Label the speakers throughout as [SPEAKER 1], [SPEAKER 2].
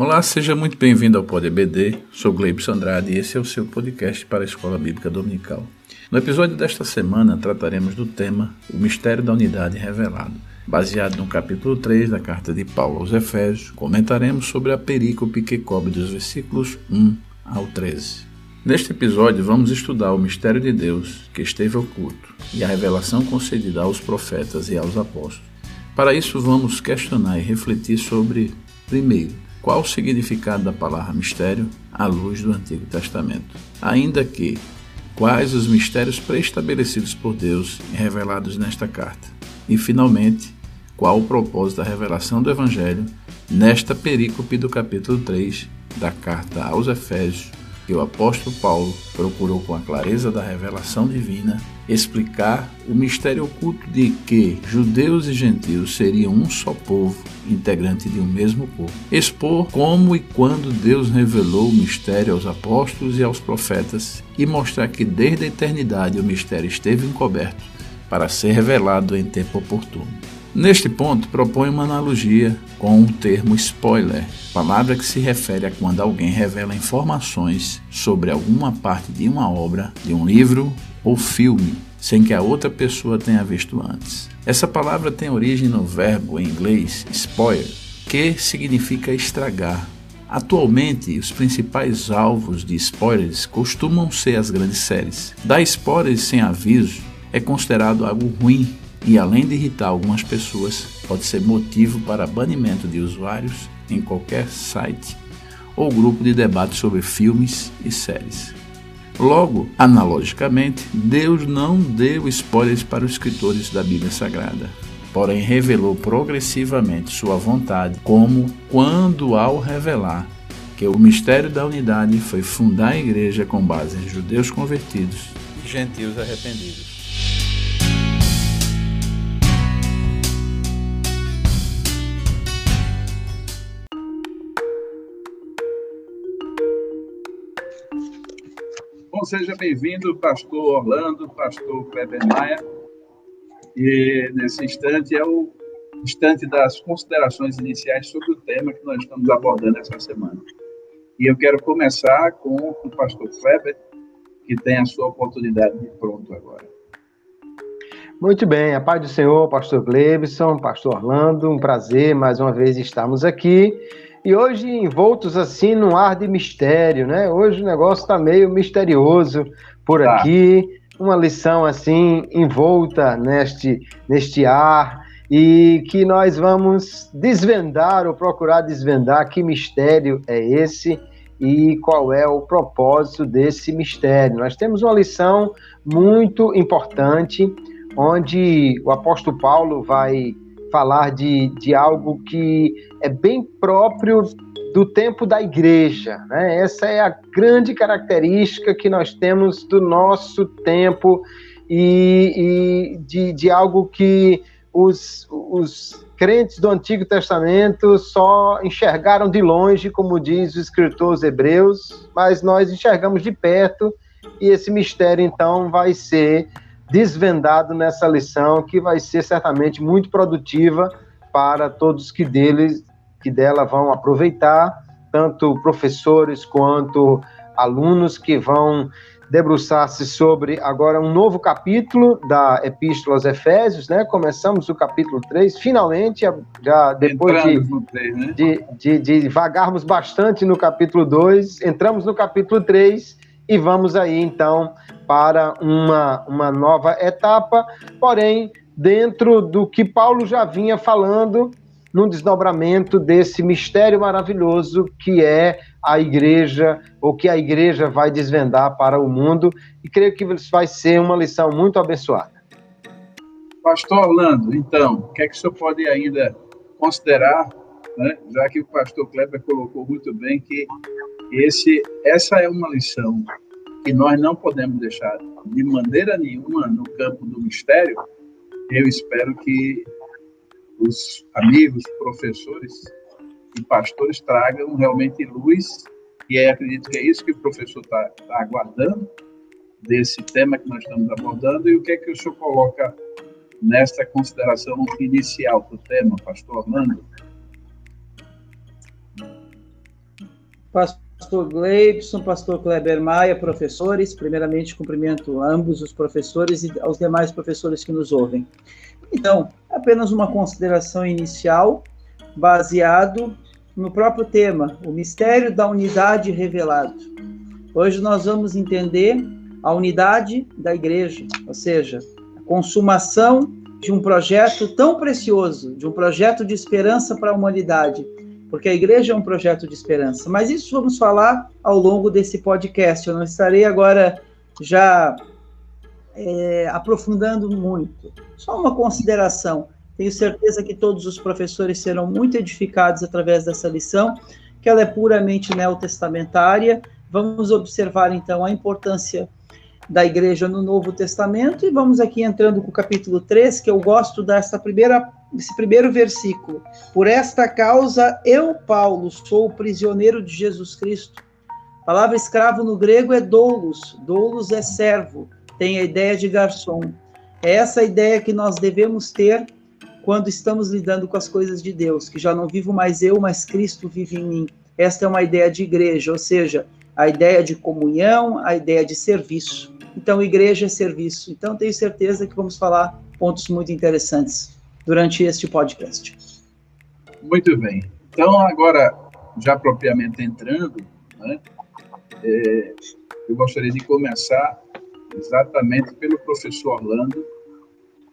[SPEAKER 1] Olá, seja muito bem-vindo ao PodBD. Sou Gleibson Andrade e esse é o seu podcast para a Escola Bíblica Dominical. No episódio desta semana trataremos do tema O Mistério da Unidade Revelado. Baseado no capítulo 3 da carta de Paulo aos Efésios, comentaremos sobre a perícope que cobre dos versículos 1 ao 13. Neste episódio, vamos estudar o mistério de Deus que esteve oculto e a revelação concedida aos profetas e aos apóstolos. Para isso, vamos questionar e refletir sobre, primeiro, qual o significado da palavra mistério à luz do Antigo Testamento? Ainda que, quais os mistérios preestabelecidos por Deus e revelados nesta carta? E, finalmente, qual o propósito da revelação do Evangelho nesta perícope do capítulo 3 da carta aos Efésios, que o apóstolo Paulo procurou com a clareza da revelação divina explicar o mistério oculto de que judeus e gentios seriam um só povo, integrante de um mesmo povo. Expor como e quando Deus revelou o mistério aos apóstolos e aos profetas e mostrar que desde a eternidade o mistério esteve encoberto para ser revelado em tempo oportuno. Neste ponto, propõe uma analogia com o termo spoiler, palavra que se refere a quando alguém revela informações sobre alguma parte de uma obra, de um livro ou filme, sem que a outra pessoa tenha visto antes. Essa palavra tem origem no verbo em inglês spoil, que significa estragar. Atualmente, os principais alvos de spoilers costumam ser as grandes séries. Dar spoilers sem aviso é considerado algo ruim e, além de irritar algumas pessoas, pode ser motivo para banimento de usuários em qualquer site ou grupo de debate sobre filmes e séries. Logo, analogicamente, Deus não deu spoilers para os escritores da Bíblia Sagrada, porém revelou progressivamente sua vontade, como quando ao revelar que o mistério da unidade foi fundar a igreja com base em judeus convertidos e gentios arrependidos.
[SPEAKER 2] Bom, seja bem-vindo, pastor Orlando, pastor Kleber Maia. E nesse instante é o instante das considerações iniciais sobre o tema que nós estamos abordando essa semana. E eu quero começar com o pastor Kleber, que tem a sua oportunidade de pronto agora.
[SPEAKER 3] Muito bem, a paz do Senhor, pastor Glebson, pastor Orlando, um prazer mais uma vez estarmos aqui e hoje envoltos assim num ar de mistério, né? Hoje o negócio está meio misterioso por tá. aqui, uma lição assim envolta neste, neste ar e que nós vamos desvendar ou procurar desvendar que mistério é esse e qual é o propósito desse mistério. Nós temos uma lição muito importante onde o apóstolo Paulo vai falar de, de algo que é bem próprio do tempo da igreja. Né? Essa é a grande característica que nós temos do nosso tempo e, e de, de algo que os, os crentes do Antigo Testamento só enxergaram de longe, como diz o escritor aos Hebreus, mas nós enxergamos de perto e esse mistério então vai ser desvendado nessa lição que vai ser certamente muito produtiva para todos que deles que dela vão aproveitar, tanto professores quanto alunos que vão debruçar-se sobre agora um novo capítulo da Epístola aos Efésios, né? Começamos o capítulo 3, finalmente, já depois de, 3, né? de, de, de vagarmos bastante no capítulo 2, entramos no capítulo 3 e vamos aí então para uma, uma nova etapa, porém, dentro do que Paulo já vinha falando, num desdobramento desse mistério maravilhoso que é a igreja, ou que a igreja vai desvendar para o mundo, e creio que vai ser uma lição muito abençoada.
[SPEAKER 2] Pastor Orlando, então, o que é que o senhor pode ainda considerar, né, já que o pastor Kleber colocou muito bem que esse, essa é uma lição que nós não podemos deixar de maneira nenhuma no campo do mistério, eu espero que os amigos, professores e pastores tragam realmente luz, e aí acredito que é isso que o professor está tá aguardando, desse tema que nós estamos abordando, e o que é que o senhor coloca nesta consideração inicial do tema, pastor Armando?
[SPEAKER 4] Pastor Gleibson, pastor Kleber Maia, professores, primeiramente cumprimento ambos os professores e aos demais professores que nos ouvem. Então, apenas uma consideração inicial, baseado no próprio tema, o mistério da unidade revelado. Hoje nós vamos entender a unidade da igreja, ou seja, a consumação de um projeto tão precioso, de um projeto de esperança para a humanidade, porque a igreja é um projeto de esperança. Mas isso vamos falar ao longo desse podcast. Eu não estarei agora já é, aprofundando muito. Só uma consideração. Tenho certeza que todos os professores serão muito edificados através dessa lição, que ela é puramente neotestamentária. Vamos observar então a importância da igreja no Novo Testamento e vamos aqui entrando com o capítulo 3, que eu gosto dessa primeira esse primeiro versículo. Por esta causa eu, Paulo, sou prisioneiro de Jesus Cristo. A palavra escravo no grego é doulos, doulos é servo, tem a ideia de garçom. É essa ideia que nós devemos ter quando estamos lidando com as coisas de Deus, que já não vivo mais eu, mas Cristo vive em mim. Esta é uma ideia de igreja, ou seja, a ideia de comunhão, a ideia de serviço. Então, igreja é serviço. Então, tenho certeza que vamos falar pontos muito interessantes durante este podcast.
[SPEAKER 1] Muito bem. Então, agora, já propriamente entrando, né, é, eu gostaria de começar exatamente pelo professor Orlando.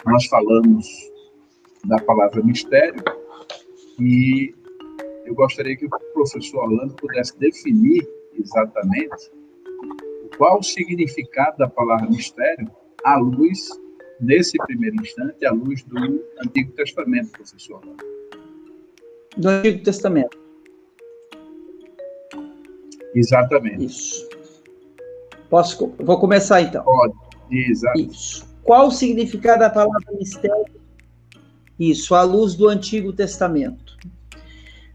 [SPEAKER 1] Nós falamos da palavra mistério e eu gostaria que o professor Orlando pudesse definir exatamente qual o significado da palavra mistério à luz nesse primeiro instante, à luz do Antigo Testamento, professor?
[SPEAKER 4] Do Antigo Testamento.
[SPEAKER 1] Exatamente.
[SPEAKER 4] Isso. Posso, vou começar então.
[SPEAKER 1] Pode. Exato.
[SPEAKER 4] Isso. Qual o significado da palavra mistério? Isso, à luz do Antigo Testamento.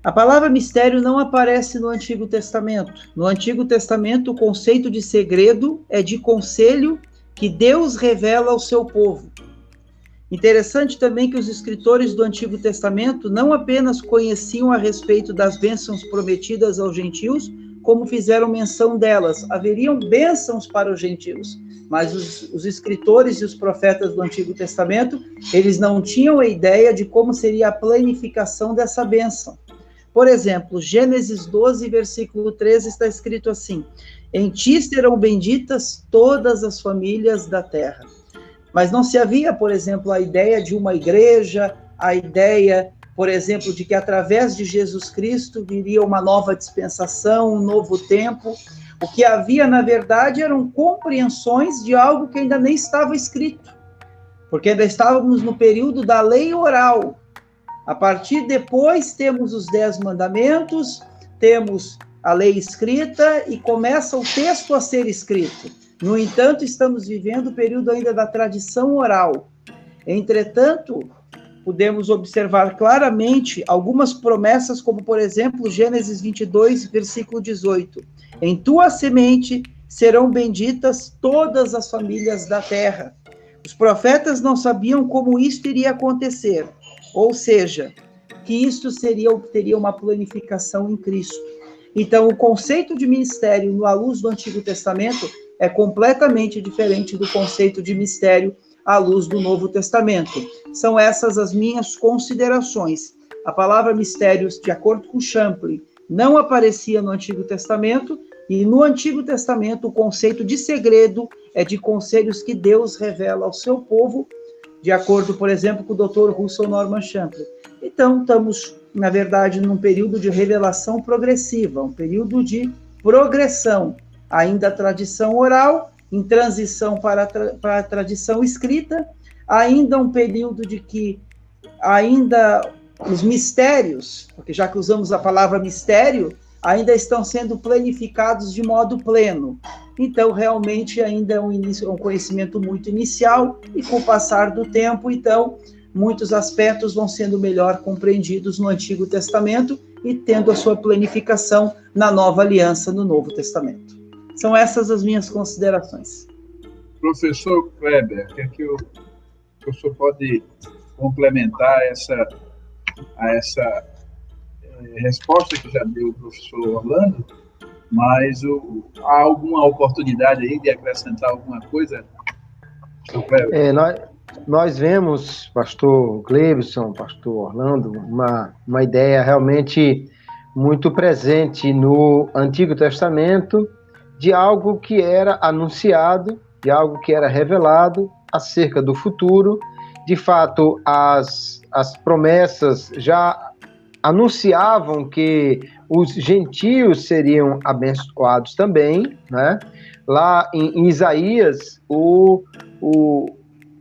[SPEAKER 4] A palavra mistério não aparece no Antigo Testamento. No Antigo Testamento, o conceito de segredo é de conselho que Deus revela ao seu povo. Interessante também que os escritores do Antigo Testamento não apenas conheciam a respeito das bênçãos prometidas aos gentios, como fizeram menção delas. Haveriam bênçãos para os gentios, mas os, os, escritores e os profetas do Antigo Testamento, eles não tinham a ideia de como seria a planificação dessa bênção. Por exemplo, Gênesis 12, versículo 13 está escrito assim: em ti serão benditas todas as famílias da terra. Mas não se havia, por exemplo, a ideia de uma igreja, a ideia, por exemplo, de que através de Jesus Cristo viria uma nova dispensação, um novo tempo. O que havia, na verdade, eram compreensões de algo que ainda nem estava escrito, porque ainda estávamos no período da lei oral. A partir depois temos os dez mandamentos, temos a lei escrita e começa o texto a ser escrito. No entanto, estamos vivendo o período ainda da tradição oral. Entretanto, podemos observar claramente algumas promessas, como por exemplo, Gênesis 22, versículo 18: Em tua semente serão benditas todas as famílias da terra. Os profetas não sabiam como isto iria acontecer, ou seja, que isto seria teria uma planificação em Cristo. Então, o conceito de ministério à luz do Antigo Testamento é completamente diferente do conceito de mistério à luz do Novo Testamento. São essas as minhas considerações. A palavra mistérios, de acordo com Champlin, não aparecia no Antigo Testamento, e no Antigo Testamento o conceito de segredo é de conselhos que Deus revela ao seu povo, de acordo, por exemplo, com o Dr. Russell Norman Champlin. Então, estamos na verdade, num período de revelação progressiva, um período de progressão, ainda a tradição oral, em transição para a, tra para a tradição escrita, ainda um período de que ainda os mistérios, porque já que usamos a palavra mistério, ainda estão sendo planificados de modo pleno. Então, realmente, ainda é um, um conhecimento muito inicial, e com o passar do tempo, então, muitos aspectos vão sendo melhor compreendidos no Antigo Testamento e tendo a sua planificação na Nova Aliança, no Novo Testamento. São essas as minhas considerações.
[SPEAKER 1] Professor Kleber, o que, é que o professor pode complementar essa, a essa resposta que já deu o professor Orlando Mas o, há alguma oportunidade aí de acrescentar alguma coisa?
[SPEAKER 3] É, nós, nós vemos, pastor Glebson, pastor Orlando, uma, uma ideia realmente muito presente no Antigo Testamento de algo que era anunciado, de algo que era revelado acerca do futuro. De fato, as, as promessas já anunciavam que os gentios seriam abençoados também, né? Lá em, em Isaías, o, o,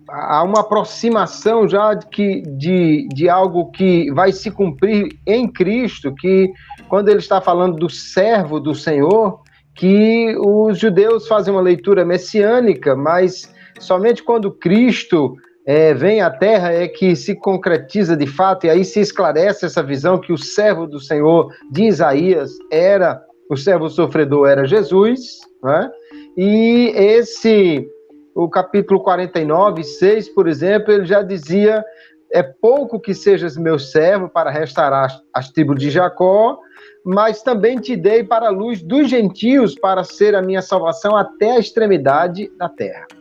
[SPEAKER 3] há uma aproximação já de, que, de, de algo que vai se cumprir em Cristo, que quando ele está falando do servo do Senhor, que os judeus fazem uma leitura messiânica, mas somente quando Cristo é, vem à Terra é que se concretiza de fato, e aí se esclarece essa visão que o servo do Senhor de Isaías era, o servo sofredor era Jesus, né? e esse o capítulo 49, 6, por exemplo, ele já dizia: é pouco que sejas meu servo para restaurar as, as tribos de Jacó, mas também te dei para a luz dos gentios para ser a minha salvação até a extremidade da terra.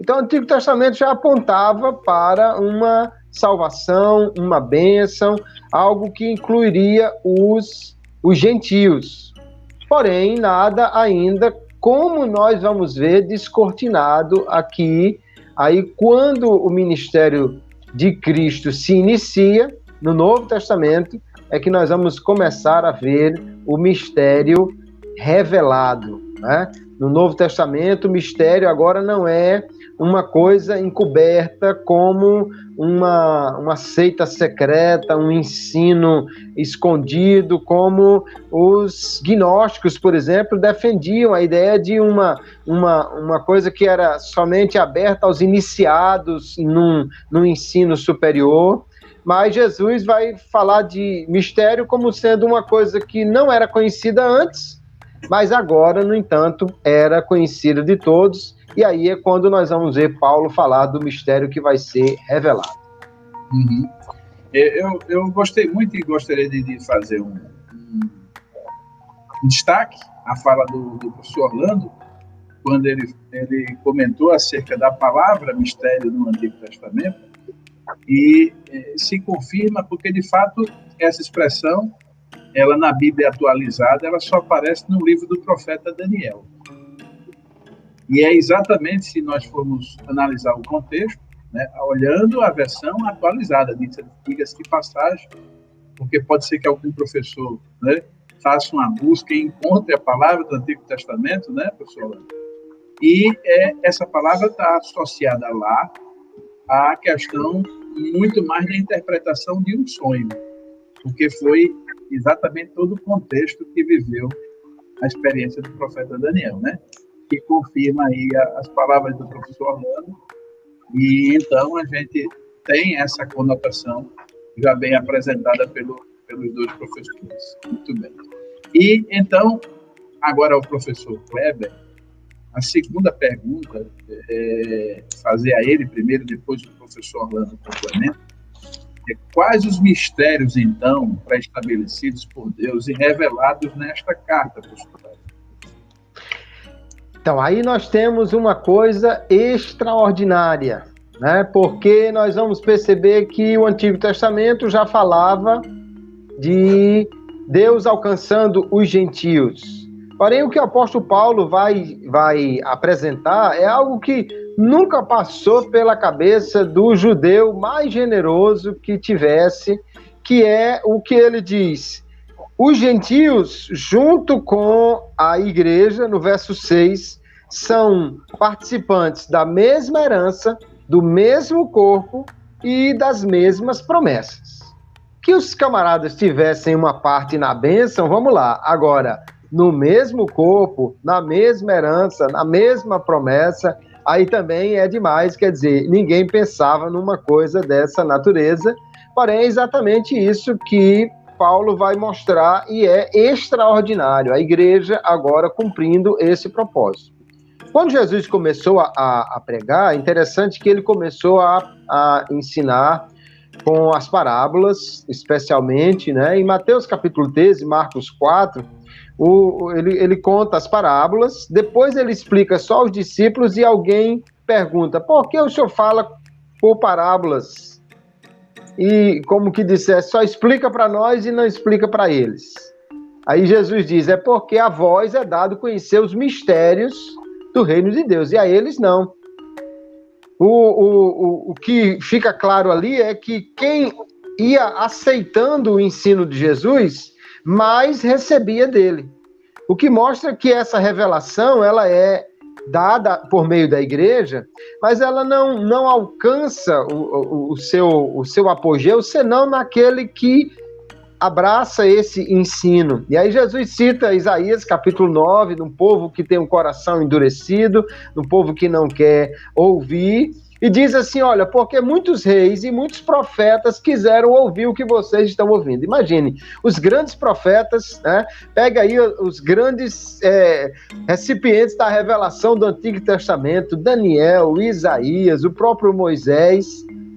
[SPEAKER 3] Então, o Antigo Testamento já apontava para uma salvação, uma bênção, algo que incluiria os, os gentios. Porém, nada ainda como nós vamos ver descortinado aqui, aí quando o ministério de Cristo se inicia no Novo Testamento, é que nós vamos começar a ver o mistério revelado. Né? No Novo Testamento, o mistério agora não é uma coisa encoberta como uma, uma seita secreta, um ensino escondido, como os gnósticos, por exemplo, defendiam a ideia de uma, uma, uma coisa que era somente aberta aos iniciados num, num ensino superior. Mas Jesus vai falar de mistério como sendo uma coisa que não era conhecida antes, mas agora, no entanto, era conhecida de todos e aí é quando nós vamos ver Paulo falar do mistério que vai ser revelado.
[SPEAKER 1] Uhum. Eu, eu gostei muito e gostaria de, de fazer um, um, destaque à fala do, do professor Orlando, quando ele, ele comentou acerca da palavra mistério no Antigo Testamento, e eh, se confirma porque, de fato, essa expressão, ela na Bíblia atualizada, ela só aparece no livro do profeta Daniel. E é exatamente, se nós formos analisar o contexto, né, olhando a versão atualizada, diga-se de passagem, porque pode ser que algum professor né, faça uma busca e encontre a palavra do Antigo Testamento, né, professor? E é, essa palavra está associada lá à questão muito mais da interpretação de um sonho, porque foi exatamente todo o contexto que viveu a experiência do profeta Daniel, né? Que confirma aí as palavras do professor Orlando. E então a gente tem essa conotação já bem apresentada pelo, pelos dois professores. Muito bem. E então, agora o professor Kleber, a segunda pergunta, é, fazer a ele primeiro, depois o professor Orlando complementa. É, quais os mistérios, então, pré-estabelecidos por Deus e revelados nesta carta, professor?
[SPEAKER 3] Então, aí nós temos uma coisa extraordinária, né? Porque nós vamos perceber que o Antigo Testamento já falava de Deus alcançando os gentios. Porém, o que o apóstolo Paulo vai, vai apresentar é algo que nunca passou pela cabeça do judeu mais generoso que tivesse, que é o que ele diz: os gentios, junto com a igreja, no verso 6, são participantes da mesma herança, do mesmo corpo e das mesmas promessas. Que os camaradas tivessem uma parte na bênção, vamos lá. Agora, no mesmo corpo, na mesma herança, na mesma promessa, aí também é demais. Quer dizer, ninguém pensava numa coisa dessa natureza. Porém, é exatamente isso que Paulo vai mostrar e é extraordinário. A igreja agora cumprindo esse propósito. Quando Jesus começou a, a, a pregar, é interessante que ele começou a, a ensinar com as parábolas, especialmente, né? Em Mateus capítulo 13, Marcos 4, O, ele, ele conta as parábolas, depois ele explica só os discípulos e alguém pergunta: por que o senhor fala por parábolas? E, como que dissesse, só explica para nós e não explica para eles. Aí Jesus diz: é porque a voz é dado conhecer os mistérios do reino de Deus, e a eles não. O, o, o, o que fica claro ali é que quem ia aceitando o ensino de Jesus, mais recebia dele. O que mostra que essa revelação ela é dada por meio da igreja, mas ela não, não alcança o, o, o, seu, o seu apogeu senão naquele que abraça esse ensino. E aí Jesus cita Isaías capítulo 9, num povo que tem um coração endurecido, num povo que não quer ouvir, e diz assim: olha, porque muitos reis e muitos profetas quiseram ouvir o que vocês estão ouvindo. Imagine, os grandes profetas, né? Pega aí os grandes é, recipientes da revelação do Antigo Testamento, Daniel, Isaías, o próprio Moisés,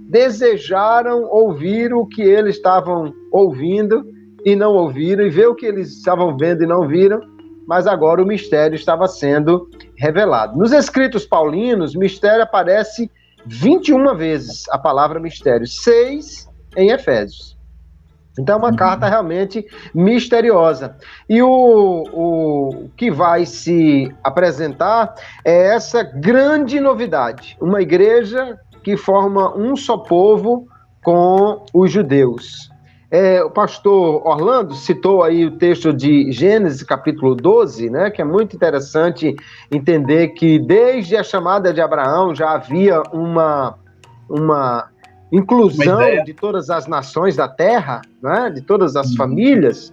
[SPEAKER 3] desejaram ouvir o que eles estavam ouvindo e não ouviram, e ver o que eles estavam vendo e não viram, mas agora o mistério estava sendo revelado. Nos escritos paulinos, mistério aparece 21 vezes a palavra mistério, seis em Efésios. Então, é uma uhum. carta realmente misteriosa. E o, o que vai se apresentar é essa grande novidade: uma igreja que forma um só povo com os judeus. É, o pastor Orlando citou aí o texto de Gênesis, capítulo 12, né, que é muito interessante entender que desde a chamada de Abraão já havia uma, uma inclusão uma de todas as nações da terra, né, de todas as uhum. famílias.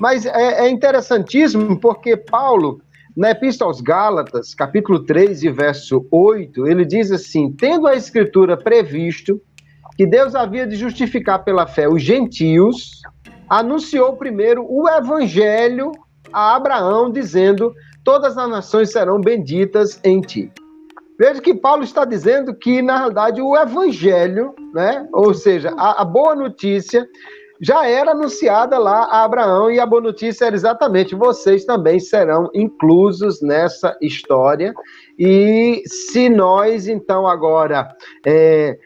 [SPEAKER 3] Mas é, é interessantíssimo porque Paulo, na Epístola aos Gálatas, capítulo 3 e verso 8, ele diz assim: Tendo a Escritura previsto que Deus havia de justificar pela fé os gentios, anunciou primeiro o evangelho a Abraão, dizendo: Todas as nações serão benditas em ti. Veja que Paulo está dizendo que, na realidade, o evangelho, né, ou seja, a, a boa notícia, já era anunciada lá a Abraão, e a boa notícia era exatamente: vocês também serão inclusos nessa história. E se nós, então, agora. É,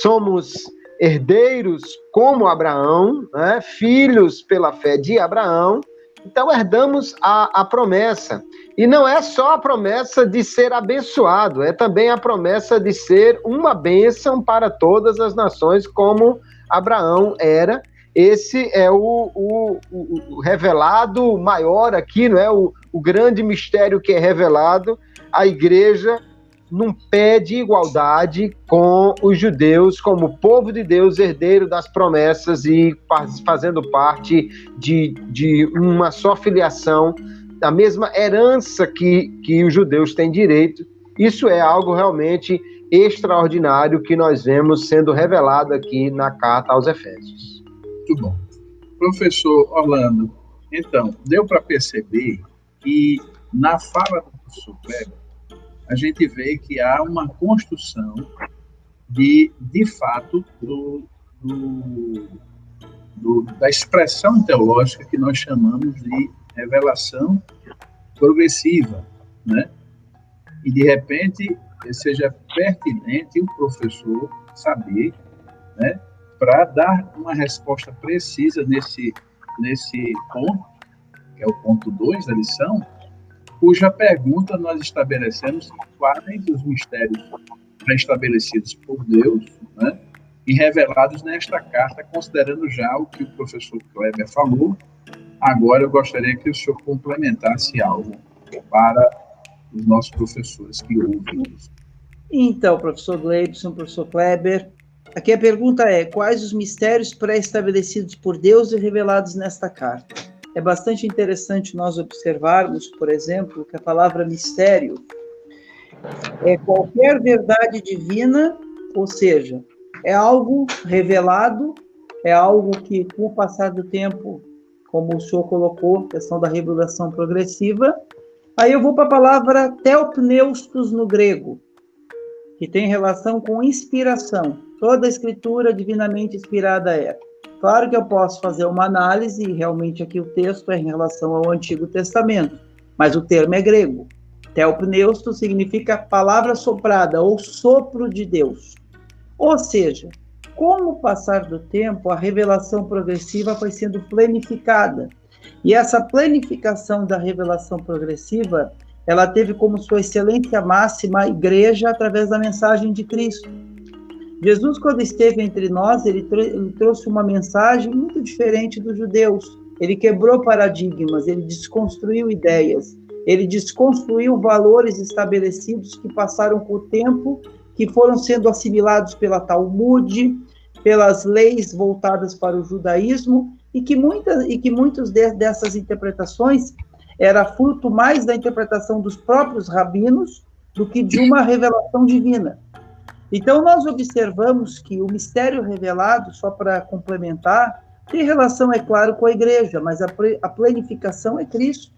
[SPEAKER 3] somos herdeiros como Abraão, né? filhos pela fé de Abraão, então herdamos a, a promessa. E não é só a promessa de ser abençoado, é também a promessa de ser uma bênção para todas as nações, como Abraão era. Esse é o, o, o revelado maior aqui, não é? O, o grande mistério que é revelado. A igreja num pé de igualdade com os judeus, como povo de Deus, herdeiro das promessas e fazendo parte de, de uma só filiação, da mesma herança que, que os judeus têm direito. Isso é algo realmente extraordinário que nós vemos sendo revelado aqui na carta aos Efésios.
[SPEAKER 1] Muito bom. Professor Orlando, então, deu para perceber que na fala do professor a gente vê que há uma construção de, de fato, do, do, do, da expressão teológica que nós chamamos de revelação progressiva, né? E, de repente, seja pertinente o professor saber, né, para dar uma resposta precisa nesse, nesse ponto, que é o ponto 2 da lição, cuja pergunta nós estabelecemos quais os mistérios estabelecidos por Deus né, e revelados nesta carta, considerando já o que o professor Kleber falou. Agora eu gostaria que o senhor complementasse algo para os nossos professores que ouvem isso.
[SPEAKER 4] Então, professor Gleibson, professor Kleber, aqui a pergunta é: quais os mistérios pré-estabelecidos por Deus e revelados nesta carta? É bastante interessante nós observarmos, por exemplo, que a palavra mistério é qualquer verdade divina, ou seja, é algo revelado, é algo que, com o passar do tempo, como o senhor colocou, questão da revelação progressiva, aí eu vou para a palavra teopneustos no grego, que tem relação com inspiração. Toda a escritura divinamente inspirada é. Claro que eu posso fazer uma análise, e realmente aqui o texto é em relação ao Antigo Testamento, mas o termo é grego. Teopneusto significa palavra soprada ou sopro de Deus. Ou seja, com o passar do tempo, a revelação progressiva foi sendo planificada. E essa planificação da revelação progressiva, ela teve como sua excelência máxima a igreja através da mensagem de Cristo. Jesus, quando esteve entre nós, ele, ele trouxe uma mensagem muito diferente dos judeus. Ele quebrou paradigmas, ele desconstruiu ideias, ele desconstruiu valores estabelecidos que passaram com o tempo, que foram sendo assimilados pela Talmud, pelas leis voltadas para o judaísmo, e que muitas e que muitos de, dessas interpretações era fruto mais da interpretação dos próprios rabinos do que de uma revelação divina. Então, nós observamos que o mistério revelado, só para complementar, tem relação, é claro, com a igreja, mas a, a planificação é Cristo.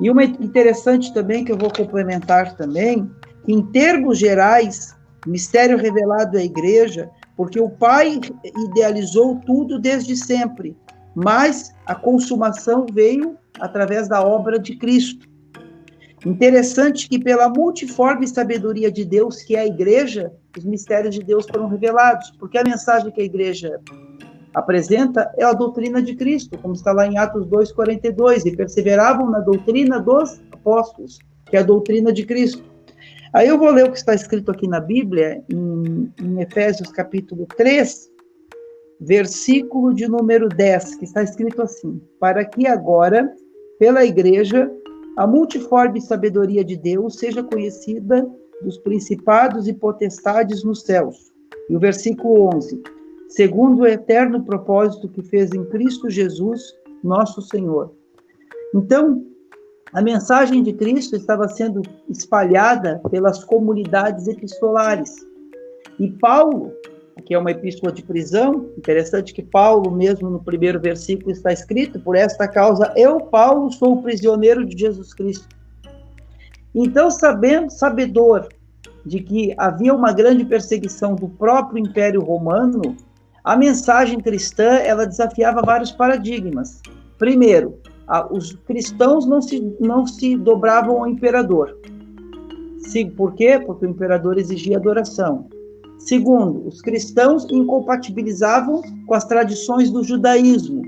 [SPEAKER 4] E uma interessante também, que eu vou complementar também, que em termos gerais, mistério revelado é a igreja, porque o Pai idealizou tudo desde sempre, mas a consumação veio através da obra de Cristo. Interessante que, pela multiforme sabedoria de Deus, que é a igreja, os mistérios de Deus foram revelados, porque a mensagem que a igreja apresenta é a doutrina de Cristo, como está lá em Atos 2,42, e perseveravam na doutrina dos apóstolos, que é a doutrina de Cristo. Aí eu vou ler o que está escrito aqui na Bíblia, em, em Efésios capítulo 3, versículo de número 10, que está escrito assim: Para que agora, pela igreja, a multiforme sabedoria de Deus seja conhecida dos principados e potestades nos céus. E o versículo 11: segundo o eterno propósito que fez em Cristo Jesus, nosso Senhor. Então, a mensagem de Cristo estava sendo espalhada pelas comunidades epistolares. E Paulo, que é uma epístola de prisão, interessante que Paulo, mesmo no primeiro versículo, está escrito: Por esta causa, eu, Paulo, sou o prisioneiro de Jesus Cristo. Então, sabendo, sabedor de que havia uma grande perseguição do próprio Império Romano, a mensagem cristã ela desafiava vários paradigmas. Primeiro, os cristãos não se, não se dobravam ao imperador. Por quê? Porque o imperador exigia adoração. Segundo, os cristãos incompatibilizavam com as tradições do judaísmo.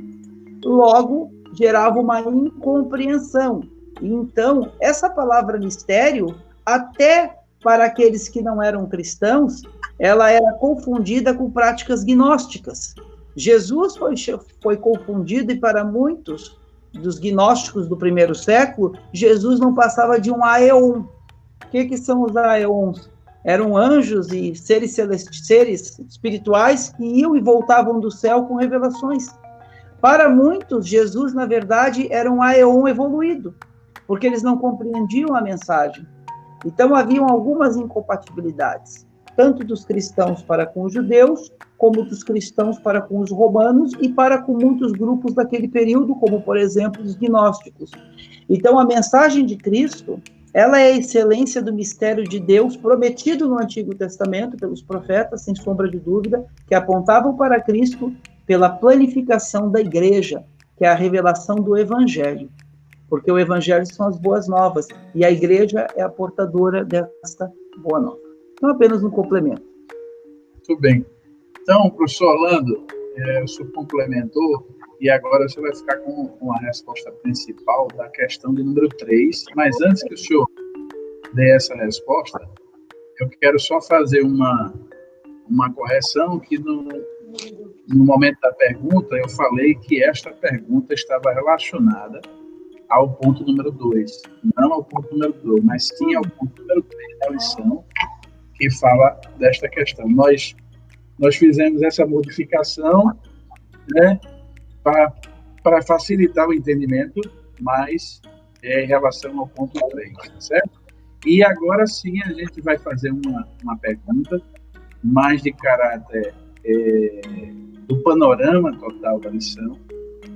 [SPEAKER 4] Logo, gerava uma incompreensão. Então, essa palavra mistério, até para aqueles que não eram cristãos, ela era confundida com práticas gnósticas. Jesus foi, foi confundido e para muitos dos gnósticos do primeiro século, Jesus não passava de um aeon. O que, que são os aeons? Eram anjos e seres, seres espirituais que iam e voltavam do céu com revelações. Para muitos, Jesus, na verdade, era um aeon evoluído, porque eles não compreendiam a mensagem. Então, haviam algumas incompatibilidades, tanto dos cristãos para com os judeus, como dos cristãos para com os romanos e para com muitos grupos daquele período, como, por exemplo, os gnósticos. Então, a mensagem de Cristo ela é a excelência do mistério de Deus prometido no Antigo Testamento pelos profetas, sem sombra de dúvida, que apontavam para Cristo pela planificação da igreja, que é a revelação do Evangelho. Porque o Evangelho são as boas novas e a igreja é a portadora desta boa nova. Então, apenas um complemento.
[SPEAKER 1] Muito bem. Então, professor Orlando, é, o senhor complementou e agora você vai ficar com, com a resposta principal da questão de número 3. Mas antes que o senhor dê essa resposta, eu quero só fazer uma, uma correção que no, no momento da pergunta eu falei que esta pergunta estava relacionada ao ponto número 2, não ao ponto número 2, mas sim ao ponto número 3 da lição, que fala desta questão. Nós, nós fizemos essa modificação, né, para facilitar o entendimento mais é, em relação ao ponto 3, certo? E agora sim a gente vai fazer uma, uma pergunta mais de caráter é, do panorama total da lição,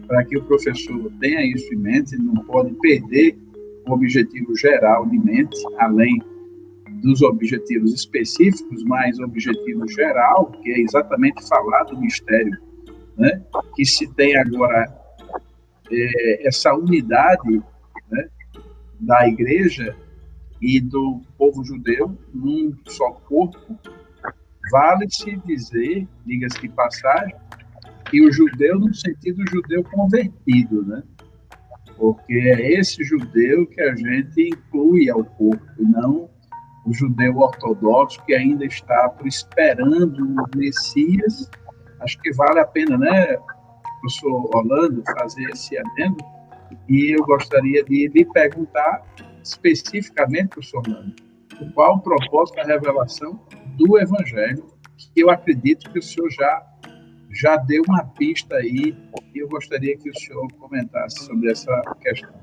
[SPEAKER 1] para que o professor tenha isso em mente, não pode perder o objetivo geral de mente, além dos objetivos específicos, mas objetivo geral, que é exatamente falar do mistério né, que se tem agora é, essa unidade né, da igreja e do povo judeu num só corpo, vale-se dizer, diga-se de passagem, que o judeu no sentido judeu convertido, né? Porque é esse judeu que a gente inclui ao corpo, e não o judeu ortodoxo que ainda está esperando o Messias. Acho que vale a pena, né, professor Orlando, fazer esse adendo. E eu gostaria de lhe perguntar especificamente, professor Orlando, qual o propósito da revelação do Evangelho, que eu acredito que o senhor já já deu uma pista aí e eu gostaria que o senhor comentasse sobre essa questão.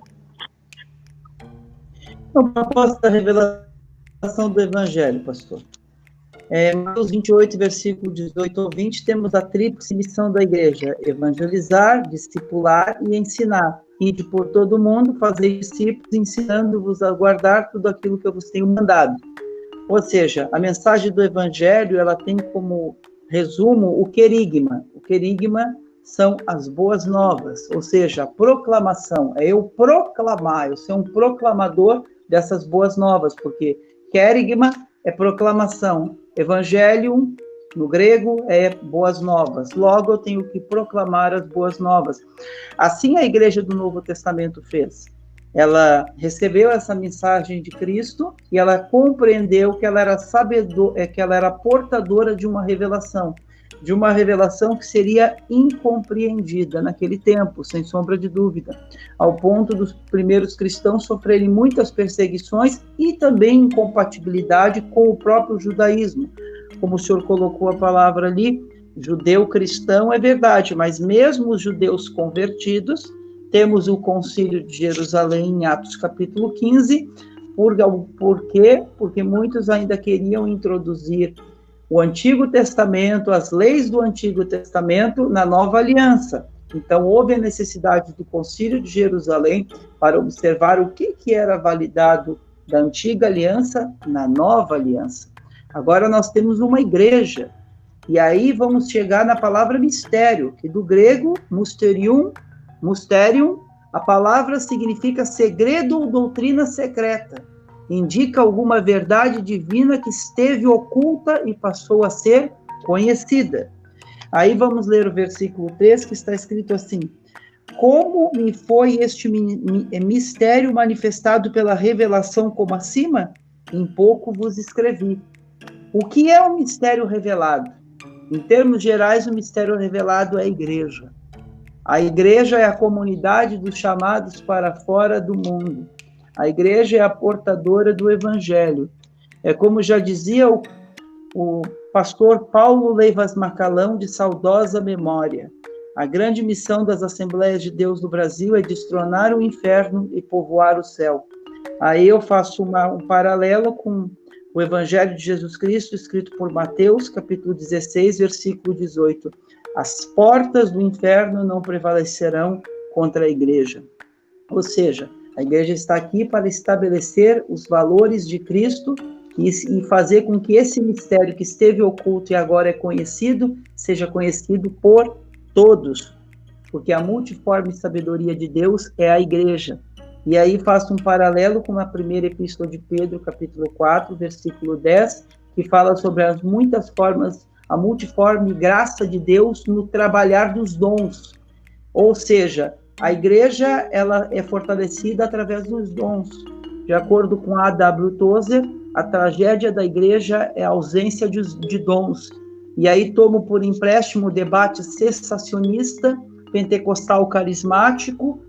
[SPEAKER 4] O propósito da revelação do Evangelho, pastor. É, Mateus 28, versículo 18 ou 20, temos a tríplice missão da igreja: evangelizar, discipular e ensinar. Ide por todo o mundo, fazer discípulos, ensinando-vos a guardar tudo aquilo que eu vos tenho mandado. Ou seja, a mensagem do evangelho, ela tem como resumo o querigma. O querigma são as boas novas, ou seja, a proclamação, é eu proclamar, eu ser um proclamador dessas boas novas, porque querigma é proclamação, evangelium no grego é boas novas. Logo eu tenho que proclamar as boas novas. Assim a igreja do Novo Testamento fez. Ela recebeu essa mensagem de Cristo e ela compreendeu que ela era sabedor, é, que ela era portadora de uma revelação, de uma revelação que seria incompreendida naquele tempo, sem sombra de dúvida, ao ponto dos primeiros cristãos sofrerem muitas perseguições e também incompatibilidade com o próprio judaísmo. Como o senhor colocou a palavra ali, judeu cristão é verdade, mas mesmo os judeus convertidos temos o Concílio de Jerusalém em Atos capítulo 15. Por, por quê? Porque muitos ainda queriam introduzir o Antigo Testamento, as leis do Antigo Testamento na nova aliança. Então, houve a necessidade do Concílio de Jerusalém para observar o que, que era validado da antiga aliança na nova aliança. Agora nós temos uma igreja, e aí vamos chegar na palavra mistério, que do grego, mysterium, Mysterium, a palavra significa segredo ou doutrina secreta. Indica alguma verdade divina que esteve oculta e passou a ser conhecida. Aí vamos ler o versículo 3 que está escrito assim: Como me foi este mistério manifestado pela revelação como acima? Em pouco vos escrevi. O que é o mistério revelado? Em termos gerais, o mistério revelado é a igreja. A igreja é a comunidade dos chamados para fora do mundo. A igreja é a portadora do evangelho. É como já dizia o, o pastor Paulo Leivas Macalão, de saudosa memória. A grande missão das Assembleias de Deus do Brasil é destronar o inferno e povoar o céu. Aí eu faço uma, um paralelo com o Evangelho de Jesus Cristo, escrito por Mateus, capítulo 16, versículo 18 as portas do inferno não prevalecerão contra a igreja. Ou seja, a igreja está aqui para estabelecer os valores de Cristo e, e fazer com que esse mistério que esteve oculto e agora é conhecido, seja conhecido por todos. Porque a multiforme sabedoria de Deus é a igreja. E aí faço um paralelo com a primeira epístola de Pedro, capítulo 4, versículo 10, que fala sobre as muitas formas a multiforme graça de Deus no trabalhar dos dons. Ou seja, a igreja ela é fortalecida através dos dons. De acordo com A. W. Tozer, a tragédia da igreja é a ausência de, de dons. E aí tomo por empréstimo o debate cessacionista, pentecostal carismático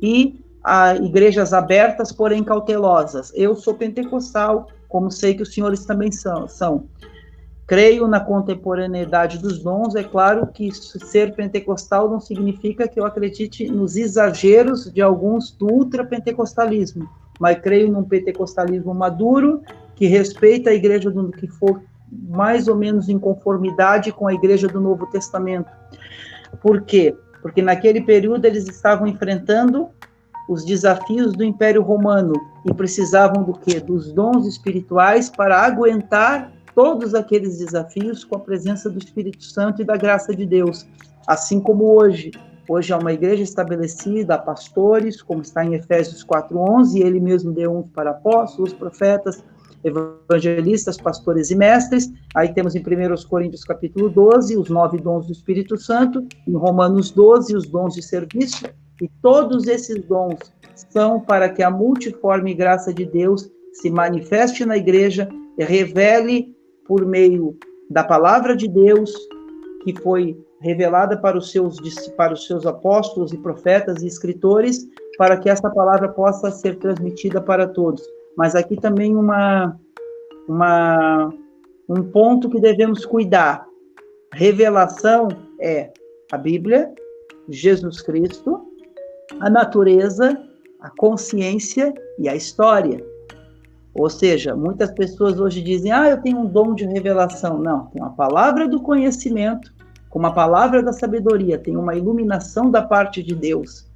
[SPEAKER 4] e a igrejas abertas, porém cautelosas. Eu sou pentecostal, como sei que os senhores também são. são. Creio na contemporaneidade dos dons. É claro que ser pentecostal não significa que eu acredite nos exageros de alguns do ultrapentecostalismo, mas creio num pentecostalismo maduro que respeita a igreja do que for mais ou menos em conformidade com a igreja do Novo Testamento. Por quê? Porque naquele período eles estavam enfrentando os desafios do Império Romano e precisavam do quê? Dos dons espirituais para aguentar todos aqueles desafios com a presença do Espírito Santo e da graça de Deus. assim como hoje. Hoje é uma igreja estabelecida, há pastores, como está em Efésios 4:11, ele mesmo deu uns para apóstolos, profetas, evangelistas, pastores e mestres. Aí temos em 1 Coríntios capítulo 12, os nove dons do Espírito Santo, em Romanos 12, os dons de serviço, e todos esses dons são para que a multiforme graça de Deus se manifeste na igreja e revele por meio da palavra de Deus que foi revelada para os seus para os seus apóstolos e profetas e escritores, para que essa palavra possa ser transmitida para todos. Mas aqui também uma uma um ponto que devemos cuidar. Revelação é a Bíblia, Jesus Cristo, a natureza, a consciência e a história. Ou seja, muitas pessoas hoje dizem: "Ah, eu tenho um dom de revelação". Não, tem uma palavra do conhecimento, com uma palavra da sabedoria, tem uma iluminação da parte de Deus.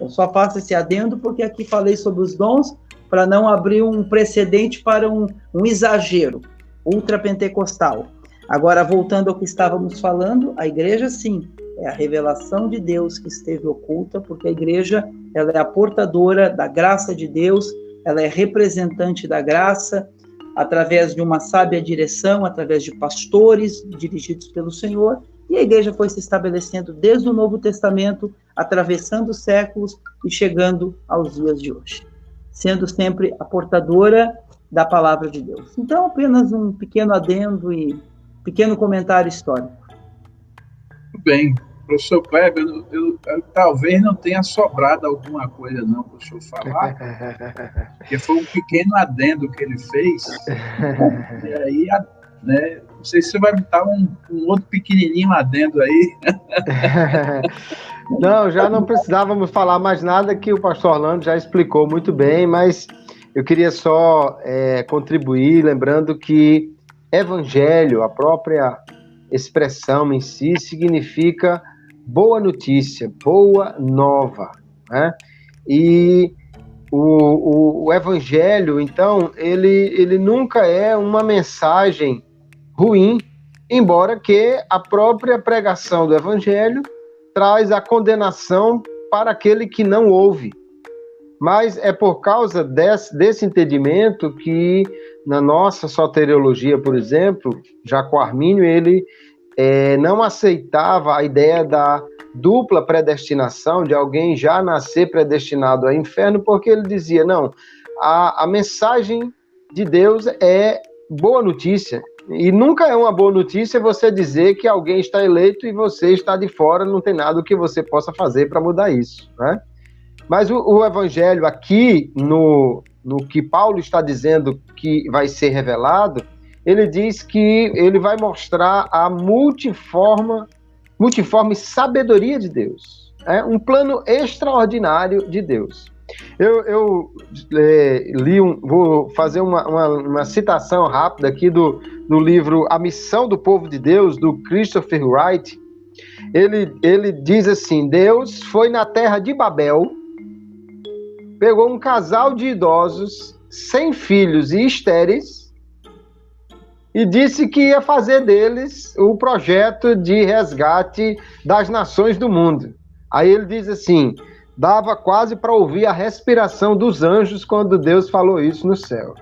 [SPEAKER 4] Eu só faço esse adendo porque aqui falei sobre os dons para não abrir um precedente para um, um exagero ultrapentecostal. Agora, voltando ao que estávamos falando, a igreja, sim, é a revelação de Deus que esteve oculta, porque a igreja ela é a portadora da graça de Deus, ela é representante da graça, através de uma sábia direção, através de pastores dirigidos pelo Senhor, e a igreja foi se estabelecendo desde o Novo Testamento, atravessando os séculos e chegando aos dias de hoje, sendo sempre a portadora da palavra de Deus. Então, apenas um pequeno adendo e pequeno comentário histórico.
[SPEAKER 1] Muito bem. Professor Kleber, eu, eu, eu, talvez não tenha sobrado alguma coisa não para o senhor falar, porque foi um pequeno adendo que ele fez, e aí, né, não sei se você vai botar um, um outro pequenininho adendo aí.
[SPEAKER 3] não, já não precisávamos falar mais nada que o pastor Orlando já explicou muito bem, mas eu queria só é, contribuir lembrando que evangelho, a própria expressão em si, significa boa notícia, boa nova. Né? E o, o, o, evangelho, então, ele, ele nunca é uma mensagem ruim, embora que a própria pregação do evangelho traz a condenação para aquele que não ouve. Mas é por causa desse, desse entendimento que, na nossa soteriologia, por exemplo, Jaco Armínio, ele é, não aceitava a ideia da dupla predestinação, de alguém já nascer predestinado ao inferno, porque ele dizia: não, a, a mensagem de Deus é boa notícia. E nunca é uma boa notícia você dizer que alguém está eleito e você está de fora, não tem nada que você possa fazer para mudar isso. Né? Mas o, o evangelho aqui, no, no que Paulo está dizendo que vai ser revelado, ele diz que ele vai mostrar a multiforma, multiforme sabedoria de Deus. É um plano extraordinário de Deus. Eu, eu é, li um, vou fazer uma, uma, uma, citação rápida aqui do, do livro A Missão do Povo de Deus, do Christopher Wright. Ele, ele diz assim: Deus foi na terra de Babel pegou um casal de idosos sem filhos e estéreis e disse que ia fazer deles o projeto de resgate das nações do mundo. Aí ele diz assim: dava quase para ouvir a respiração dos anjos quando Deus falou isso no céu.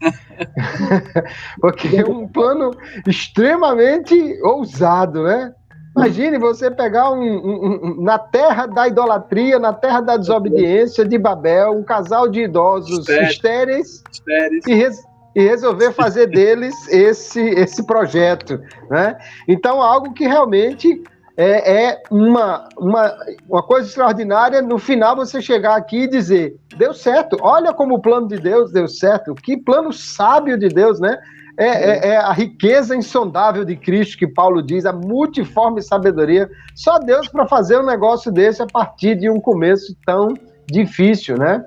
[SPEAKER 3] Porque é um plano extremamente ousado, né? Imagine você pegar um, um, um, na terra da idolatria, na terra da desobediência de Babel, um casal de idosos estéreis, estéreis. E, res, e, resolver fazer deles esse, esse projeto. Né? Então, algo que realmente é, é uma, uma, uma coisa extraordinária. No final, você chegar aqui e dizer: deu certo, olha como o plano de Deus deu certo, que plano sábio de Deus, né? É, é, é, a riqueza insondável de Cristo que Paulo diz, a multiforme sabedoria. Só Deus para fazer um negócio desse a partir de um começo tão difícil, né?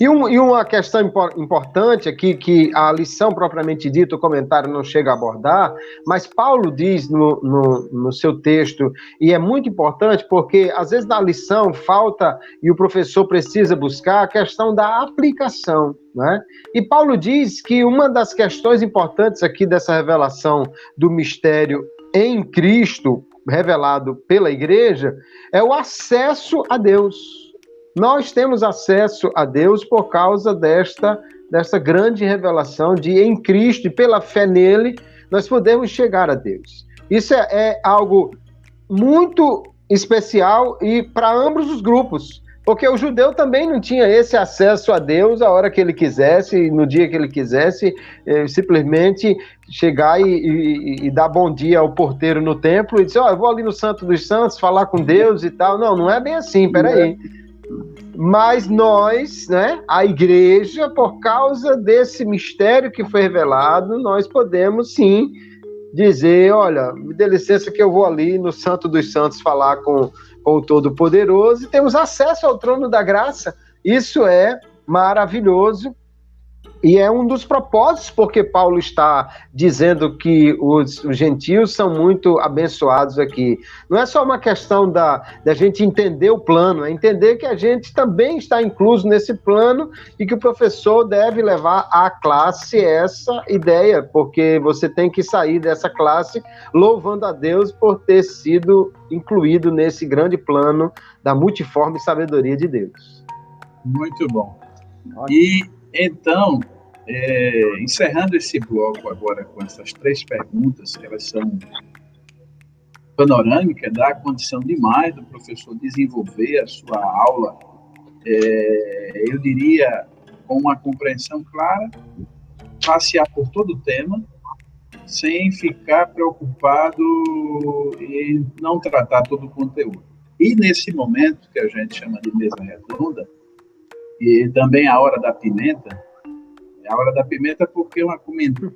[SPEAKER 3] E, um, e uma questão importante aqui, que a lição propriamente dita, o comentário não chega a abordar, mas Paulo diz no, no, no seu texto, e é muito importante porque às vezes na lição falta e o professor precisa buscar a questão da aplicação. Né? E Paulo diz que uma das questões importantes aqui dessa revelação do mistério em Cristo, revelado pela igreja é o acesso a Deus. Nós temos acesso a Deus por causa desta, desta grande revelação de em Cristo e pela fé nele nós podemos chegar a Deus. Isso é, é algo muito especial e para ambos os grupos. Porque o judeu também não tinha esse acesso a Deus a hora que ele quisesse, no dia que ele quisesse, eh, simplesmente chegar e, e, e, dar bom dia ao porteiro no templo e dizer: Ó, oh, eu vou ali no Santo dos Santos falar com Deus e tal. Não, não é bem assim, peraí. Mas nós, né, a igreja, por causa desse mistério que foi revelado, nós podemos sim dizer: olha, me dê licença que eu vou ali no Santo dos Santos falar com com o Todo-Poderoso e temos acesso ao trono da graça. Isso é maravilhoso e é um dos propósitos porque Paulo está dizendo que os, os, gentios são muito abençoados aqui. Não é só uma questão da, da gente entender o plano, é entender que a gente também está incluso nesse plano e que o professor deve levar à classe essa ideia, porque você tem que sair dessa classe louvando a Deus por ter sido incluído nesse grande plano da multiforme sabedoria de Deus.
[SPEAKER 1] Muito bom. E então, é, encerrando esse bloco agora com essas três perguntas, elas são panorâmicas, dá condição demais do professor desenvolver a sua aula, é, eu diria, com uma compreensão clara, passear por todo o tema, sem ficar preocupado em não tratar todo o conteúdo. E nesse momento, que a gente chama de mesa redonda, e também a hora da pimenta, é a hora da pimenta porque é uma comida.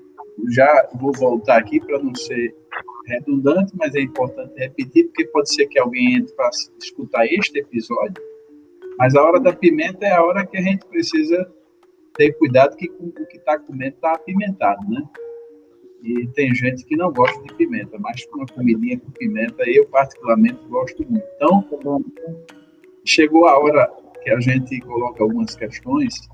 [SPEAKER 1] Já vou voltar aqui para não ser redundante, mas é importante repetir, porque pode ser que alguém entre para escutar este episódio. Mas a hora da pimenta é a hora que a gente precisa ter cuidado que o que está comendo está apimentado, né? E tem gente que não gosta de pimenta, mas uma comidinha com pimenta eu particularmente gosto muito. Então, chegou a hora que a gente coloca algumas questões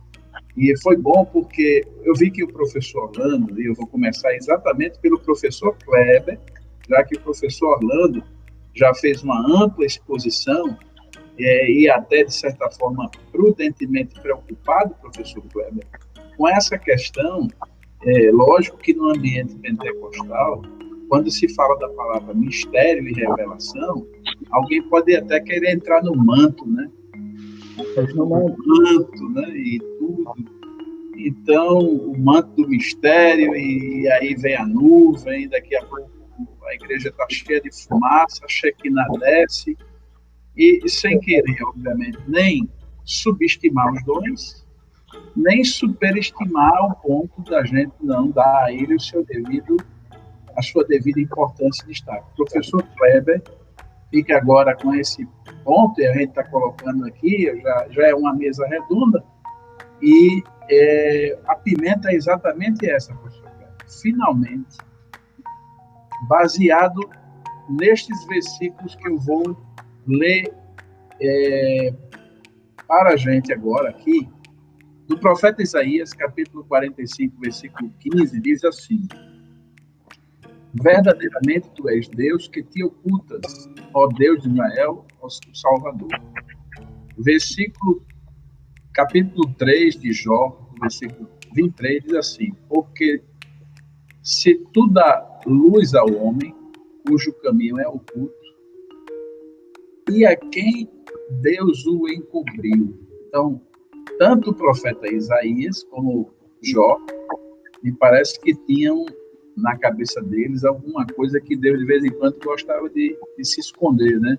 [SPEAKER 1] e foi bom porque eu vi que o professor Orlando, e eu vou começar exatamente pelo professor Kleber, já que o professor Orlando já fez uma ampla exposição é, e até, de certa forma, prudentemente preocupado, professor Kleber, com essa questão. É, lógico que no ambiente pentecostal, quando se fala da palavra mistério e revelação, alguém pode até querer entrar no manto, né? No manto, né? E tudo. Então, o manto do mistério, e aí vem a nuvem, daqui a pouco a igreja está cheia de fumaça, a Shekinah desce, e sem querer, obviamente, nem subestimar os dons, nem superestimar ao ponto da gente não dar a ele o seu devido, a sua devida importância de destaque. O professor Kleber fica agora com esse ponto, e a gente está colocando aqui, já, já é uma mesa redonda, e é, a pimenta é exatamente essa, professor. Finalmente, baseado nestes versículos que eu vou ler é, para a gente agora aqui, do profeta Isaías, capítulo 45, versículo 15, diz assim: Verdadeiramente tu és Deus que te ocultas, ó Deus de Israel, ó Salvador. Versículo, capítulo 3 de Jó, versículo 23, diz assim: Porque se tu dá luz ao homem, cujo caminho é oculto, e a quem Deus o encobriu. Então, tanto o profeta Isaías como Jó, me parece que tinham na cabeça deles alguma coisa que Deus de vez em quando gostava de, de se esconder, né?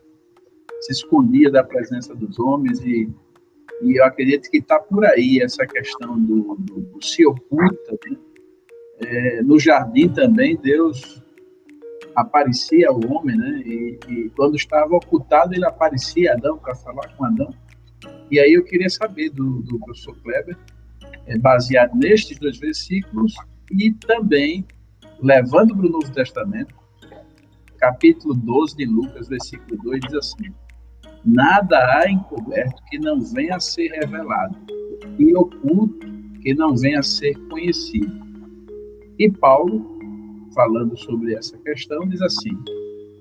[SPEAKER 1] Se escondia da presença dos homens e, e eu acredito que está por aí essa questão do, do, do se oculta. Né? É, no jardim também Deus aparecia ao homem, né? E, e quando estava ocultado ele aparecia Adão para falar com Adão. E aí eu queria saber do, do professor Kleber, é, baseado nestes dois versículos e também levando para o Novo Testamento, capítulo 12 de Lucas, versículo 2, diz assim: Nada há encoberto que não venha a ser revelado, e oculto que não venha a ser conhecido. E Paulo, falando sobre essa questão, diz assim: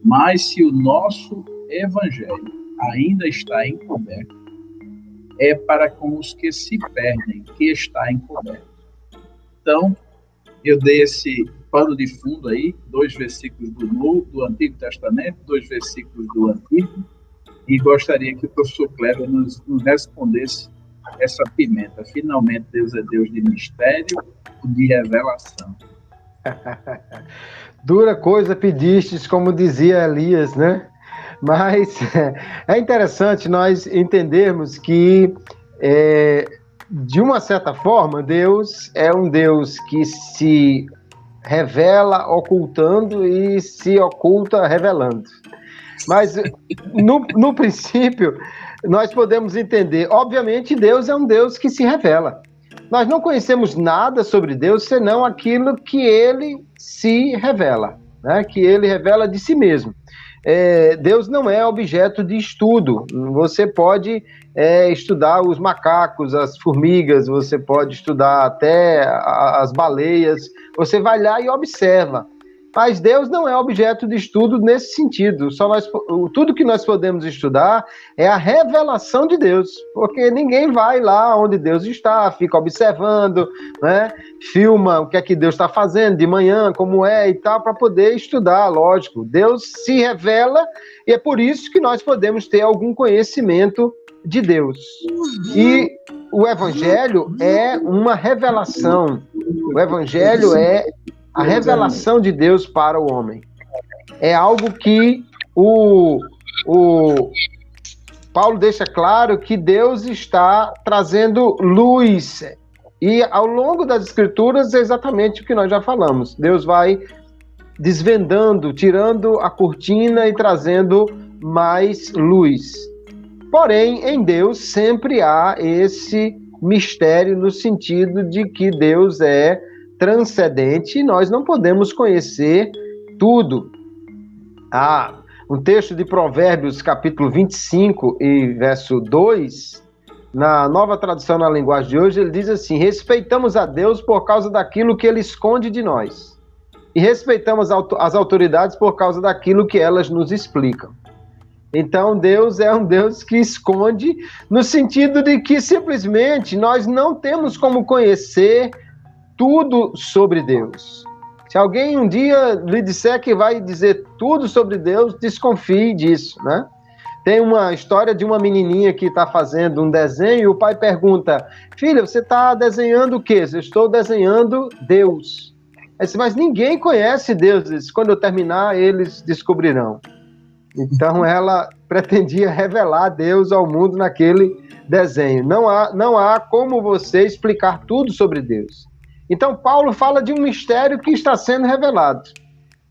[SPEAKER 1] Mas se o nosso evangelho ainda está encoberto, é para com os que se perdem, que está encoberto. Então, eu dei esse pano de fundo aí, dois versículos do, Novo, do Antigo Testamento, dois versículos do Antigo, e gostaria que o professor Kleber nos, nos respondesse essa pimenta. Finalmente, Deus é Deus de mistério, de revelação.
[SPEAKER 3] Dura coisa pedistes, como dizia Elias, né? Mas é interessante nós entendermos que, é, de uma certa forma, Deus é um Deus que se revela ocultando e se oculta revelando. Mas, no, no princípio, nós podemos entender. Obviamente, Deus é um Deus que se revela. Nós não conhecemos nada sobre Deus senão aquilo que ele se revela, né? que ele revela de si mesmo. É, Deus não é objeto de estudo. Você pode é, estudar os macacos, as formigas, você pode estudar até as baleias. Você vai lá e observa. Mas Deus não é objeto de estudo nesse sentido. Só nós, tudo que nós podemos estudar é a revelação de Deus, porque ninguém vai lá onde Deus está, fica observando, né? filma o que é que Deus está fazendo de manhã, como é e tal, para poder estudar, lógico. Deus se revela e é por isso que nós podemos ter algum conhecimento de Deus. E o Evangelho é uma revelação. O Evangelho é a revelação de Deus para o homem. É algo que o, o Paulo deixa claro que Deus está trazendo luz. E ao longo das escrituras é exatamente o que nós já falamos. Deus vai desvendando, tirando a cortina e trazendo mais luz. Porém, em Deus sempre há esse mistério no sentido de que Deus é transcendente e nós não podemos conhecer tudo. Ah, um texto de Provérbios, capítulo 25 e verso 2, na nova tradução na linguagem de hoje, ele diz assim: Respeitamos a Deus por causa daquilo que ele esconde de nós, e respeitamos as autoridades por causa daquilo que elas nos explicam. Então, Deus é um Deus que esconde, no sentido de que simplesmente nós não temos como conhecer tudo sobre Deus. Se alguém um dia lhe disser que vai dizer tudo sobre Deus, desconfie disso, né? Tem uma história de uma menininha que está fazendo um desenho e o pai pergunta: Filha, você está desenhando o quê? Eu estou desenhando Deus. Disse, Mas ninguém conhece Deus. Disse, Quando eu terminar, eles descobrirão. Então ela pretendia revelar Deus ao mundo naquele desenho. Não há, não há como você explicar tudo sobre Deus. Então, Paulo fala de um mistério que está sendo revelado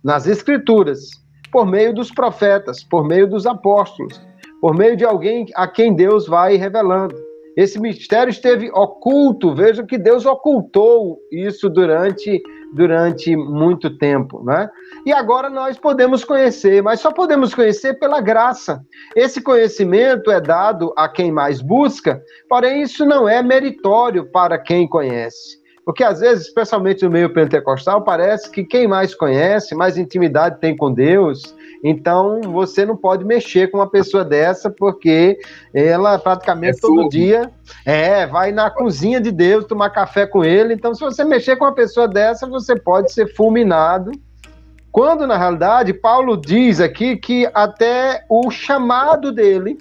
[SPEAKER 3] nas Escrituras, por meio dos profetas, por meio dos apóstolos, por meio de alguém a quem Deus vai revelando. Esse mistério esteve oculto, veja que Deus ocultou isso durante, durante muito tempo, né? E agora nós podemos conhecer, mas só podemos conhecer pela graça. Esse conhecimento é dado a quem mais busca, porém isso não é meritório para quem conhece. Porque às vezes, especialmente no meio pentecostal, parece que quem mais conhece, mais intimidade tem com Deus, então você não pode mexer com uma pessoa dessa, porque ela praticamente é todo dia é, vai na cozinha de Deus tomar café com ele. Então, se você mexer com uma pessoa dessa, você pode ser fulminado. Quando, na realidade, Paulo diz aqui que até o chamado dele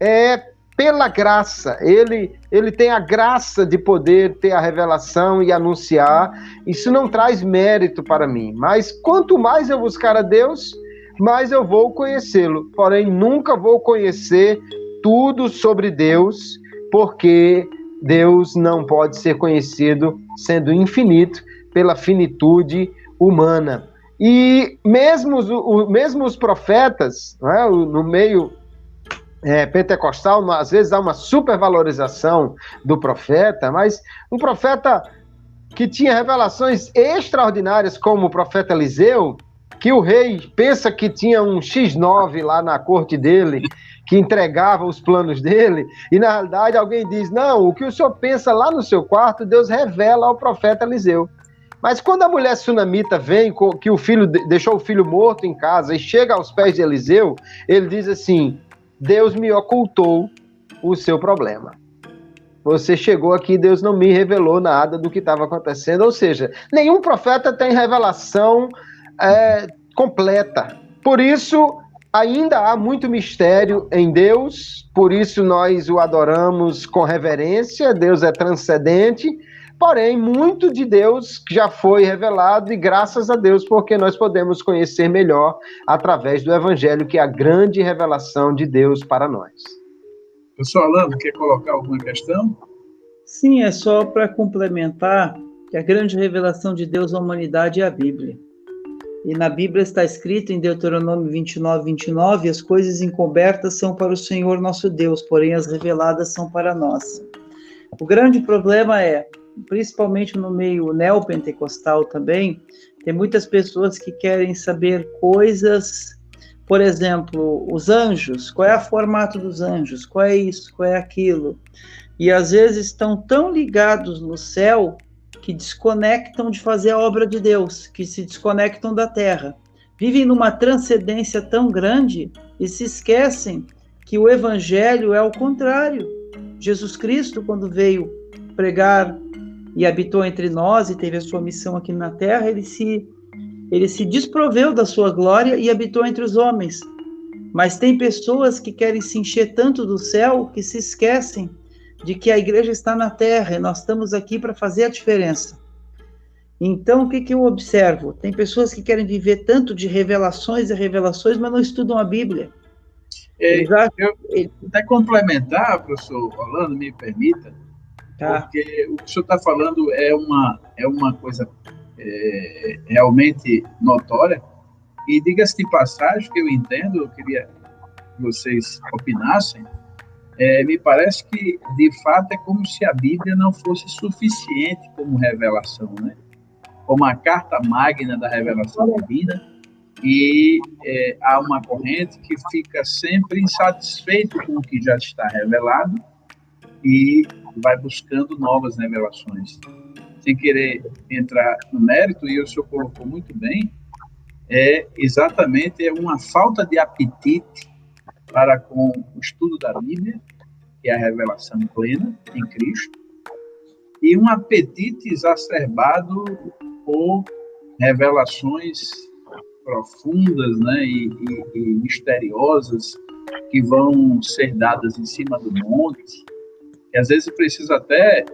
[SPEAKER 3] é pela graça. Ele, ele tem a graça de poder ter a revelação e anunciar. Isso não traz mérito para mim. Mas quanto mais eu buscar a Deus, mais eu vou conhecê-lo. Porém, nunca vou conhecer tudo sobre Deus, porque Deus não pode ser conhecido sendo infinito pela finitude humana. E mesmo, os, mesmo os profetas, é, no meio é, pentecostal, às vezes há uma supervalorização do profeta, mas um profeta que tinha revelações extraordinárias, como o profeta Eliseu, que o rei pensa que tinha um X9 lá na corte dele, que entregava os planos dele, e na realidade alguém diz: Não, o que o senhor pensa lá no seu quarto, Deus revela ao profeta Eliseu. Mas quando a mulher sunamita vem, que o filho deixou o filho morto em casa e chega aos pés de Eliseu, ele diz assim: Deus me ocultou o seu problema. Você chegou aqui, Deus não me revelou nada do que estava acontecendo. Ou seja, nenhum profeta tem revelação é, completa. Por isso, ainda há muito mistério em Deus, por isso nós o adoramos com reverência. Deus é transcendente, porém, muito de Deus já foi revelado, e graças a Deus, porque nós podemos conhecer melhor através do Evangelho, que é a grande revelação de Deus para nós.
[SPEAKER 1] Professor Orlando, quer colocar alguma questão?
[SPEAKER 4] Sim, é só para complementar que a grande revelação de Deus à humanidade é a Bíblia. E na Bíblia está escrito em Deuteronômio 29, 29, as coisas encobertas são para o Senhor nosso Deus, porém as reveladas são para nós. O grande problema é, principalmente no meio neopentecostal também, tem muitas pessoas que querem saber coisas por exemplo, os anjos, qual é o formato dos anjos, qual é isso, qual é aquilo. E às vezes estão tão ligados no céu que desconectam de fazer a obra de Deus, que se desconectam da terra. Vivem numa transcendência tão grande e se esquecem que o evangelho é o contrário. Jesus Cristo, quando veio pregar e habitou entre nós e teve a sua missão aqui na terra, ele se ele se desproveu da sua glória e habitou entre os homens. Mas tem pessoas que querem se encher tanto do céu que se esquecem de que a igreja está na terra e nós estamos aqui para fazer a diferença. Então, o que, que eu observo? Tem pessoas que querem viver tanto de revelações e revelações, mas não estudam a Bíblia.
[SPEAKER 1] É, já... Eu até complementar, professor Orlando, me permita, tá. porque o que o senhor está falando é uma, é uma coisa é, realmente notória. E diga-se de passagem, que eu entendo, eu queria que vocês opinassem, é, me parece que, de fato, é como se a Bíblia não fosse suficiente como revelação, né? como a carta magna da revelação divina, e é, há uma corrente que fica sempre insatisfeito com o que já está revelado e vai buscando novas revelações. Sem querer entrar no mérito, e o senhor colocou muito bem, é exatamente uma falta de apetite para com o estudo da Bíblia, que é a revelação plena em Cristo, e um apetite exacerbado por revelações profundas né, e, e, e misteriosas que vão ser dadas em cima do monte, e às vezes precisa até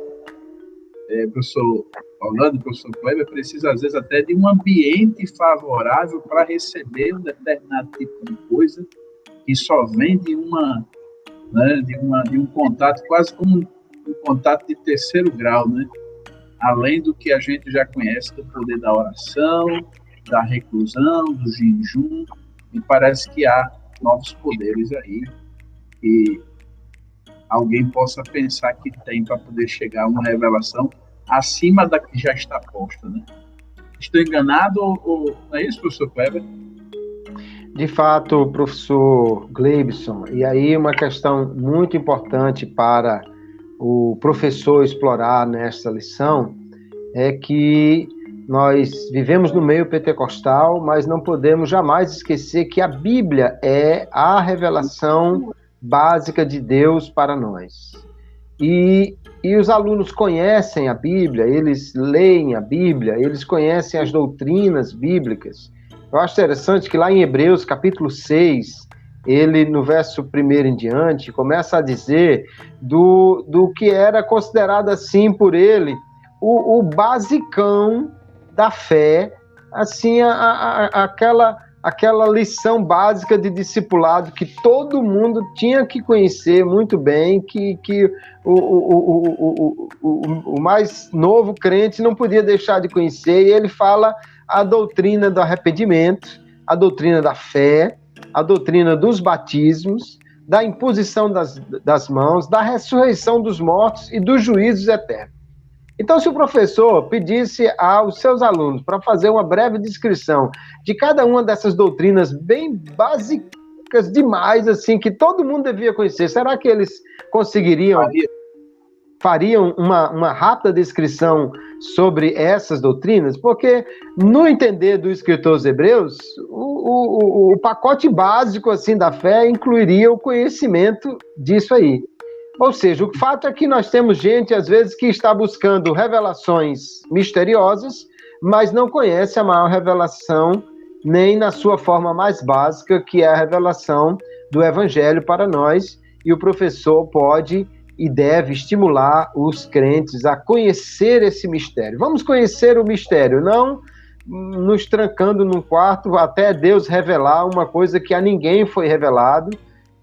[SPEAKER 1] é, professor Orlando, professor Kleber, precisa às vezes até de um ambiente favorável para receber um determinado tipo de coisa que só vem de uma, né, de, uma de um contato quase como um, contato de terceiro grau, né? Além do que a gente já conhece do poder da oração, da reclusão, do jejum, e parece que há novos poderes aí que alguém possa pensar que tem para poder chegar a uma revelação acima da que já está posta, né? Estou enganado ou, ou é isso, professor Kleber?
[SPEAKER 3] De fato, professor Gleibson, e aí uma questão muito importante para o professor explorar nesta lição é que nós vivemos no meio pentecostal, mas não podemos jamais esquecer que a Bíblia é a revelação básica de Deus para nós. E, e os alunos conhecem a Bíblia, eles leem a Bíblia, eles conhecem as doutrinas bíblicas. Eu acho interessante que lá em Hebreus, capítulo 6, ele, no verso primeiro em diante, começa a dizer do, do que era considerado assim por ele o, o basicão da fé, assim, a, a, aquela aquela lição básica de discipulado que todo mundo tinha que conhecer muito bem, que, que o, o, o, o, o mais novo crente não podia deixar de conhecer, e ele fala a doutrina do arrependimento, a doutrina da fé, a doutrina dos batismos, da imposição das, das mãos, da ressurreição dos mortos e dos juízos eternos. Então, se o professor pedisse aos seus alunos para fazer uma breve descrição de cada uma dessas doutrinas bem básicas demais, assim, que todo mundo devia conhecer, será que eles conseguiriam? Fariam uma, uma rápida descrição sobre essas doutrinas? Porque, no entender do escritor dos Hebreus, o, o, o pacote básico assim da fé incluiria o conhecimento disso aí. Ou seja, o fato é que nós temos gente, às vezes, que está buscando revelações misteriosas, mas não conhece a maior revelação, nem na sua forma mais básica, que é a revelação do Evangelho para nós, e o professor pode e deve estimular os crentes a conhecer esse mistério. Vamos conhecer o mistério, não nos trancando num quarto até Deus revelar uma coisa que a ninguém foi revelado.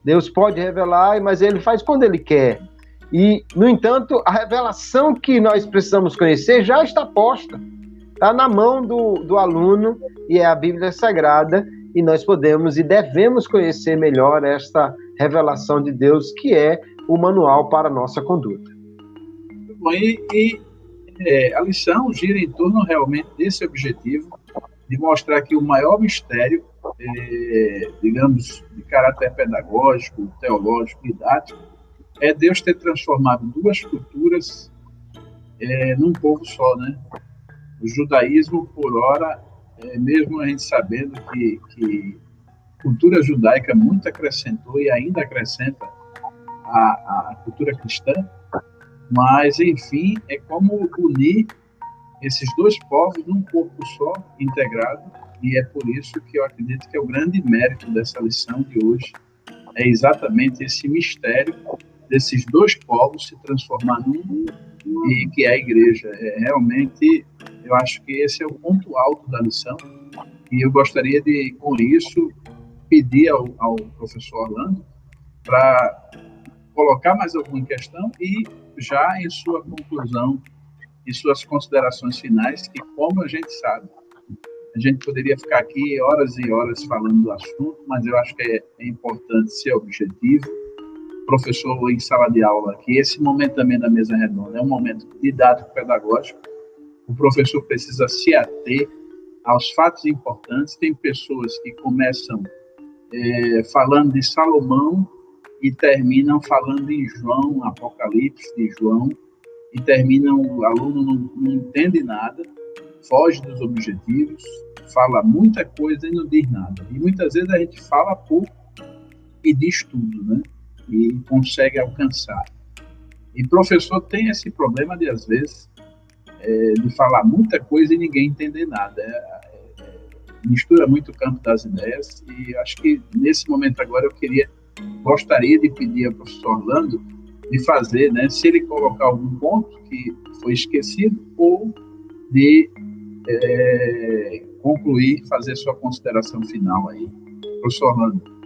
[SPEAKER 3] Deus pode revelar, mas ele faz quando ele quer. E, no entanto, a revelação que nós precisamos conhecer já está posta. Está na mão do, do aluno e é a Bíblia Sagrada, e nós podemos e devemos conhecer melhor esta revelação de Deus, que é o manual para nossa conduta.
[SPEAKER 1] Bom, e, e é, a lição gira em torno realmente desse objetivo, de mostrar que o maior mistério, é, digamos, de caráter pedagógico, teológico, didático, é Deus ter transformado duas culturas é, num povo só, né? O judaísmo, por hora, é, mesmo a gente sabendo que, que cultura judaica muito acrescentou e ainda acrescenta a, a cultura cristã, mas, enfim, é como unir esses dois povos num corpo só, integrado, e é por isso que eu acredito que é o grande mérito dessa lição de hoje, é exatamente esse mistério desses dois povos se transformar num e que é a igreja. É, realmente, eu acho que esse é o ponto alto da lição, e eu gostaria de, com isso, pedir ao, ao professor Orlando para colocar mais alguma questão e já em sua conclusão e suas considerações finais, que como a gente sabe, a gente poderia ficar aqui horas e horas falando do assunto, mas eu acho que é, é importante ser objetivo. Professor em sala de aula, que esse momento também da mesa redonda é um momento didático pedagógico. O professor precisa se ater aos fatos importantes. Tem pessoas que começam é, falando de Salomão e terminam falando em João, Apocalipse de João, e terminam, o aluno não, não entende nada, foge dos objetivos, fala muita coisa e não diz nada. E muitas vezes a gente fala pouco e diz tudo, né? E consegue alcançar. E professor tem esse problema de, às vezes, é, de falar muita coisa e ninguém entender nada. É, é, é mistura muito o campo das ideias e acho que nesse momento agora eu queria gostaria de pedir ao professor Orlando de fazer, né, se ele colocar algum ponto que foi esquecido ou de é, concluir, fazer sua consideração final aí. Professor Orlando.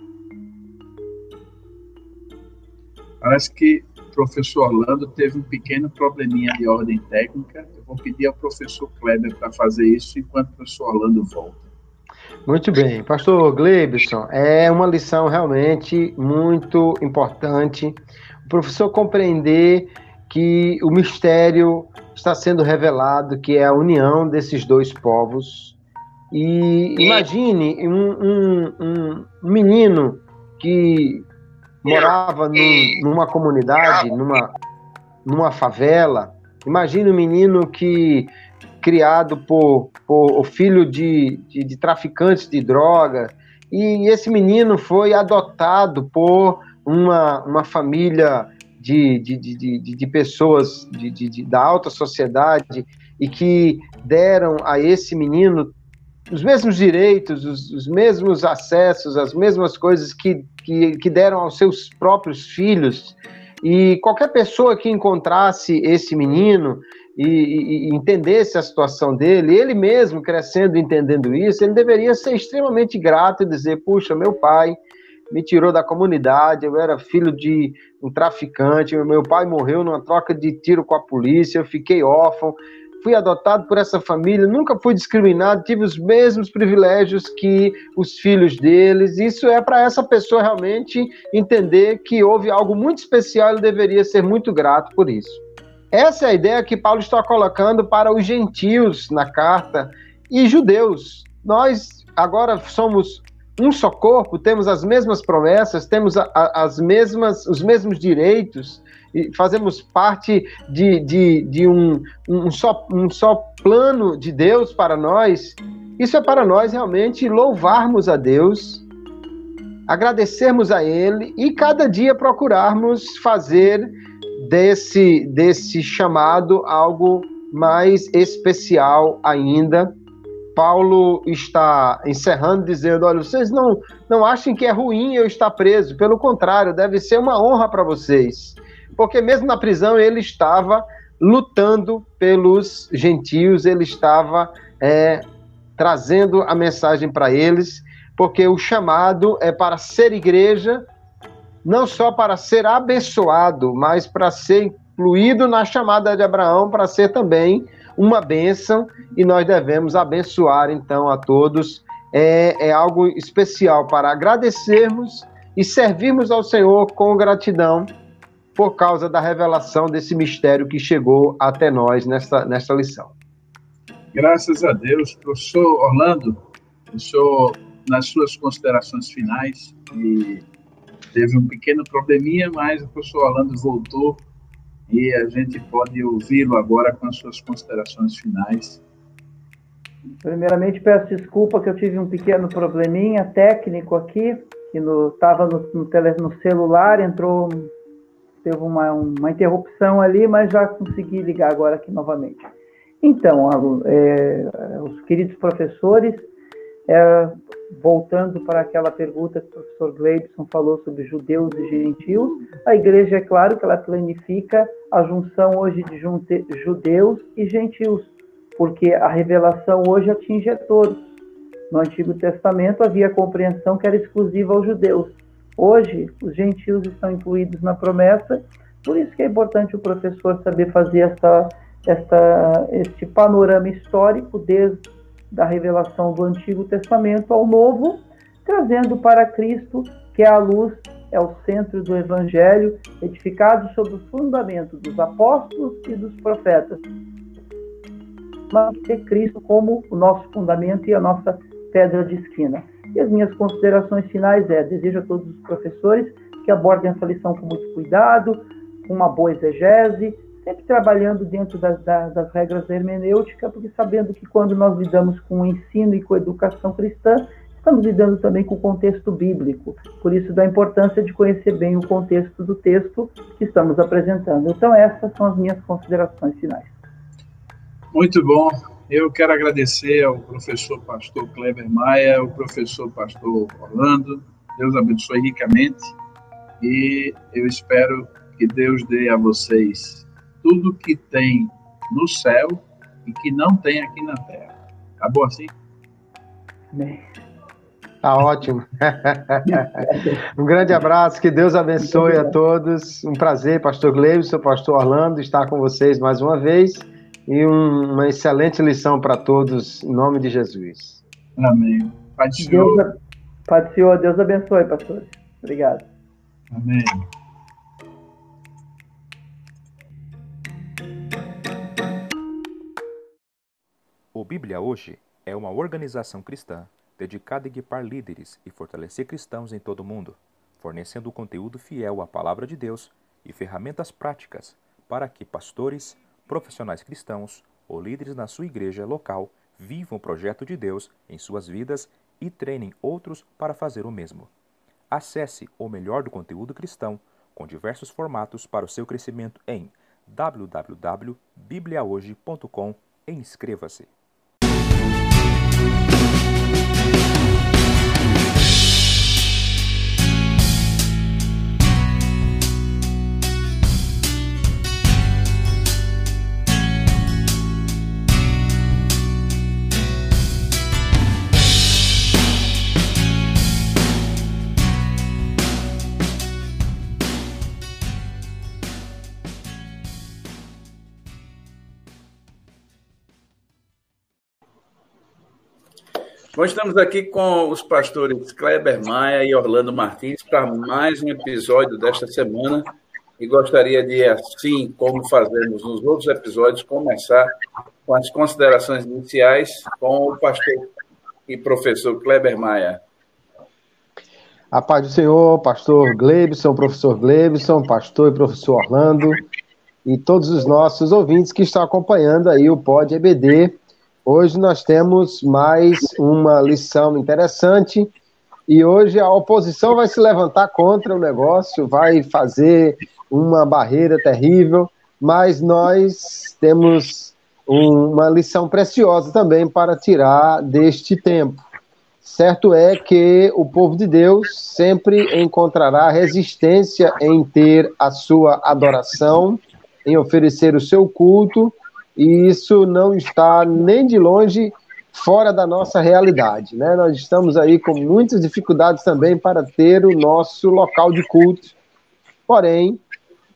[SPEAKER 1] Parece que o professor Orlando teve um pequeno probleminha de ordem técnica. Eu vou pedir ao professor Kleber para fazer isso enquanto o professor Orlando volta.
[SPEAKER 3] Muito bem, pastor Glebson, é uma lição realmente muito importante. O professor compreender que o mistério está sendo revelado, que é a união desses dois povos. E imagine um, um, um menino que morava num, numa comunidade, numa, numa favela. Imagine um menino que criado por, por o filho de, de, de traficantes de droga, e esse menino foi adotado por uma, uma família de, de, de, de, pessoas de, de, da alta sociedade e que deram a esse menino os mesmos direitos, os, os mesmos acessos, as mesmas coisas que, que, que deram aos seus próprios filhos. E qualquer pessoa que encontrasse esse menino e, e, entendesse a situação dele, ele mesmo crescendo entendendo isso, ele deveria ser extremamente grato e dizer: puxa, meu pai me tirou da comunidade, eu era filho de um traficante, meu pai morreu numa troca de tiro com a polícia, eu fiquei órfão, fui adotado por essa família, nunca fui discriminado, tive os mesmos privilégios que os filhos deles. Isso é para essa pessoa realmente entender que houve algo muito especial, ele deveria ser muito grato por isso. Essa é a ideia que Paulo está colocando para os gentios na carta e judeus. Nós agora somos um só corpo, temos as mesmas promessas, temos a, a, as mesmas, os mesmos direitos, e fazemos parte de, de, de um, um, só, um só plano de Deus para nós. Isso é para nós realmente louvarmos a Deus, agradecermos a Ele e cada dia procurarmos fazer desse, desse chamado algo mais especial ainda Paulo está encerrando dizendo: olha, vocês não, não achem que é ruim eu estar preso, pelo contrário, deve ser uma honra para vocês. Porque mesmo na prisão ele estava lutando pelos gentios, ele estava é, trazendo a mensagem para eles, porque o chamado é para ser igreja, não só para ser abençoado, mas para ser incluído na chamada de Abraão, para ser também uma bênção e nós devemos abençoar então a todos. É, é algo especial para agradecermos e servirmos ao Senhor com gratidão por causa da revelação desse mistério que chegou até nós nesta, nesta lição.
[SPEAKER 1] Graças a Deus, professor Orlando, o senhor, nas suas considerações finais, e teve um pequeno probleminha, mas o professor Orlando voltou e a gente pode ouvi-lo agora com as suas considerações finais.
[SPEAKER 4] Primeiramente, peço desculpa que eu tive um pequeno probleminha técnico aqui, que estava no, no, no, celular, entrou, teve uma, uma interrupção ali, mas já consegui ligar agora aqui novamente. Então, é, os queridos professores, é, voltando para aquela pergunta que o professor Gleibson falou sobre judeus e gentios, a igreja, é claro que ela planifica a junção hoje de judeus e gentios, porque a revelação hoje atinge a todos. No Antigo Testamento havia compreensão que era exclusiva aos judeus. Hoje, os gentios estão incluídos na promessa, por isso que é importante o professor saber fazer essa, essa, este panorama histórico desde da revelação do Antigo Testamento ao Novo, trazendo para Cristo, que é a luz, é o centro do Evangelho, edificado sobre o fundamento dos apóstolos e dos profetas. Mas ter Cristo como o nosso fundamento e a nossa pedra de esquina. E as minhas considerações finais é: desejo a todos os professores que abordem essa lição com muito cuidado, com uma boa exegese, sempre trabalhando dentro das, das, das regras da hermenêutica, porque sabendo que quando nós lidamos com o ensino e com a educação cristã, estamos lidando também com o contexto bíblico. Por isso, da importância de conhecer bem o contexto do texto que estamos apresentando. Então, essas são as minhas considerações finais.
[SPEAKER 1] Muito bom. Eu quero agradecer ao professor pastor Kleber Maia, ao professor pastor Orlando. Deus abençoe ricamente e eu espero que Deus dê a vocês tudo que tem no céu e que não tem aqui na terra. Acabou assim?
[SPEAKER 3] Tá ótimo. um grande abraço, que Deus abençoe a todos. Um prazer, pastor Gleison, pastor Orlando, estar com vocês mais uma vez. E um, uma excelente lição para todos, em nome de Jesus.
[SPEAKER 1] Amém. Pai do Senhor.
[SPEAKER 4] Deus, Pai do Senhor, Deus abençoe, pastor. Obrigado.
[SPEAKER 1] Amém.
[SPEAKER 5] Bíblia Hoje é uma organização cristã dedicada a equipar líderes e fortalecer cristãos em todo o mundo, fornecendo conteúdo fiel à Palavra de Deus e ferramentas práticas para que pastores, profissionais cristãos ou líderes na sua igreja local vivam o projeto de Deus em suas vidas e treinem outros para fazer o mesmo. Acesse o melhor do conteúdo cristão com diversos formatos para o seu crescimento em www.bibliahoje.com e inscreva-se.
[SPEAKER 6] Bom, estamos aqui com os pastores Kleber Maia e Orlando Martins para mais um episódio desta semana e gostaria de, assim como fazemos nos outros episódios, começar com as considerações iniciais com o pastor e professor Kleber Maia.
[SPEAKER 3] A paz do Senhor, pastor Glebson, professor Glebson, pastor e professor Orlando, e todos os nossos ouvintes que estão acompanhando aí o Pod EBD. Hoje nós temos mais uma lição interessante e hoje a oposição vai se levantar contra o negócio, vai fazer uma barreira terrível, mas nós temos uma lição preciosa também para tirar deste tempo. Certo é que o povo de Deus sempre encontrará resistência em ter a sua adoração, em oferecer o seu culto, e isso não está nem de longe fora da nossa realidade. Né? Nós estamos aí com muitas dificuldades também para ter o nosso local de culto, porém,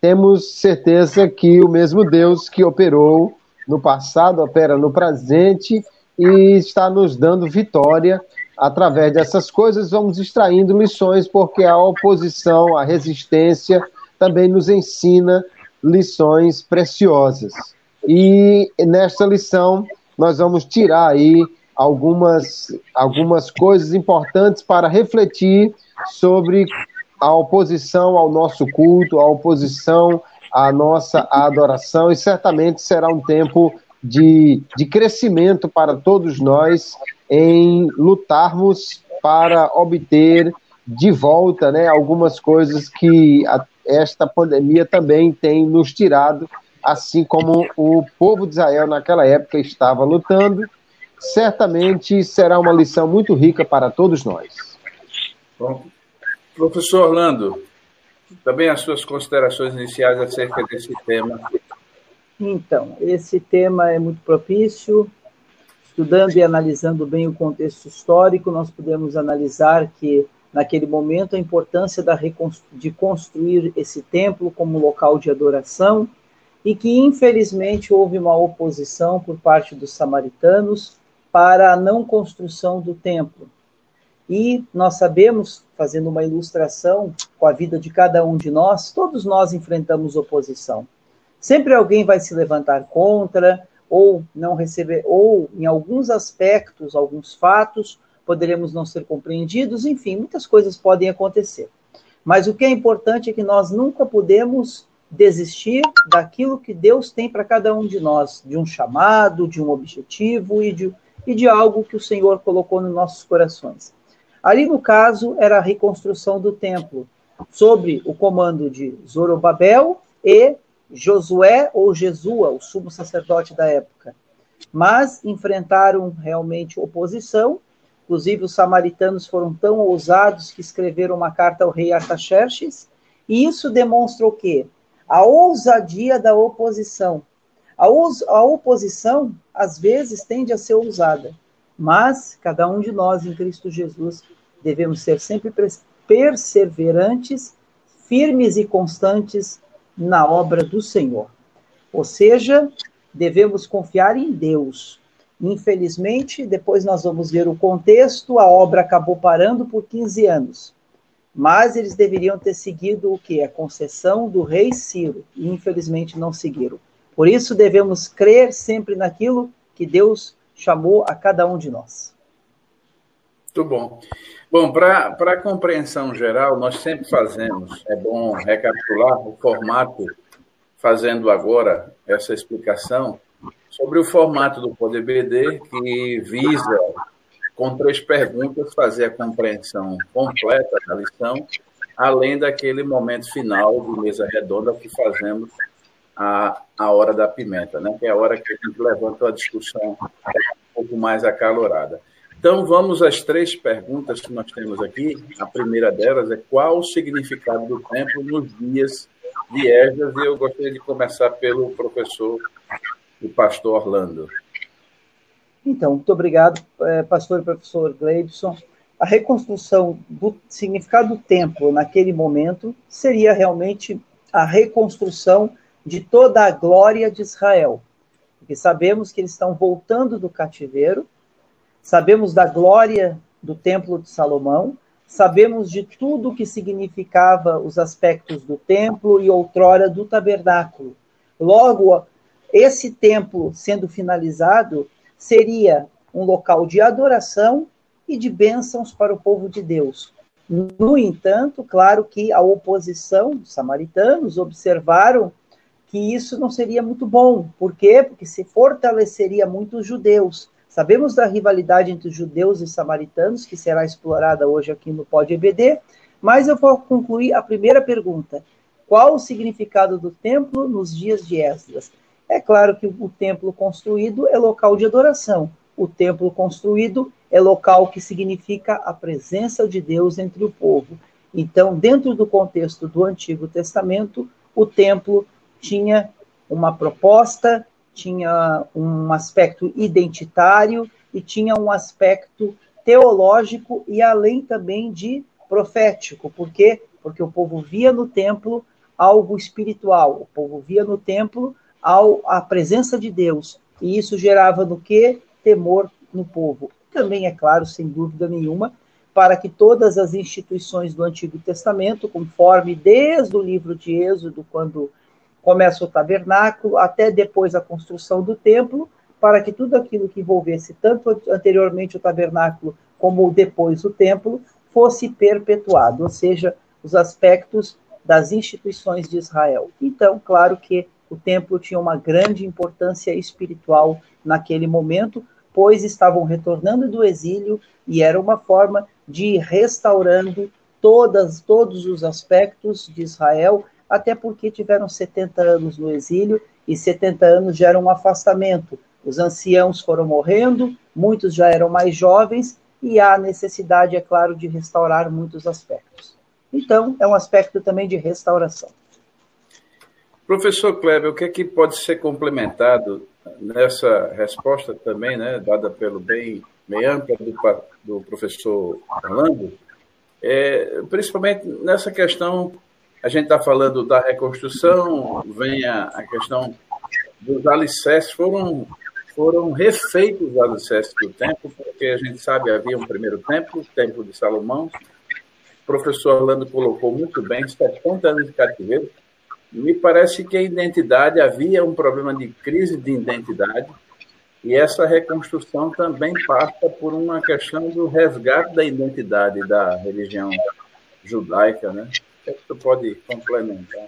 [SPEAKER 3] temos certeza que o mesmo Deus que operou no passado opera no presente e está nos dando vitória através dessas coisas, vamos extraindo lições, porque a oposição, a resistência também nos ensina lições preciosas. E nesta lição, nós vamos tirar aí algumas, algumas coisas importantes para refletir sobre a oposição ao nosso culto, a oposição à nossa adoração, e certamente será um tempo de, de crescimento para todos nós em lutarmos para obter de volta né, algumas coisas que a, esta pandemia também tem nos tirado, assim como o povo de Israel naquela época estava lutando. Certamente será uma lição muito rica para todos nós.
[SPEAKER 1] Bom, professor Orlando, também as suas considerações iniciais acerca desse tema.
[SPEAKER 4] Então, esse tema é muito propício estudando e analisando bem o contexto histórico, nós podemos analisar que, naquele momento, a importância da de construir esse templo como local de adoração e que, infelizmente, houve uma oposição por parte dos samaritanos para a não construção do templo. E nós sabemos, fazendo uma ilustração com a vida de cada um de nós, todos nós enfrentamos oposição. Sempre alguém vai se levantar contra, ou não receber, ou em alguns aspectos, alguns fatos, poderemos não ser compreendidos, enfim, muitas coisas podem acontecer. Mas o que é importante é que nós nunca podemos desistir daquilo que Deus tem para cada um de nós, de um chamado, de um objetivo e de, e de algo que o Senhor colocou nos nossos corações. Ali, no caso, era a reconstrução do templo, sob o comando de Zorobabel e Josué ou Jesua, o sumo sacerdote da época. Mas enfrentaram realmente oposição. Inclusive, os samaritanos foram tão ousados que escreveram uma carta ao rei Artaxerxes. E isso demonstra o quê? A ousadia da oposição. A, a oposição, às vezes, tende a ser ousada. Mas cada um de nós, em Cristo Jesus, devemos ser sempre perseverantes, firmes e constantes na obra do Senhor. Ou seja, devemos confiar em Deus. Infelizmente, depois nós vamos ver o contexto, a obra acabou parando por 15 anos. Mas eles deveriam ter seguido o que? A concessão do rei Ciro, e infelizmente não seguiram. Por isso devemos crer sempre naquilo que Deus chamou a cada um de nós.
[SPEAKER 1] Muito bom. Bom, para a compreensão geral, nós sempre fazemos, é bom recapitular o formato, fazendo agora essa explicação sobre o formato do Poder BD, que visa, com três perguntas, fazer a compreensão completa da lição, além daquele momento final de mesa redonda que fazemos a, a hora da pimenta, né? que é a hora que a gente levanta a discussão um pouco mais acalorada. Então, vamos às três perguntas que nós temos aqui. A primeira delas é qual o significado do templo nos dias de Esdras? E eu gostaria de começar pelo professor e pastor Orlando.
[SPEAKER 4] Então, muito obrigado, é, pastor e professor Gleibson. A reconstrução do significado do templo naquele momento seria realmente a reconstrução de toda a glória de Israel. Porque sabemos que eles estão voltando do cativeiro sabemos da glória do Templo de Salomão, sabemos de tudo o que significava os aspectos do templo e outrora do tabernáculo. Logo, esse templo sendo finalizado seria um local de adoração e de bênçãos para o povo de Deus. No entanto, claro que a oposição, os samaritanos, observaram que isso não seria muito bom. Por quê? Porque se fortaleceria muito os judeus. Sabemos da rivalidade entre judeus e samaritanos, que será explorada hoje aqui no Pod EBD, mas eu vou concluir a primeira pergunta. Qual o significado do templo nos dias de Esdras? É claro que o templo construído é local de adoração. O templo construído é local que significa a presença de Deus entre o povo. Então, dentro do contexto do Antigo Testamento, o templo tinha uma proposta, tinha um aspecto identitário e tinha um aspecto teológico e além também de profético. Por quê? Porque o povo via no templo algo espiritual, o povo via no templo ao, a presença de Deus. E isso gerava no que? Temor no povo. Também, é claro, sem dúvida nenhuma, para que todas as instituições do Antigo Testamento, conforme desde o livro de Êxodo, quando começa o tabernáculo, até depois a construção do templo, para que tudo aquilo que envolvesse tanto anteriormente o tabernáculo como depois o templo fosse perpetuado, ou seja, os aspectos das instituições de Israel. Então, claro que o templo tinha uma grande importância espiritual naquele momento, pois estavam retornando do exílio e era uma forma de ir restaurando todas, todos os aspectos de Israel, até porque tiveram 70 anos no exílio e 70 anos já um afastamento. Os anciãos foram morrendo, muitos já eram mais jovens e há necessidade, é claro, de restaurar muitos aspectos. Então, é um aspecto também de restauração.
[SPEAKER 1] Professor Kleber, o que é que pode ser complementado nessa resposta também, né, dada pelo bem, bem ampla do, do professor Orlando, é, principalmente nessa questão, a gente está falando da reconstrução, vem a, a, questão dos alicerces, foram, foram refeitos os alicerces do templo, porque a gente sabe, havia um primeiro templo, o templo de Salomão, o professor Orlando colocou muito bem, 70 anos de cativeiro. Me parece que a identidade, havia um problema de crise de identidade, e essa reconstrução também passa por uma questão do resgate da identidade da religião judaica, né? O que, pode complementar?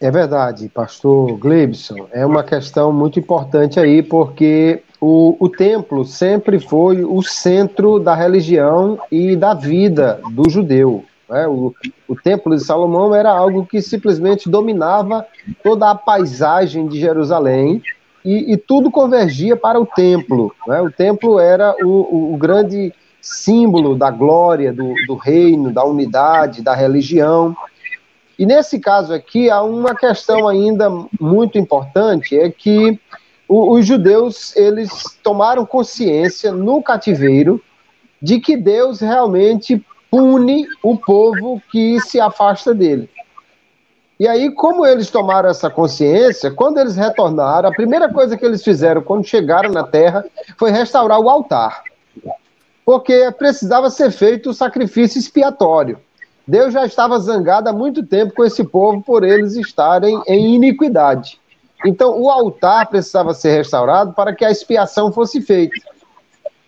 [SPEAKER 3] É verdade, pastor Glebson. É uma questão muito importante aí, porque o, o templo sempre foi o centro da religião e da vida do judeu. Né? O, o templo de Salomão era algo que simplesmente dominava toda a paisagem de Jerusalém e, e tudo convergia para o templo. Né? O templo era o, o grande símbolo da glória do, do reino, da unidade, da religião. E nesse caso aqui há uma questão ainda muito importante, é que os judeus eles tomaram consciência no cativeiro de que Deus realmente pune o povo que se afasta dele. E aí, como eles tomaram essa consciência, quando eles retornaram, a primeira coisa que eles fizeram quando chegaram na terra foi restaurar o altar. Porque precisava ser feito o sacrifício expiatório. Deus já estava zangado há muito tempo com esse povo por eles estarem em iniquidade. Então, o altar precisava ser restaurado para que a expiação fosse feita.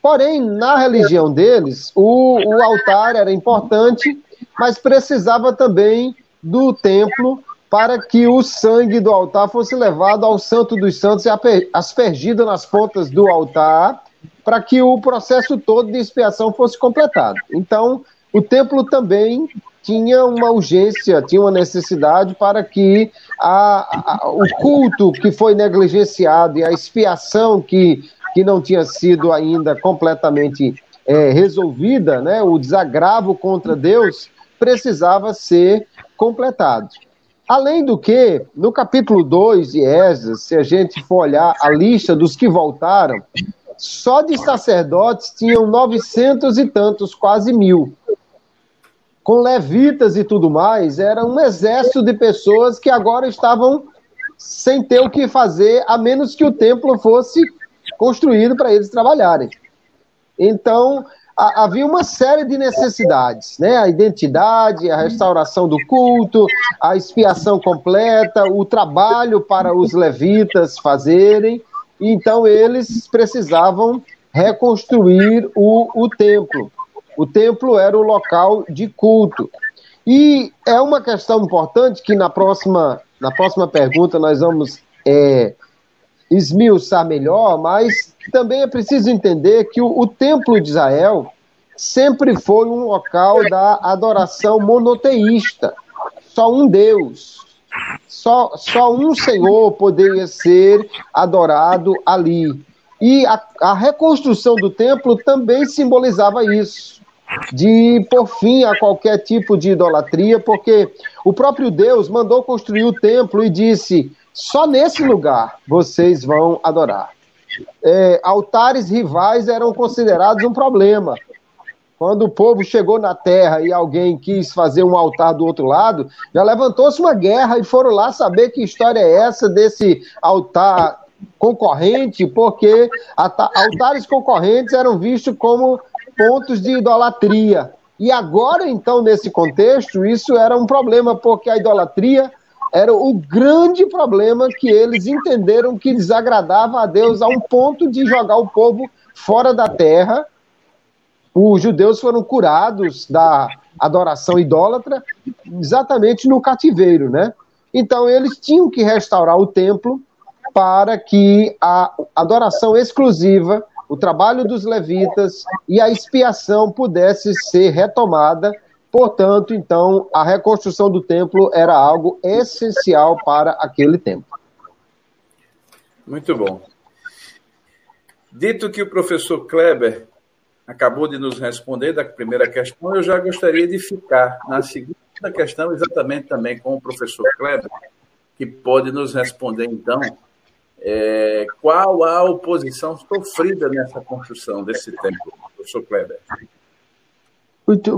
[SPEAKER 3] Porém, na religião deles, o, o altar era importante, mas precisava também do templo para que o sangue do altar fosse levado ao Santo dos Santos e aspergido nas pontas do altar, para que o processo todo de expiação fosse completado. Então, o templo também tinha uma urgência, tinha uma necessidade para que a, a, o culto que foi negligenciado e a expiação que, que não tinha sido ainda completamente é, resolvida, né, o desagravo contra Deus, precisava ser completado. Além do que, no capítulo 2 de Esdras, se a gente for olhar a lista dos que voltaram, só de sacerdotes tinham novecentos e tantos, quase mil com levitas e tudo mais, era um exército de pessoas que agora estavam sem ter o que fazer, a menos que o templo fosse construído para eles trabalharem. Então, a, havia uma série de necessidades, né? A identidade, a restauração do culto, a expiação completa, o trabalho para os levitas fazerem. Então, eles precisavam reconstruir o, o templo. O templo era o local de culto. E é uma questão importante que na próxima, na próxima pergunta nós vamos é, esmiuçar melhor, mas também é preciso entender que o, o templo de Israel sempre foi um local da adoração monoteísta. Só um Deus, só, só um Senhor poderia ser adorado ali. E a, a reconstrução do templo também simbolizava isso de por fim a qualquer tipo de idolatria, porque o próprio Deus mandou construir o templo e disse: só nesse lugar vocês vão adorar. É, altares rivais eram considerados um problema. Quando o povo chegou na terra e alguém quis fazer um altar do outro lado, já levantou-se uma guerra e foram lá saber que história é essa desse altar concorrente, porque altares concorrentes eram vistos como pontos de idolatria. E agora, então, nesse contexto, isso era um problema, porque a idolatria era o grande problema que eles entenderam que desagradava a Deus a um ponto de jogar o povo fora da terra os judeus foram curados da adoração idólatra exatamente no cativeiro, né? Então eles tinham que restaurar o templo para que a adoração exclusiva, o trabalho dos levitas e a expiação pudesse ser retomada. Portanto, então, a reconstrução do templo era algo essencial para aquele tempo.
[SPEAKER 1] Muito bom. Dito que o professor Kleber acabou de nos responder da primeira questão, eu já gostaria de ficar na segunda questão, exatamente também com o professor Kleber, que pode nos responder, então, é, qual a oposição sofrida nessa construção desse templo, professor Kleber?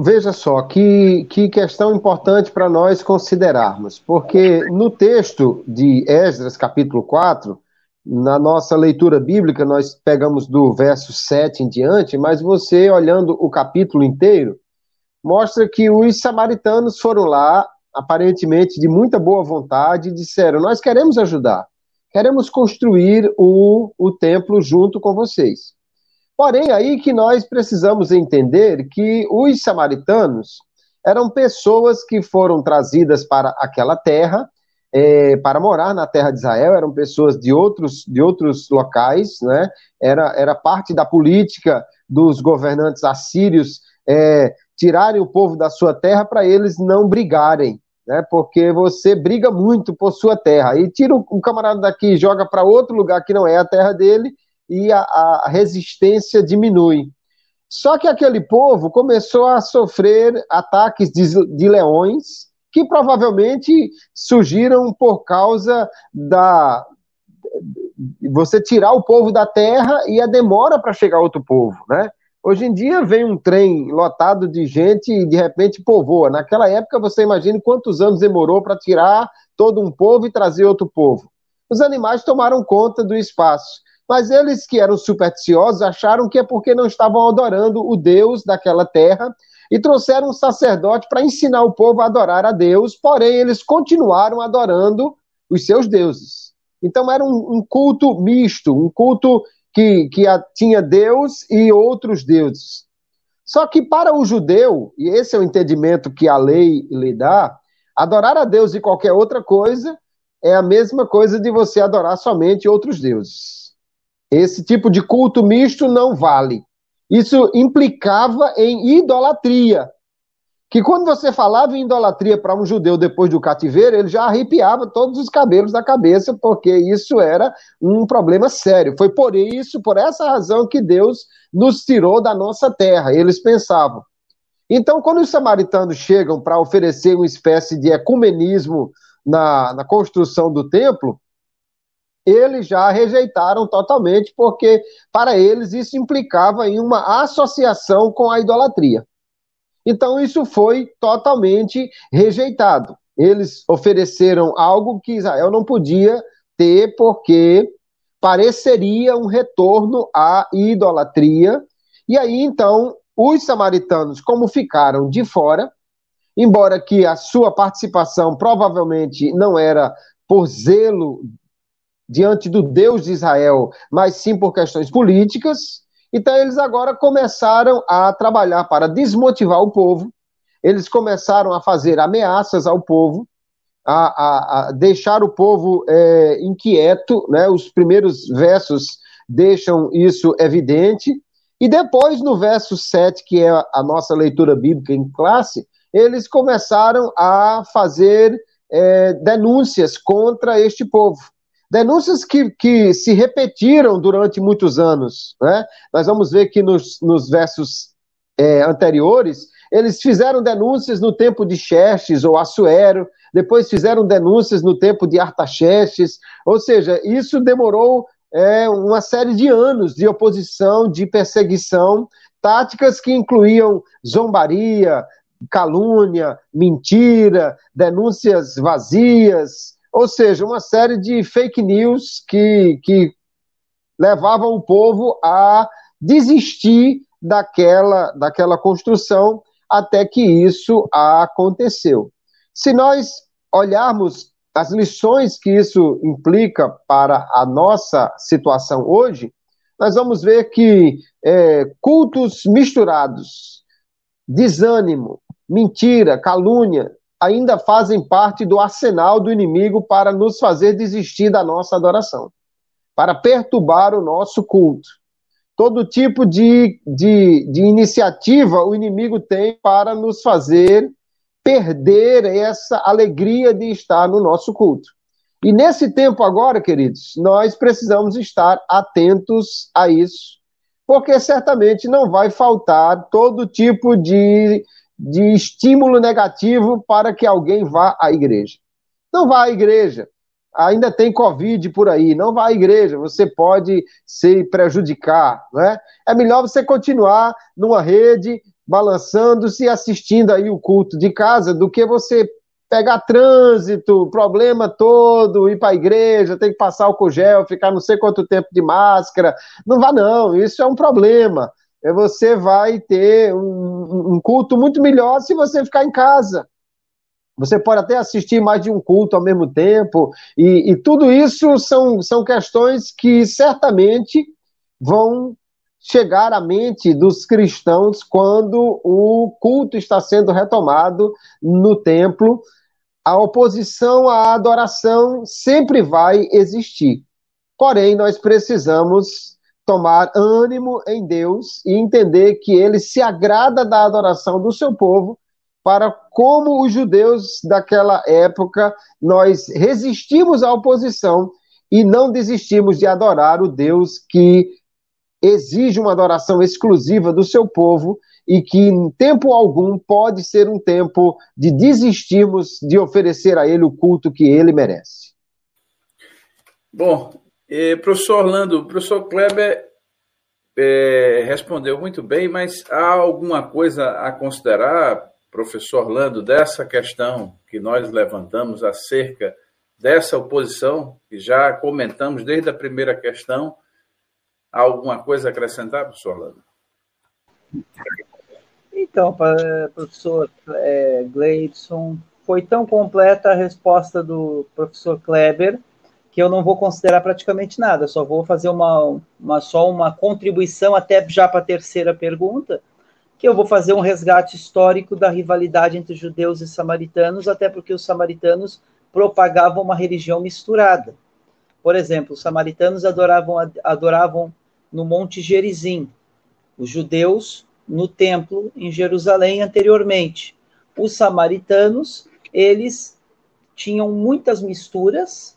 [SPEAKER 3] Veja só, que, que questão importante para nós considerarmos, porque no texto de Esdras, capítulo 4, na nossa leitura bíblica, nós pegamos do verso 7 em diante, mas você, olhando o capítulo inteiro, mostra que os samaritanos foram lá, aparentemente de muita boa vontade, e disseram: Nós queremos ajudar, queremos construir o, o templo junto com vocês. Porém, aí que nós precisamos entender que os samaritanos eram pessoas que foram trazidas para aquela terra é, para morar na terra de Israel, eram pessoas de outros, de outros locais, né? era, era parte da política dos governantes assírios é, tirarem o povo da sua terra para eles não brigarem, né? porque você briga muito por sua terra, e tira um camarada daqui joga para outro lugar que não é a terra dele, e a, a resistência diminui. Só que aquele povo começou a sofrer ataques de, de leões, que provavelmente surgiram por causa da você tirar o povo da terra e a demora para chegar outro povo, né? Hoje em dia vem um trem lotado de gente e de repente povoa. Naquela época você imagina quantos anos demorou para tirar todo um povo e trazer outro povo. Os animais tomaram conta do espaço, mas eles que eram supersticiosos acharam que é porque não estavam adorando o Deus daquela terra e trouxeram um sacerdote para ensinar o povo a adorar a Deus, porém eles continuaram adorando os seus deuses. Então era um, um culto misto, um culto que, que tinha Deus e outros deuses. Só que para o judeu, e esse é o entendimento que a lei lhe dá, adorar a Deus e qualquer outra coisa é a mesma coisa de você adorar somente outros deuses. Esse tipo de culto misto não vale. Isso implicava em idolatria. Que quando você falava em idolatria para um judeu depois do cativeiro, ele já arrepiava todos os cabelos da cabeça, porque isso era um problema sério. Foi por isso, por essa razão, que Deus nos tirou da nossa terra. Eles pensavam. Então, quando os samaritanos chegam para oferecer uma espécie de ecumenismo na, na construção do templo, eles já rejeitaram totalmente, porque para eles isso implicava em uma associação com a idolatria. Então isso foi totalmente rejeitado. Eles ofereceram algo que Israel não podia ter, porque pareceria um retorno à idolatria. E aí então os samaritanos, como ficaram de fora, embora que a sua participação provavelmente não era por zelo diante do Deus de Israel, mas sim por questões políticas. Então, eles agora começaram a trabalhar para desmotivar o povo, eles começaram a fazer ameaças ao povo, a, a, a deixar o povo é, inquieto, né? Os primeiros versos deixam isso evidente. E depois, no verso 7, que é a nossa leitura bíblica em classe, eles começaram a fazer é, denúncias contra este povo. Denúncias que, que se repetiram durante muitos anos. Né? Nós vamos ver que nos, nos versos é, anteriores, eles fizeram denúncias no tempo de Xerxes ou Assuero, depois fizeram denúncias no tempo de Artaxerxes, ou seja, isso demorou é, uma série de anos de oposição, de perseguição, táticas que incluíam zombaria, calúnia, mentira, denúncias vazias, ou seja, uma série de fake news que, que levavam o povo a desistir daquela, daquela construção até que isso aconteceu. Se nós olharmos as lições que isso implica para a nossa situação hoje, nós vamos ver que é, cultos misturados, desânimo, mentira, calúnia, ainda fazem parte do arsenal do inimigo para nos fazer desistir da nossa adoração, para perturbar o nosso culto. Todo tipo de, de, de iniciativa o inimigo tem para nos fazer perder essa alegria de estar no nosso culto. E nesse tempo agora, queridos, nós precisamos estar atentos a isso, porque certamente não vai faltar todo tipo de, de estímulo negativo para que alguém vá à igreja. Não vá à igreja. Ainda tem Covid por aí, não vá à igreja, você pode se prejudicar, né? É melhor você continuar numa rede balançando-se assistindo aí o culto de casa do que você pegar trânsito, problema todo, ir para a igreja, tem que passar o gel, ficar não sei quanto tempo de máscara. Não vá não, isso é um problema. É, você vai ter um, um culto muito melhor se você ficar em casa. Você pode até assistir mais de um culto ao mesmo tempo, e, e tudo isso são, são questões que certamente vão chegar à mente dos cristãos quando o culto está sendo retomado no templo. A oposição à adoração sempre vai existir. Porém, nós precisamos tomar ânimo em Deus e entender que ele se agrada da adoração do seu povo, para como os judeus daquela época, nós resistimos à oposição e não desistimos de adorar o Deus que exige uma adoração exclusiva do seu povo e que em tempo algum pode ser um tempo de desistirmos de oferecer a ele o culto que ele merece.
[SPEAKER 1] Bom, eh, professor Orlando, o professor Kleber eh, respondeu muito bem, mas há alguma coisa a considerar, professor Orlando, dessa questão que nós levantamos acerca dessa oposição, que já comentamos desde a primeira questão, Há alguma coisa a acrescentar, professor Orlando?
[SPEAKER 4] Então, professor é, Gleidson, foi tão completa a resposta do professor Kleber que eu não vou considerar praticamente nada, só vou fazer uma, uma só uma contribuição até já para a terceira pergunta, que eu vou fazer um resgate histórico da rivalidade entre judeus e samaritanos, até porque os samaritanos propagavam uma religião misturada. Por exemplo, os samaritanos adoravam, adoravam no Monte Gerizim, os judeus no templo em Jerusalém anteriormente. Os samaritanos, eles tinham muitas misturas,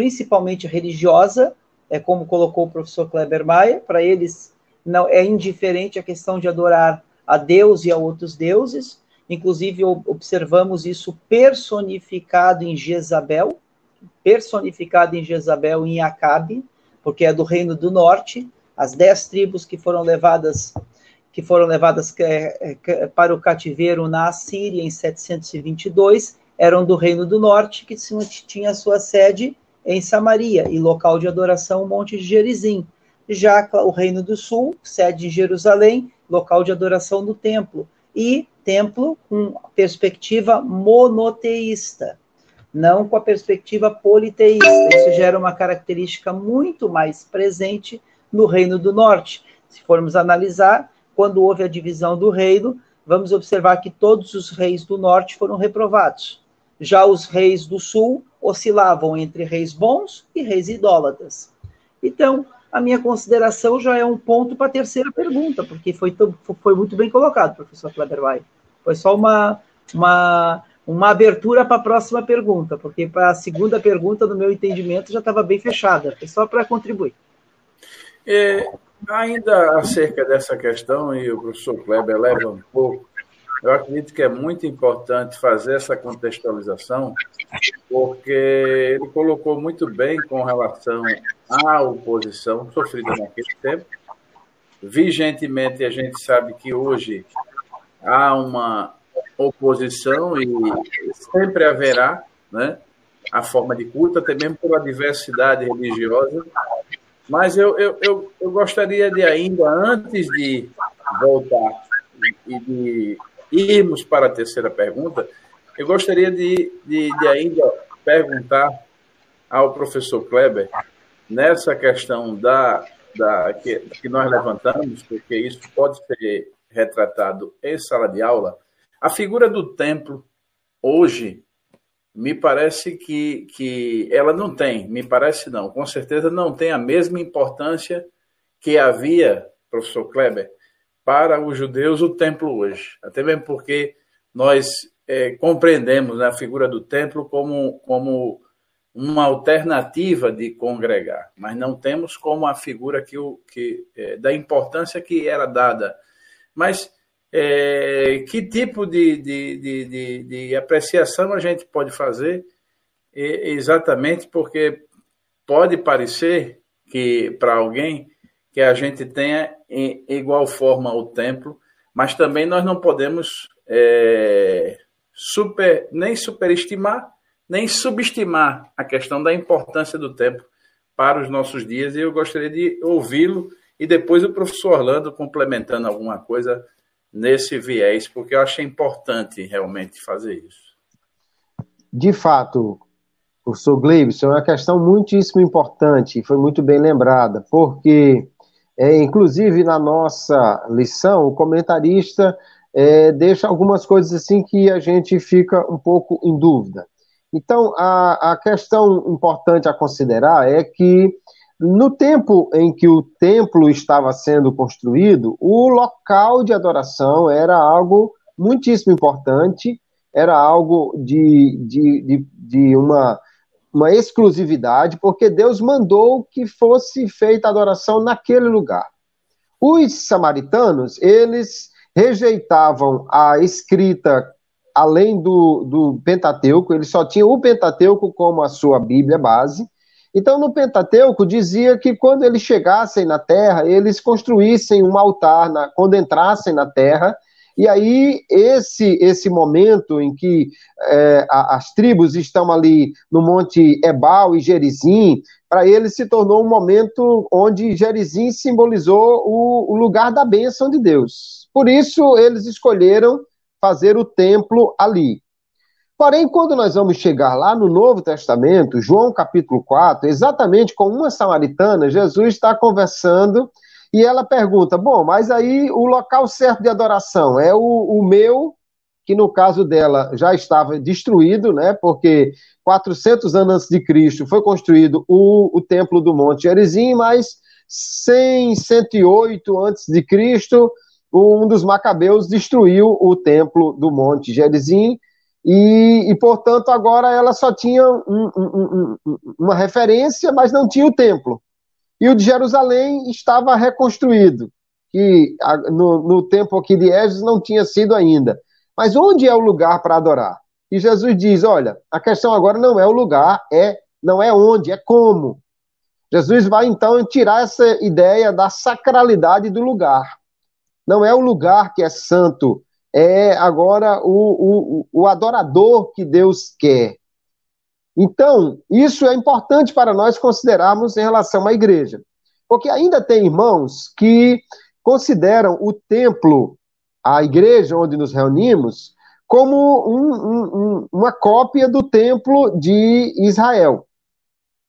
[SPEAKER 4] principalmente religiosa, é como colocou o professor Kleber Maia, para eles não é indiferente a questão de adorar a Deus e a outros deuses. Inclusive observamos isso personificado em Jezabel, personificado em Jezabel em Acabe, porque é do reino do norte, as dez tribos que foram levadas que foram levadas é, é, para o cativeiro na Assíria em 722 eram do Reino do Norte, que tinha sua sede em Samaria e local de adoração o Monte de Gerizim. Já o Reino do Sul, sede em Jerusalém, local de adoração do templo. E templo com perspectiva monoteísta, não com a perspectiva politeísta. Isso gera uma característica muito mais presente no Reino do Norte. Se formos analisar, quando houve a divisão do reino, vamos observar que todos os reis do norte foram reprovados. Já os reis do sul oscilavam entre reis bons e reis idólatras. Então, a minha consideração já é um ponto para a terceira pergunta, porque foi, foi muito bem colocado, professor Kleber Foi só uma, uma, uma abertura para a próxima pergunta, porque para a segunda pergunta, no meu entendimento, já estava bem fechada. Foi só para contribuir.
[SPEAKER 1] É, ainda acerca dessa questão, e o professor Kleber leva um pouco, eu acredito que é muito importante fazer essa contextualização, porque ele colocou muito bem com relação à oposição sofrida naquele tempo. Vigentemente, a gente sabe que hoje há uma oposição e sempre haverá né, a forma de culto, até mesmo pela diversidade religiosa. Mas eu, eu, eu, eu gostaria de ainda, antes de voltar e de irmos para a terceira pergunta, eu gostaria de, de, de ainda perguntar ao professor Kleber nessa questão da, da que, que nós levantamos, porque isso pode ser retratado em sala de aula, a figura do templo hoje me parece que, que ela não tem, me parece não, com certeza não tem a mesma importância que havia, professor Kleber, para os judeus o templo hoje. Até mesmo porque nós é, compreendemos né, a figura do templo como, como uma alternativa de congregar, mas não temos como a figura que, o, que é, da importância que era dada. Mas é, que tipo de, de, de, de, de apreciação a gente pode fazer? exatamente porque pode parecer que para alguém que a gente tenha em igual forma o templo, mas também nós não podemos é, super, nem superestimar, nem subestimar a questão da importância do templo para os nossos dias. E eu gostaria de ouvi-lo e depois o professor Orlando complementando alguma coisa nesse viés, porque eu achei importante realmente fazer isso.
[SPEAKER 3] De fato, professor Gleibson, é uma questão muitíssimo importante, foi muito bem lembrada, porque é, inclusive, na nossa lição, o comentarista é, deixa algumas coisas assim que a gente fica um pouco em dúvida. Então, a, a questão importante a considerar é que, no tempo em que o templo estava sendo construído, o local de adoração era algo muitíssimo importante, era algo de, de, de, de uma uma exclusividade, porque Deus mandou que fosse feita a adoração naquele lugar. Os samaritanos, eles rejeitavam a escrita além do, do Pentateuco, eles só tinham o Pentateuco como a sua Bíblia base. Então, no Pentateuco, dizia que quando eles chegassem na terra, eles construíssem um altar, na, quando entrassem na terra, e aí, esse, esse momento em que é, as tribos estão ali no Monte Ebal e Gerizim, para eles se tornou um momento onde Gerizim simbolizou o, o lugar da bênção de Deus. Por isso, eles escolheram fazer o templo ali. Porém, quando nós vamos chegar lá no Novo Testamento, João capítulo 4, exatamente com uma samaritana, Jesus está conversando e ela pergunta: bom, mas aí o local certo de adoração é o, o meu, que no caso dela já estava destruído, né? Porque 400 anos antes de Cristo foi construído o, o templo do Monte Gerizim, mas 100, 108 antes de Cristo, um dos macabeus destruiu o templo do Monte Gerizim. E, e, portanto, agora ela só tinha um, um, um, uma referência, mas não tinha o templo. E o de Jerusalém estava reconstruído, que no, no tempo aqui de Éfeso não tinha sido ainda. Mas onde é o lugar para adorar? E Jesus diz: olha, a questão agora não é o lugar, é não é onde, é como. Jesus vai então tirar essa ideia da sacralidade do lugar. Não é o lugar que é santo, é agora o, o, o adorador que Deus quer. Então, isso é importante para nós considerarmos em relação à igreja. Porque ainda tem irmãos que consideram o templo, a igreja onde nos reunimos, como um, um, uma cópia do templo de Israel.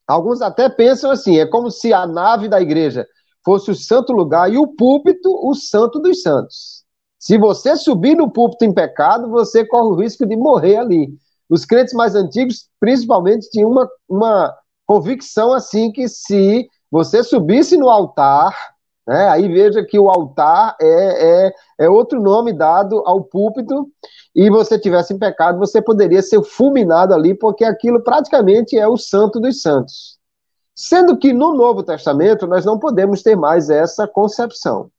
[SPEAKER 3] Alguns até pensam assim: é como se a nave da igreja fosse o santo lugar e o púlpito o santo dos santos. Se você subir no púlpito em pecado, você corre o risco de morrer ali. Os crentes mais antigos, principalmente, tinham uma, uma convicção assim que se você subisse no altar, né, aí veja que o altar é, é, é outro nome dado ao púlpito, e você tivesse em pecado, você poderia ser fulminado ali, porque aquilo praticamente é o santo dos santos. Sendo que no Novo Testamento nós não podemos ter mais essa concepção.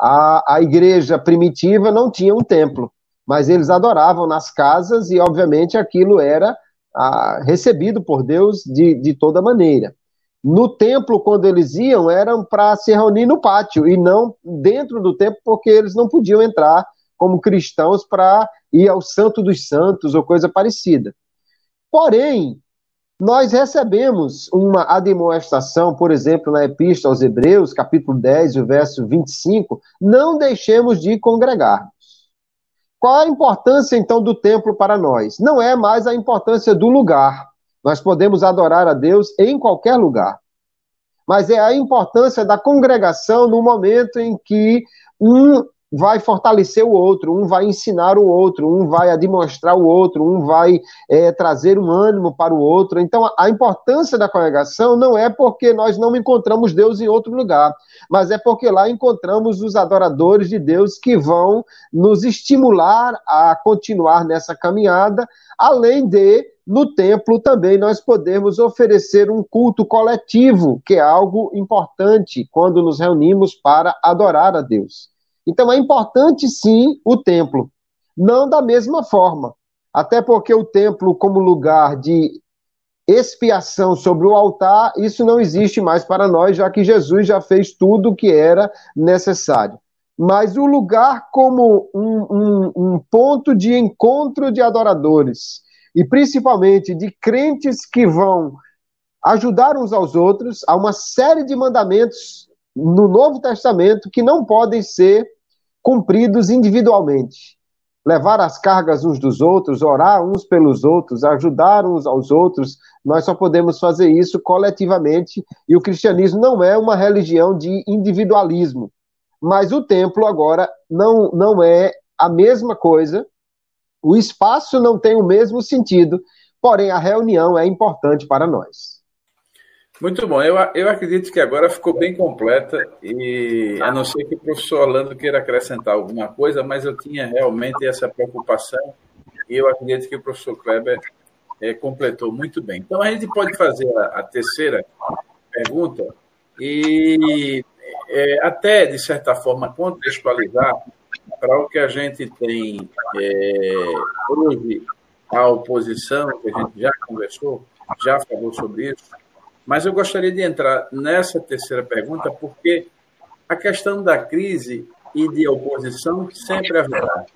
[SPEAKER 3] A, a igreja primitiva não tinha um templo, mas eles adoravam nas casas e, obviamente, aquilo era ah, recebido por Deus de, de toda maneira. No templo, quando eles iam, eram para se reunir no pátio e não dentro do templo, porque eles não podiam entrar como cristãos para ir ao Santo dos Santos ou coisa parecida. Porém, nós recebemos uma admoestação, por exemplo, na Epístola aos Hebreus, capítulo 10, o verso 25, não deixemos de congregar. Qual a importância, então, do templo para nós? Não é mais a importância do lugar. Nós podemos adorar a Deus em qualquer lugar. Mas é a importância da congregação no momento em que um vai fortalecer o outro, um vai ensinar o outro, um vai demonstrar o outro, um vai é, trazer um ânimo para o outro. Então, a importância da congregação não é porque nós não encontramos Deus em outro lugar, mas é porque lá encontramos os adoradores de Deus que vão nos estimular a continuar nessa caminhada, além de no templo também nós podemos oferecer um culto coletivo, que é algo importante quando nos reunimos para adorar a Deus. Então é importante sim o templo, não da mesma forma, até porque o templo, como lugar de expiação sobre o altar, isso não existe mais para nós, já que Jesus já fez tudo o que era necessário. Mas o lugar como um, um, um ponto de encontro de adoradores, e principalmente de crentes que vão ajudar uns aos outros, há uma série de mandamentos no Novo Testamento que não podem ser cumpridos individualmente. Levar as cargas uns dos outros, orar uns pelos outros, ajudar uns aos outros, nós só podemos fazer isso coletivamente. E o cristianismo não é uma religião de individualismo. Mas o templo agora não, não é a mesma coisa, o espaço não tem o mesmo sentido, porém a reunião é importante para nós.
[SPEAKER 1] Muito bom. Eu, eu acredito que agora ficou bem completa e a não ser que o professor Orlando queira acrescentar alguma coisa, mas eu tinha realmente essa preocupação e eu acredito que o professor Kleber é, completou muito bem. Então a gente pode fazer a, a terceira pergunta e é, até, de certa forma, contextualizar para o que a gente tem é, hoje, a oposição, que a gente já conversou, já falou sobre isso, mas eu gostaria de entrar nessa terceira pergunta, porque a questão da crise e de oposição sempre haverá.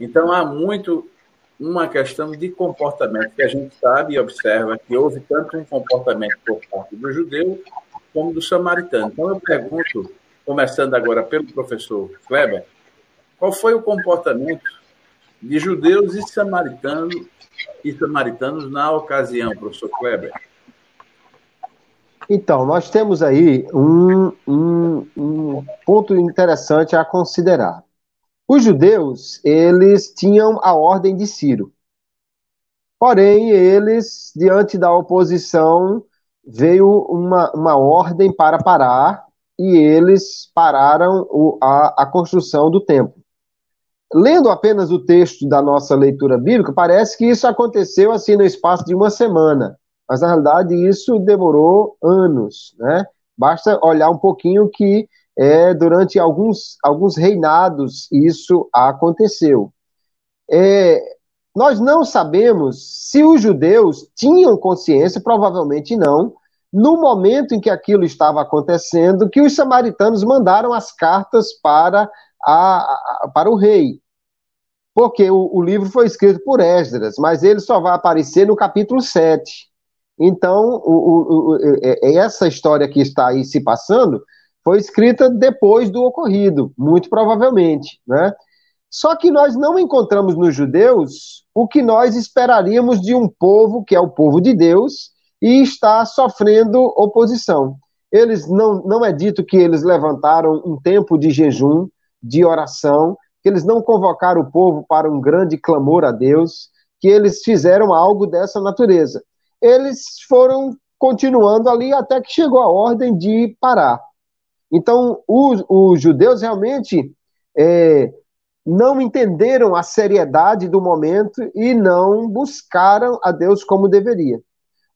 [SPEAKER 1] Então, há muito uma questão de comportamento, que a gente sabe e observa que houve tanto um comportamento por parte do judeu como do samaritano. Então, eu pergunto, começando agora pelo professor Kleber, qual foi o comportamento de judeus e samaritanos, e samaritanos na ocasião, professor Kleber?
[SPEAKER 3] Então, nós temos aí um, um, um ponto interessante a considerar. Os judeus, eles tinham a ordem de Ciro. Porém, eles, diante da oposição, veio uma, uma ordem para parar e eles pararam o, a, a construção do templo. Lendo apenas o texto da nossa leitura bíblica, parece que isso aconteceu assim no espaço de uma semana. Mas, na realidade, isso demorou anos, né? Basta olhar um pouquinho que é, durante alguns, alguns reinados isso aconteceu. É, nós não sabemos se os judeus tinham consciência, provavelmente não, no momento em que aquilo estava acontecendo, que os samaritanos mandaram as cartas para, a, a para o rei. Porque o, o livro foi escrito por Esdras, mas ele só vai aparecer no capítulo 7. Então, o, o, o, é, é, essa história que está aí se passando foi escrita depois do ocorrido, muito provavelmente, né? Só que nós não encontramos nos judeus o que nós esperaríamos de um povo que é o povo de Deus e está sofrendo oposição. Eles não, não é dito que eles levantaram um tempo de jejum, de oração, que eles não convocaram o povo para um grande clamor a Deus, que eles fizeram algo dessa natureza. Eles foram continuando ali até que chegou a ordem de parar. Então, os, os judeus realmente é, não entenderam a seriedade do momento e não buscaram a Deus como deveria.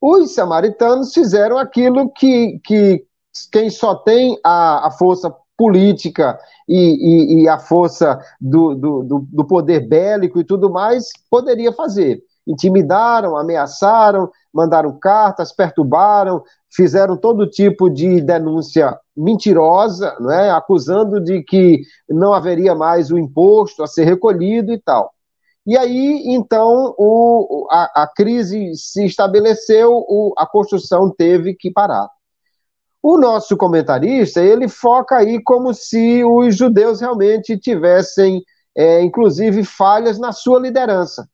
[SPEAKER 3] Os samaritanos fizeram aquilo que, que quem só tem a, a força política e, e, e a força do, do, do, poder bélico e tudo mais poderia fazer. Intimidaram, ameaçaram, mandaram cartas, perturbaram, fizeram todo tipo de denúncia mentirosa, não é? acusando de que não haveria mais o imposto a ser recolhido e tal. E aí, então, o, a, a crise se estabeleceu, o, a construção teve que parar. O nosso comentarista, ele foca aí como se os judeus realmente tivessem, é, inclusive, falhas na sua liderança.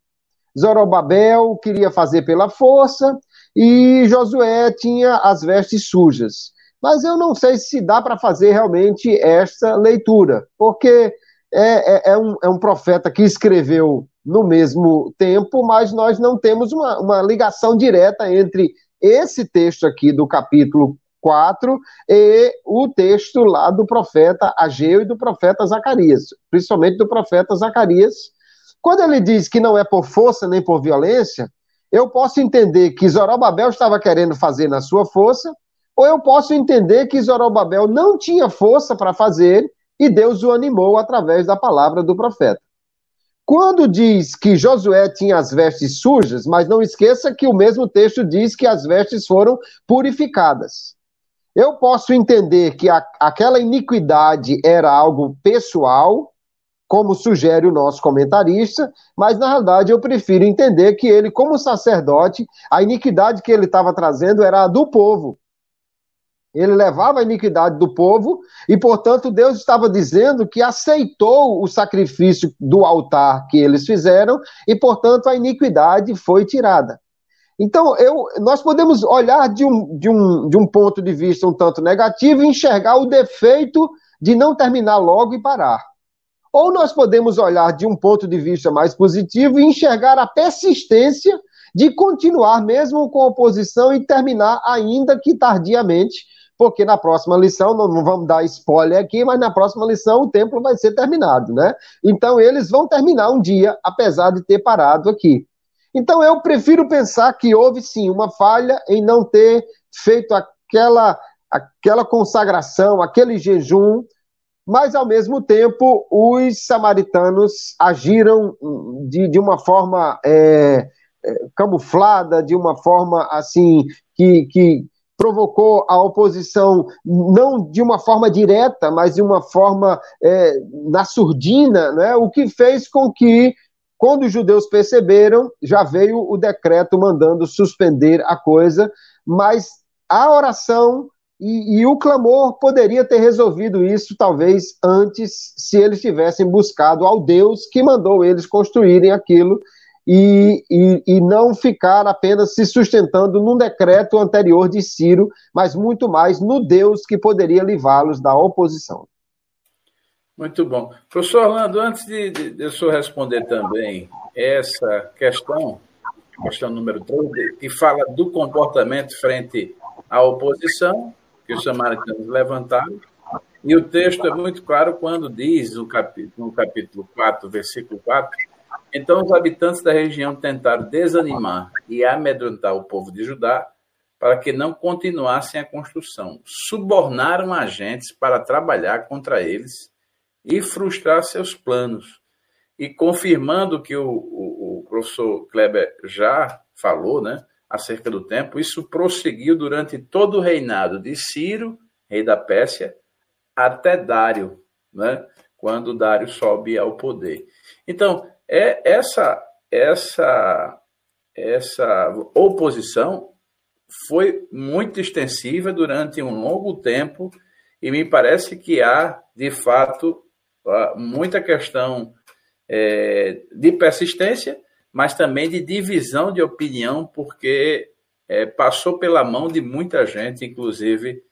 [SPEAKER 3] Zorobabel queria fazer pela força e Josué tinha as vestes sujas. Mas eu não sei se dá para fazer realmente essa leitura, porque é, é, é, um, é um profeta que escreveu no mesmo tempo, mas nós não temos uma, uma ligação direta entre esse texto aqui do capítulo 4 e o texto lá do profeta Ageu e do profeta Zacarias, principalmente do profeta Zacarias. Quando ele diz que não é por força nem por violência, eu posso entender que Zorobabel estava querendo fazer na sua força, ou eu posso entender que Zorobabel não tinha força para fazer e Deus o animou através da palavra do profeta. Quando diz que Josué tinha as vestes sujas, mas não esqueça que o mesmo texto diz que as vestes foram purificadas. Eu posso entender que a, aquela iniquidade era algo pessoal, como sugere o nosso comentarista, mas na realidade eu prefiro entender que ele, como sacerdote, a iniquidade que ele estava trazendo era a do povo. Ele levava a iniquidade do povo e, portanto, Deus estava dizendo que aceitou o sacrifício do altar que eles fizeram e, portanto, a iniquidade foi tirada. Então, eu, nós podemos olhar de um, de, um, de um ponto de vista um tanto negativo e enxergar o defeito de não terminar logo e parar. Ou nós podemos olhar de um ponto de vista mais positivo e enxergar a persistência de continuar mesmo com a oposição e terminar ainda que tardiamente, porque na próxima lição, não, vamos dar spoiler aqui, mas na próxima lição o templo vai ser terminado, né? Então eles vão terminar um dia, apesar de ter parado aqui. Então eu prefiro pensar que houve sim uma falha em não ter feito aquela, aquela consagração, aquele jejum, mas ao mesmo tempo os samaritanos agiram de, de uma forma é, é camuflada, de uma forma assim que, que provocou a oposição não de uma forma direta, mas de uma forma é, na surdina, né? o que fez com que quando os judeus perceberam, já veio o decreto mandando suspender a coisa, mas a oração e, e, o clamor poderia ter resolvido isso, talvez, antes, se eles tivessem buscado ao Deus que mandou eles construírem aquilo e, e, e não ficar apenas se sustentando num decreto anterior de Ciro, mas muito mais no Deus que poderia livrá-los da oposição.
[SPEAKER 1] Muito bom. Professor Orlando, antes de, de, de eu senhor responder também essa questão, questão número 3, que fala do comportamento frente à oposição, que os samaritanos levantaram, e o texto é muito claro quando diz, no capítulo, no capítulo 4, versículo 4, então os habitantes da região tentaram desanimar e amedrontar o povo de Judá para que não continuassem a construção. Subornaram agentes para trabalhar contra eles e frustrar seus planos. E confirmando que o, o, o professor Kleber já falou, né, acerca do tempo, isso prosseguiu durante todo o reinado de Ciro, rei da Pérsia, até Dário, né, quando Dário sobe ao poder. Então, é essa essa essa oposição foi muito extensiva durante um longo tempo e me parece que há, de fato, muita questão é, de persistência, mas também de divisão de opinião, porque é, passou pela mão de muita gente, inclusive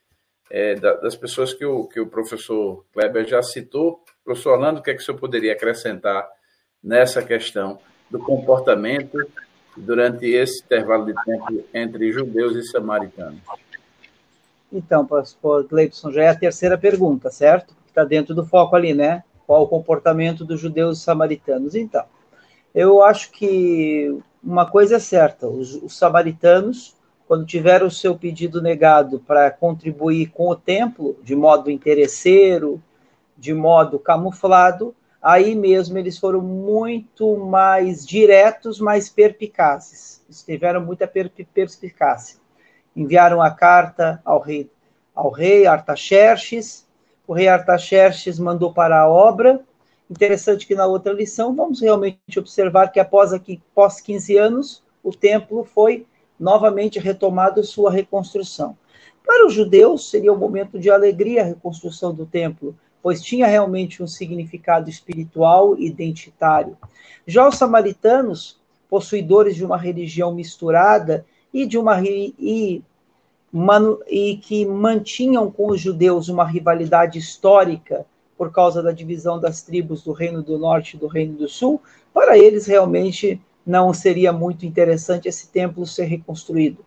[SPEAKER 1] é, das pessoas que o, que o professor Kleber já citou. Professor Orlando, o que é que o senhor poderia acrescentar nessa questão do comportamento durante esse intervalo de tempo entre judeus e samaritanos?
[SPEAKER 4] Então, pastor Gleibson, já é a terceira pergunta, certo? Está dentro do foco ali, né? Qual o comportamento dos judeus e samaritanos? Então, eu acho que uma coisa é certa: os, os samaritanos, quando tiveram o seu pedido negado para contribuir com o templo, de modo interesseiro, de modo camuflado, aí mesmo eles foram muito mais diretos, mais perpicazes. Eles tiveram muita perspicácia. Enviaram a carta ao rei, ao rei Artaxerxes. O rei Artaxerxes mandou para a obra Interessante que na outra lição vamos realmente observar que após aqui, pós 15 anos, o templo foi novamente retomado sua reconstrução. Para os judeus, seria um momento de alegria a reconstrução do templo, pois tinha realmente um significado espiritual e identitário. Já os samaritanos, possuidores de uma religião misturada e de uma e, e que mantinham com os judeus uma rivalidade histórica por causa da divisão das tribos do Reino do Norte e do Reino do Sul, para eles realmente não seria muito interessante esse templo ser reconstruído,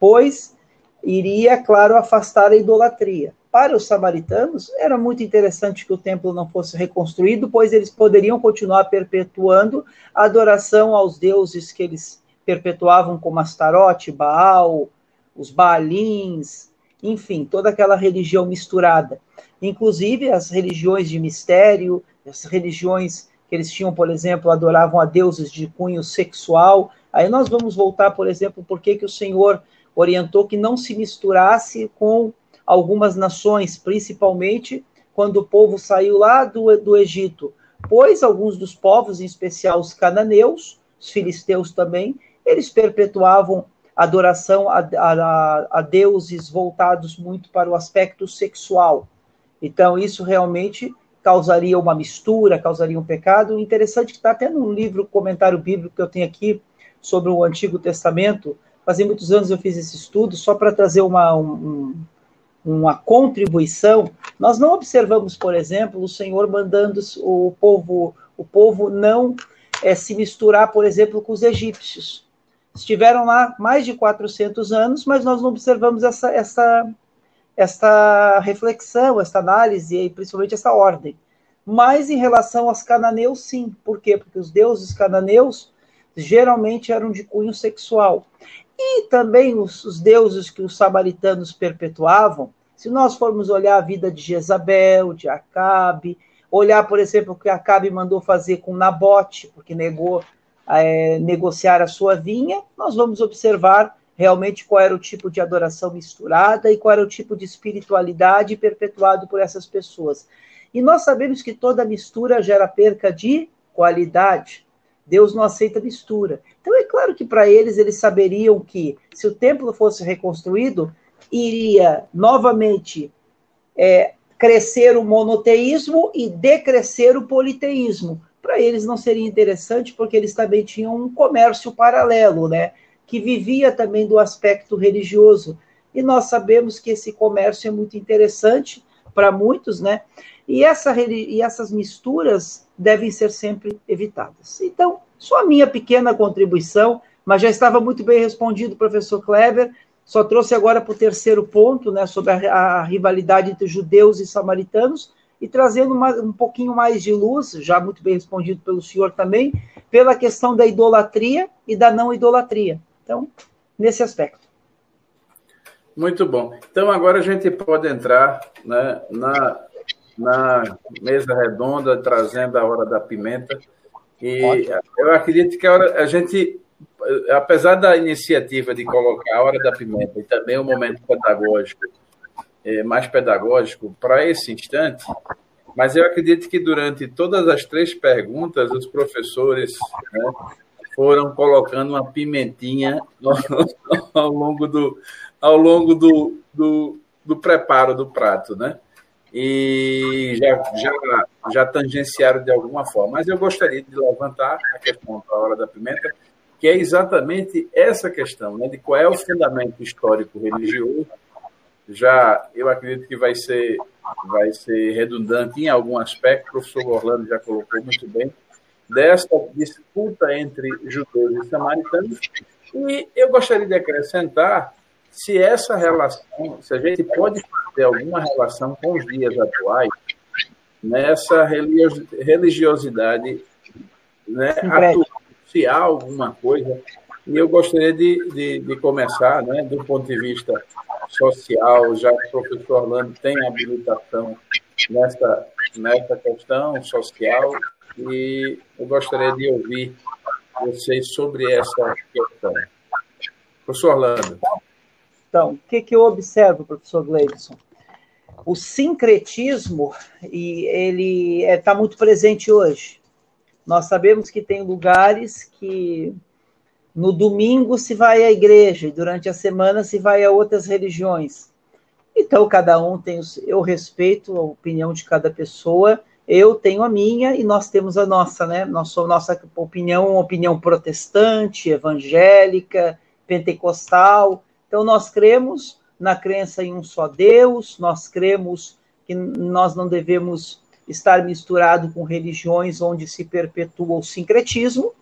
[SPEAKER 4] pois iria, claro, afastar a idolatria. Para os samaritanos, era muito interessante que o templo não fosse reconstruído, pois eles poderiam continuar perpetuando a adoração aos deuses que eles perpetuavam, como Astarote, Baal, os Baalins, enfim, toda aquela religião misturada inclusive as religiões de mistério, as religiões que eles tinham, por exemplo, adoravam a deuses de cunho sexual. Aí nós vamos voltar, por exemplo, por que o Senhor orientou que não se misturasse com algumas nações, principalmente quando o povo saiu lá do, do Egito, pois alguns dos povos, em especial os cananeus, os filisteus também, eles perpetuavam adoração a, a, a deuses voltados muito para o aspecto sexual. Então, isso realmente causaria uma mistura, causaria um pecado. Interessante que está até num livro, comentário bíblico que eu tenho aqui sobre o Antigo Testamento. Fazia muitos anos eu fiz esse estudo só para trazer uma, um, uma contribuição. Nós não observamos, por exemplo, o Senhor mandando o povo, o povo não é, se misturar, por exemplo, com os egípcios. Estiveram lá mais de 400 anos, mas nós não observamos essa, essa esta reflexão, esta análise e principalmente essa ordem. Mas em relação aos cananeus, sim. Por quê? Porque os deuses cananeus geralmente eram de cunho sexual. E também os, os deuses que os samaritanos perpetuavam, se nós formos olhar a vida de Jezabel, de Acabe, olhar, por exemplo, o que Acabe mandou fazer com Nabote, porque negou é, negociar a sua vinha, nós vamos observar realmente qual era o tipo de adoração misturada e qual era o tipo de espiritualidade perpetuado por essas pessoas. E nós sabemos que toda mistura gera perca de qualidade. Deus não aceita mistura. Então é claro que para eles eles saberiam que se o templo fosse reconstruído, iria novamente é, crescer o monoteísmo e decrescer o politeísmo. Para eles não seria interessante, porque eles também tinham um comércio paralelo, né? que vivia também do aspecto religioso. E nós sabemos que esse comércio é muito interessante para muitos, né? E, essa, e essas misturas devem ser sempre evitadas. Então, só a minha pequena contribuição, mas já estava muito bem respondido, professor Kleber. Só trouxe agora para o terceiro ponto, né, sobre a, a, rivalidade entre judeus e samaritanos, e trazendo uma, um pouquinho mais de luz, já muito bem respondido pelo senhor também, pela questão da idolatria e da não idolatria. Então, nesse aspecto.
[SPEAKER 1] Muito bom. Então, agora a gente pode entrar né, na, na mesa redonda, trazendo a hora da pimenta. E Ótimo. eu acredito que a, hora, a gente, apesar da iniciativa de colocar a hora da pimenta e também o momento pedagógico, é, mais pedagógico para esse instante, mas eu acredito que durante todas as três perguntas, os professores né, foram colocando uma pimentinha ao longo do, ao longo do, do, do preparo do prato, né? E já, já, já tangenciaram de alguma forma. Mas eu gostaria de levantar a questão da hora da pimenta, que é exatamente essa questão, né? De qual é o fundamento histórico religioso já eu acredito que vai ser, vai ser redundante em algum aspecto, o professor Orlando já colocou muito bem, dessa disputa entre judeus e samaritanos. E eu gostaria de acrescentar se essa relação, se a gente pode fazer alguma relação com os dias atuais, nessa religiosidade né, atual, se há alguma coisa. E eu gostaria de, de, de começar, né, do ponto de vista social, já que o professor Orlando tem habilitação nessa, nessa questão social, e eu gostaria de ouvir vocês sobre essa questão. Professor Orlando.
[SPEAKER 4] Então, o que, que eu observo, professor Gleison? O sincretismo, e ele está é, muito presente hoje. Nós sabemos que tem lugares que no domingo se vai à igreja e durante a semana se vai a outras religiões. Então, cada um tem. Eu respeito a opinião de cada pessoa, eu tenho a minha e nós temos a nossa, né? Nossa, nossa opinião, uma opinião protestante, evangélica, pentecostal. Então, nós cremos na crença em um só Deus, nós cremos que nós não devemos estar misturado com religiões onde se perpetua o sincretismo,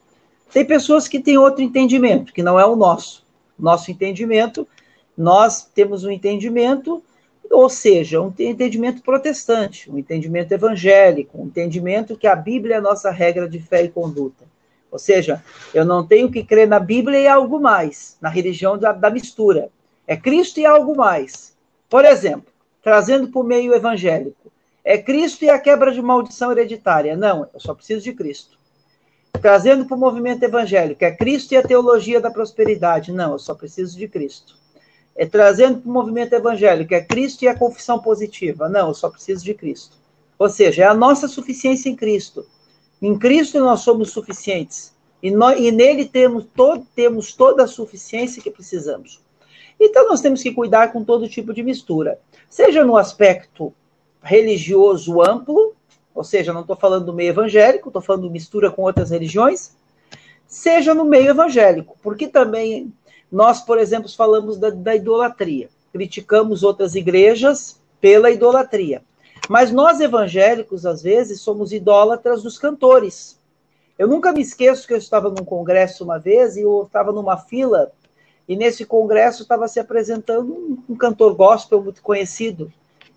[SPEAKER 4] tem pessoas que têm outro entendimento, que não é o nosso. Nosso entendimento, nós temos um entendimento, ou seja, um entendimento protestante, um entendimento evangélico, um entendimento que a Bíblia é a nossa regra de fé e conduta. Ou seja, eu não tenho que crer na Bíblia e algo mais, na religião da, da mistura. É Cristo e algo mais. Por exemplo, trazendo para o meio evangélico, é Cristo e a quebra de maldição hereditária. Não, eu só preciso de Cristo trazendo para o movimento evangélico, é Cristo e a teologia da prosperidade. Não, eu só preciso de Cristo. É trazendo para o movimento evangélico, é Cristo e a confissão positiva. Não, eu só preciso de Cristo. Ou seja, é a nossa suficiência em Cristo. Em Cristo nós somos suficientes. E, nós, e nele temos, todo, temos toda a suficiência que precisamos. Então nós temos que cuidar com todo tipo de mistura. Seja no aspecto religioso amplo, ou seja, não estou falando do meio evangélico, estou falando mistura com outras religiões, seja no meio evangélico, porque também nós, por exemplo, falamos da, da idolatria, criticamos outras igrejas pela idolatria. Mas nós evangélicos, às vezes, somos idólatras dos cantores. Eu nunca me esqueço que eu estava num congresso uma vez e eu estava numa fila, e nesse congresso estava se apresentando um, um cantor gospel muito conhecido.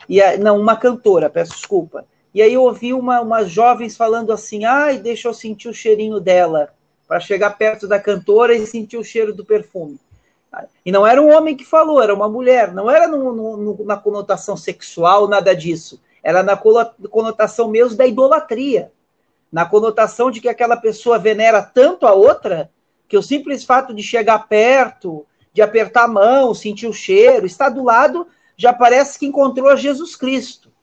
[SPEAKER 4] E a, não, uma cantora, peço desculpa. E aí eu ouvi uma, umas jovens falando assim: ai, deixa eu sentir o cheirinho dela, para chegar perto da cantora e sentir o cheiro do perfume. E não era um homem que falou, era uma mulher, não era no, no, na conotação sexual, nada disso. Era na conotação mesmo da idolatria. Na conotação de que aquela pessoa venera tanto a outra que o simples fato de chegar perto, de apertar a mão, sentir o cheiro, estar do lado, já parece que encontrou a Jesus Cristo.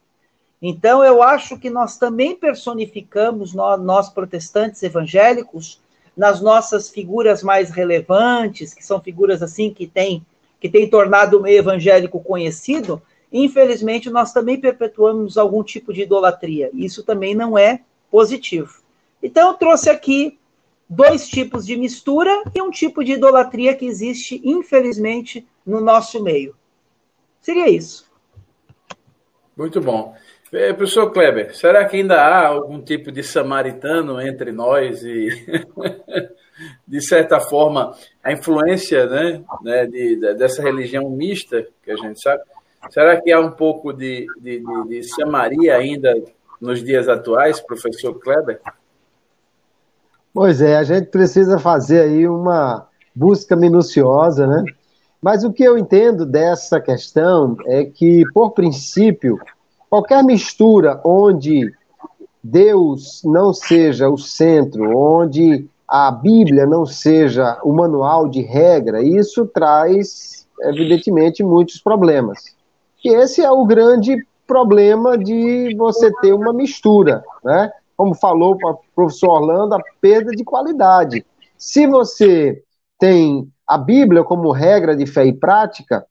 [SPEAKER 4] Então, eu acho que nós também personificamos, nós, nós, protestantes evangélicos, nas nossas figuras mais relevantes, que são figuras assim que têm que tem tornado o meio evangélico conhecido, infelizmente nós também perpetuamos algum tipo de idolatria. Isso também não é positivo. Então, eu trouxe aqui dois tipos de mistura e um tipo de idolatria que existe, infelizmente, no nosso meio. Seria isso.
[SPEAKER 1] Muito bom. É, professor Kleber, será que ainda há algum tipo de samaritano entre nós e, de certa forma, a influência né, né de, dessa religião mista que a gente sabe? Será que há um pouco de, de, de, de Samaria ainda nos dias atuais, professor Kleber?
[SPEAKER 3] Pois é, a gente precisa fazer aí uma busca minuciosa, né? Mas o que eu entendo dessa questão é que, por princípio, Qualquer mistura onde Deus não seja o centro, onde a Bíblia não seja o manual de regra, isso traz, evidentemente, muitos problemas. E esse é o grande problema de você ter uma mistura, né? Como falou o professor Orlando, a perda de qualidade. Se você tem a Bíblia como regra de fé e prática,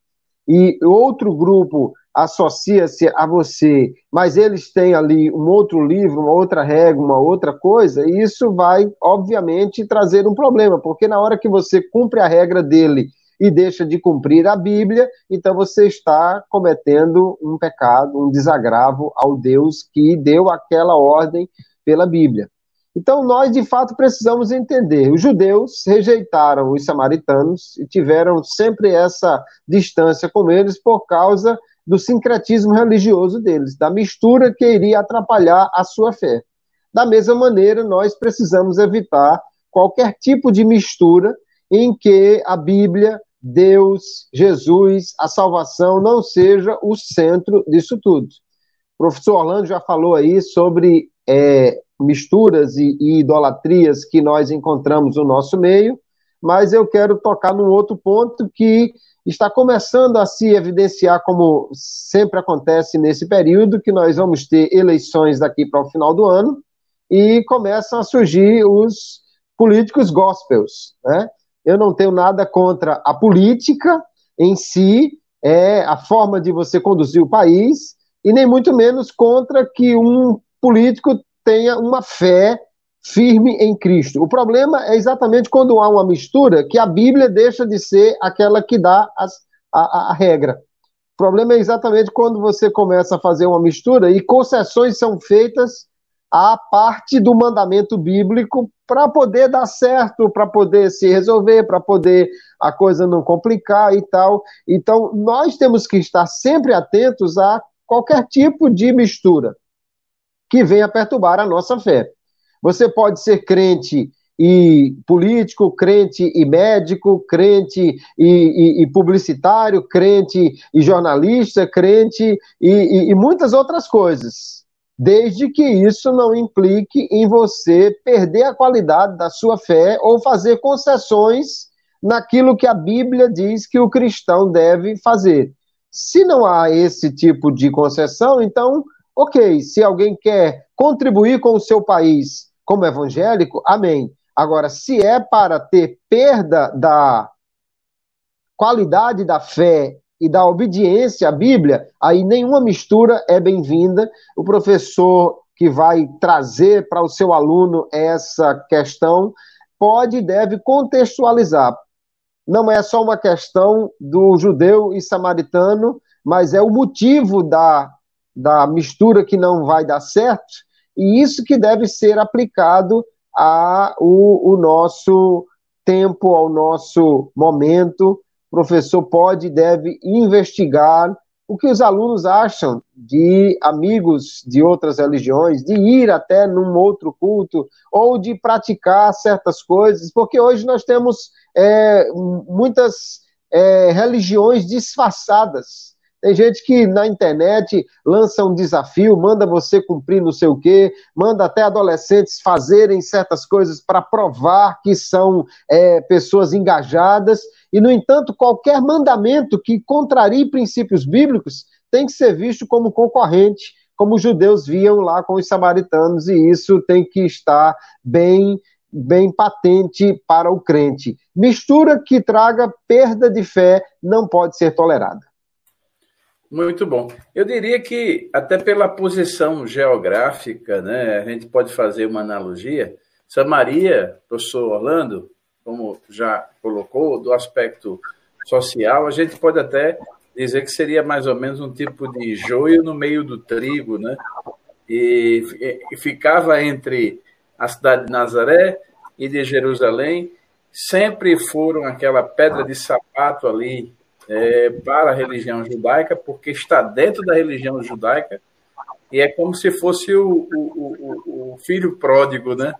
[SPEAKER 3] e outro grupo associa-se a você, mas eles têm ali um outro livro, uma outra regra, uma outra coisa, e isso vai, obviamente, trazer um problema, porque na hora que você cumpre a regra dele e deixa de cumprir a Bíblia, então você está cometendo um pecado, um desagravo ao Deus que deu aquela ordem pela Bíblia. Então, nós de fato precisamos entender: os judeus rejeitaram os samaritanos e tiveram sempre essa distância com eles por causa do sincretismo religioso deles, da mistura que iria atrapalhar a sua fé. Da mesma maneira, nós precisamos evitar qualquer tipo de mistura em que a Bíblia, Deus, Jesus, a salvação não seja o centro disso tudo. O professor Orlando já falou aí sobre é, misturas e, e idolatrias que nós encontramos no nosso meio, mas eu quero tocar num outro ponto que está começando a se evidenciar, como sempre acontece nesse período, que nós vamos ter eleições daqui para o final do ano, e começam a surgir os políticos gospels. Né? Eu não tenho nada contra a política em si, é a forma de você conduzir o país, e nem muito menos contra que um político tenha uma fé firme em Cristo. O problema é exatamente quando há uma mistura que a Bíblia deixa de ser aquela que dá as, a, a regra. O problema é exatamente quando você começa a fazer uma mistura e concessões são feitas à parte do mandamento bíblico para poder dar certo, para poder se resolver, para poder a coisa não complicar e tal. Então, nós temos que estar sempre atentos a qualquer tipo de mistura que venha perturbar a nossa fé. Você pode ser crente e político, crente e médico, crente e, e, e publicitário, crente e jornalista, crente e, e muitas outras coisas, desde que isso não implique em você perder a qualidade da sua fé ou fazer concessões naquilo que a Bíblia diz que o cristão deve fazer. Se não há esse tipo de concessão, então Ok, se alguém quer contribuir com o seu país como evangélico, amém. Agora, se é para ter perda da qualidade da fé e da obediência à Bíblia, aí nenhuma mistura é bem-vinda. O professor que vai trazer para o seu aluno essa questão pode e deve contextualizar. Não é só uma questão do judeu e samaritano, mas é o motivo da da mistura que não vai dar certo, e isso que deve ser aplicado ao nosso tempo, ao nosso momento. O professor pode e deve investigar o que os alunos acham de amigos de outras religiões, de ir até num outro culto, ou de praticar certas coisas, porque hoje nós temos é, muitas é, religiões disfarçadas tem gente que na internet lança um desafio, manda você cumprir não sei o quê, manda até adolescentes fazerem certas coisas para provar que são é, pessoas engajadas. E, no entanto, qualquer mandamento que contrarie princípios bíblicos tem que ser visto como concorrente, como os judeus viam lá com os samaritanos, e isso tem que estar bem bem patente para o crente. Mistura que traga perda de fé não pode ser tolerada.
[SPEAKER 1] Muito bom. Eu diria que, até pela posição geográfica, né, a gente pode fazer uma analogia. Samaria, professor Orlando, como já colocou, do aspecto social, a gente pode até dizer que seria mais ou menos um tipo de joio no meio do trigo, né? E, e ficava entre a cidade de Nazaré e de Jerusalém, sempre foram aquela pedra de sapato ali é, para a religião judaica, porque está dentro da religião judaica, e é como se fosse o, o, o, o filho pródigo né,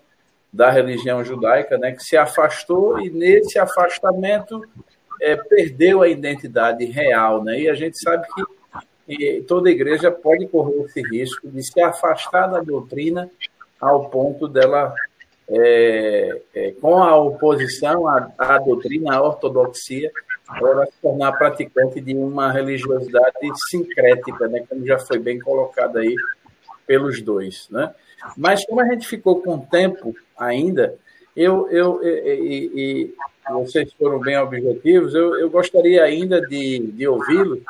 [SPEAKER 1] da religião judaica, né, que se afastou e nesse afastamento é, perdeu a identidade real. Né, e a gente sabe que toda igreja pode correr esse risco de se afastar da doutrina ao ponto dela, é, é, com a oposição à, à doutrina, à ortodoxia, ela se tornar praticante de uma religiosidade sincrética, né, como já foi bem colocado aí pelos dois. Né? Mas como a gente ficou com tempo ainda, eu, eu, e, e, e vocês foram bem objetivos, eu, eu gostaria ainda de, de ouvi-lo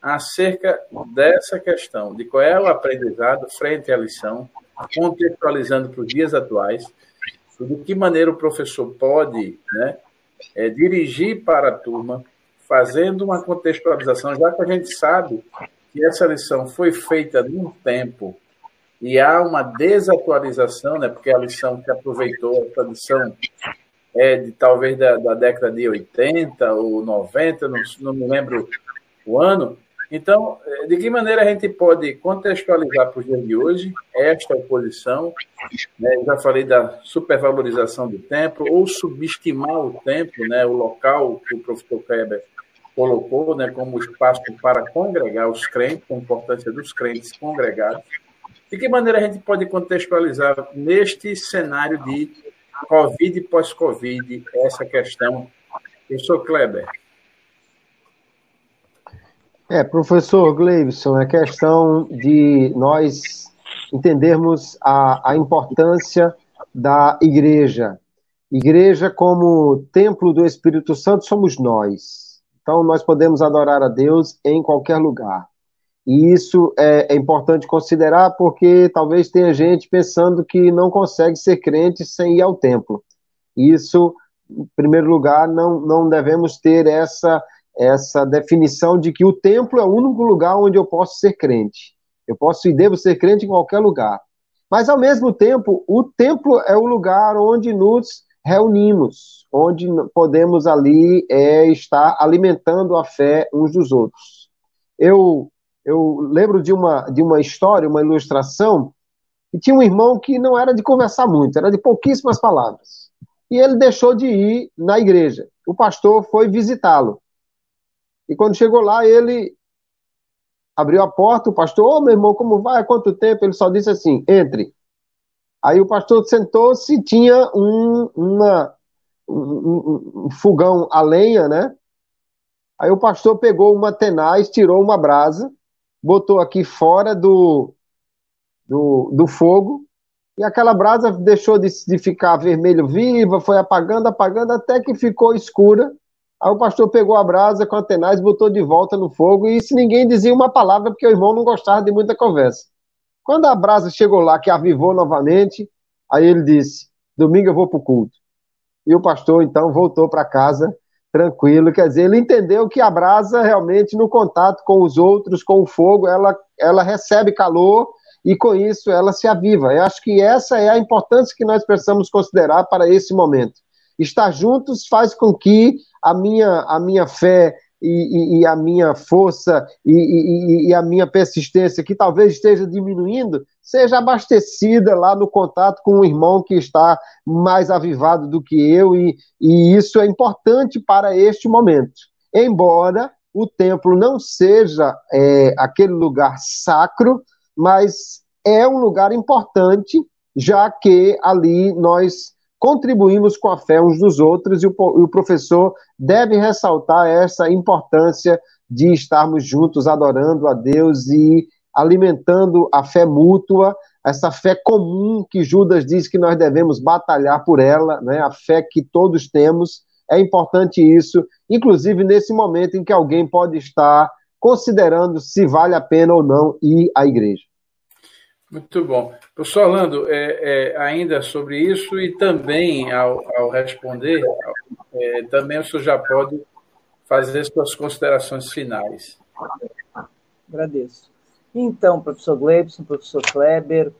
[SPEAKER 1] acerca dessa questão, de qual é o aprendizado frente à lição, contextualizando para os dias atuais, de que maneira o professor pode né, é, dirigir para a turma, fazendo uma contextualização, já que a gente sabe que essa lição foi feita num tempo e há uma desatualização, né, porque a lição que aproveitou, essa lição é de talvez da, da década de 80 ou 90, não, não me lembro o ano, então, eh, de que maneira a gente pode contextualizar para os dias de hoje esta oposição? Né? Já falei da supervalorização do tempo, ou subestimar o tempo, né? o local que o professor Kleber colocou né? como espaço para congregar os crentes, a importância dos crentes congregados. De que maneira a gente pode contextualizar neste cenário de Covid e pós-Covid essa questão? Professor Kleber.
[SPEAKER 3] É, professor Gleibson, é questão de nós entendermos a, a importância da igreja. Igreja como templo do Espírito Santo somos nós. Então, nós podemos adorar a Deus em qualquer lugar. E isso é, é, importante considerar porque talvez tenha gente pensando que não consegue ser crente sem ir ao templo. Isso, em primeiro lugar, não, não devemos ter essa essa definição de que o templo é o único lugar onde eu posso ser crente. Eu posso e devo ser crente em qualquer lugar. Mas, ao mesmo tempo, o templo é o lugar onde nos reunimos, onde podemos ali é, estar alimentando a fé uns dos outros. Eu, eu lembro de uma, de uma história, uma ilustração, que tinha um irmão que não era de conversar muito, era de pouquíssimas palavras. E ele deixou de ir na igreja. O pastor foi visitá-lo. E quando chegou lá, ele abriu a porta, o pastor, ô oh, meu irmão, como vai? Há quanto tempo? Ele só disse assim: entre. Aí o pastor sentou-se tinha um, uma, um, um, fogão a lenha, né? Aí o pastor pegou uma tenaz, tirou uma brasa, botou aqui fora do, do, do fogo, e aquela brasa deixou de, de ficar vermelho viva, foi apagando, apagando, até que ficou escura. Aí o pastor pegou a brasa com a tenaz, botou de volta no fogo, e se ninguém dizia uma palavra, porque o irmão não gostava de muita conversa. Quando a brasa chegou lá, que avivou novamente, aí ele disse: Domingo eu vou para o culto. E o pastor, então, voltou para casa tranquilo. Quer dizer, ele entendeu que a brasa, realmente, no contato com os outros, com o fogo, ela, ela recebe calor e com isso ela se aviva. Eu acho que essa é a importância que nós precisamos considerar para esse momento. Estar juntos faz com que a minha, a minha fé e, e, e a minha força e, e, a minha persistência, que talvez esteja diminuindo, seja abastecida lá no contato com um irmão que está mais avivado do que eu, e, e isso é importante para este momento. Embora o templo não seja é, aquele lugar sacro, mas é um lugar importante, já que ali nós contribuímos com a fé uns dos outros e o, o professor deve ressaltar essa importância de estarmos juntos adorando a Deus e alimentando a fé mútua, essa fé comum que Judas diz que nós devemos batalhar por ela, né? a fé que todos temos. É importante isso, inclusive nesse momento em que alguém pode estar considerando se vale a pena ou não ir à igreja.
[SPEAKER 1] Muito bom. Professor Orlando, é, é, ainda sobre isso e também ao, ao responder, é, também o senhor já pode fazer suas considerações finais.
[SPEAKER 4] Agradeço. Então, professor Gleibson, professor Kleber,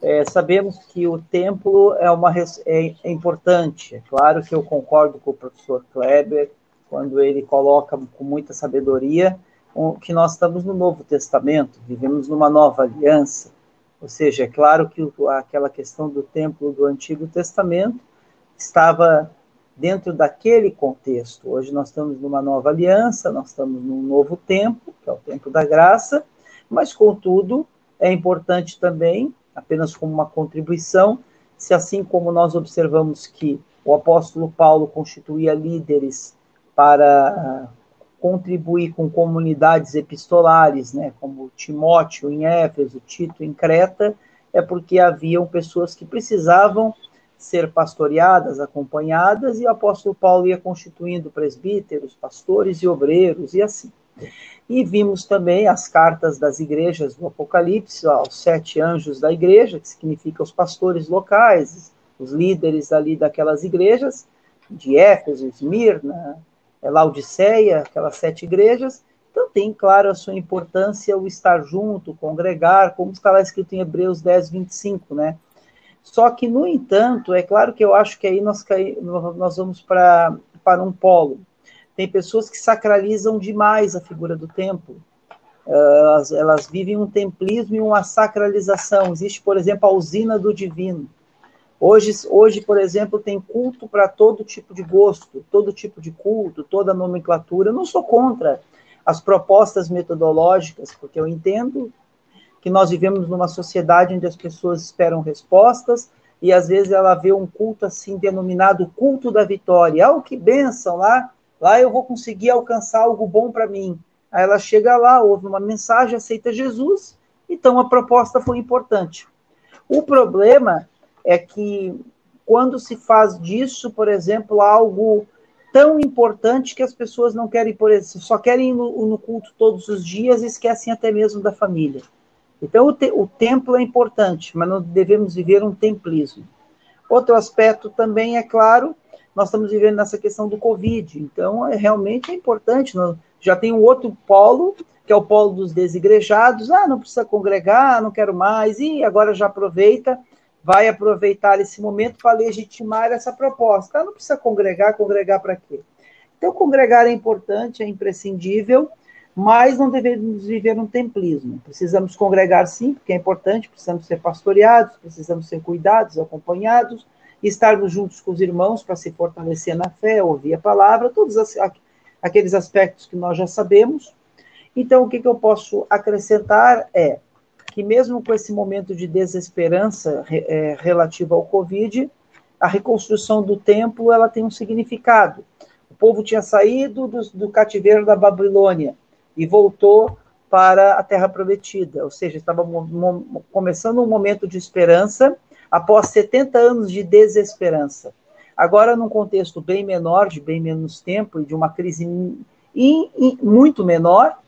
[SPEAKER 4] é, sabemos que o templo é, uma, é, é importante. É claro que eu concordo com o professor Kleber quando ele coloca com muita sabedoria que nós estamos no Novo Testamento, vivemos numa nova aliança, ou seja, é claro que aquela questão do templo do Antigo Testamento estava dentro daquele contexto. Hoje nós estamos numa nova aliança, nós estamos num novo tempo, que é o tempo da graça, mas, contudo, é importante também, apenas como uma contribuição, se assim como nós observamos que o apóstolo Paulo constituía líderes para contribuir com comunidades epistolares, né, como Timóteo em Éfeso, Tito em Creta, é porque haviam pessoas que precisavam ser pastoreadas, acompanhadas, e o apóstolo Paulo ia constituindo presbíteros, pastores e obreiros, e assim. E vimos também as cartas das igrejas do Apocalipse, aos sete anjos da igreja, que significa os pastores locais, os líderes ali daquelas igrejas, de Éfeso, Esmirna, Laodiceia, aquelas sete igrejas. Então tem, claro, a sua importância o estar junto, congregar, como está lá escrito em Hebreus 10, 25, né? Só que, no entanto, é claro que eu acho que aí nós, nós vamos para um polo. Tem pessoas que sacralizam demais a figura do templo. Elas, elas vivem um templismo e uma sacralização. Existe, por exemplo, a usina do divino. Hoje, hoje por exemplo, tem culto para todo tipo de gosto, todo tipo de culto, toda nomenclatura. Eu não sou contra as propostas metodológicas, porque eu entendo que nós vivemos numa sociedade onde as pessoas esperam respostas e às vezes ela vê um culto assim denominado culto da vitória. Ah, que benção lá, lá eu vou conseguir alcançar algo bom para mim. Aí ela chega lá, ouve uma mensagem, aceita Jesus, então a proposta foi importante. O problema é que quando se faz disso, por exemplo, algo tão importante que as pessoas não querem, por só querem ir no, no culto todos os dias e esquecem até mesmo da família. Então, o, te, o templo é importante, mas não devemos viver um templismo. Outro aspecto também é claro, nós estamos vivendo nessa questão do Covid, então é, realmente é importante. Nós, já tem um outro polo, que é o polo dos desigrejados, ah, não precisa congregar, não quero mais, e agora já aproveita, vai aproveitar esse momento para legitimar essa proposta. Ah, não precisa congregar, congregar para quê? Então, congregar é importante, é imprescindível, mas não devemos viver um templismo. Precisamos congregar sim, porque é importante, precisamos ser pastoreados, precisamos ser cuidados, acompanhados, estarmos juntos com os irmãos para se fortalecer na fé, ouvir a palavra, todos aqueles aspectos que nós já sabemos. Então, o que, que eu posso acrescentar é que, mesmo com esse momento de desesperança é, relativo ao Covid, a reconstrução do templo ela tem um significado. O povo tinha saído do, do cativeiro da Babilônia, e voltou para a Terra Prometida, ou seja, estava começando um momento de esperança após 70 anos de desesperança. Agora, num contexto bem menor, de bem menos tempo e de uma crise in, in, muito menor,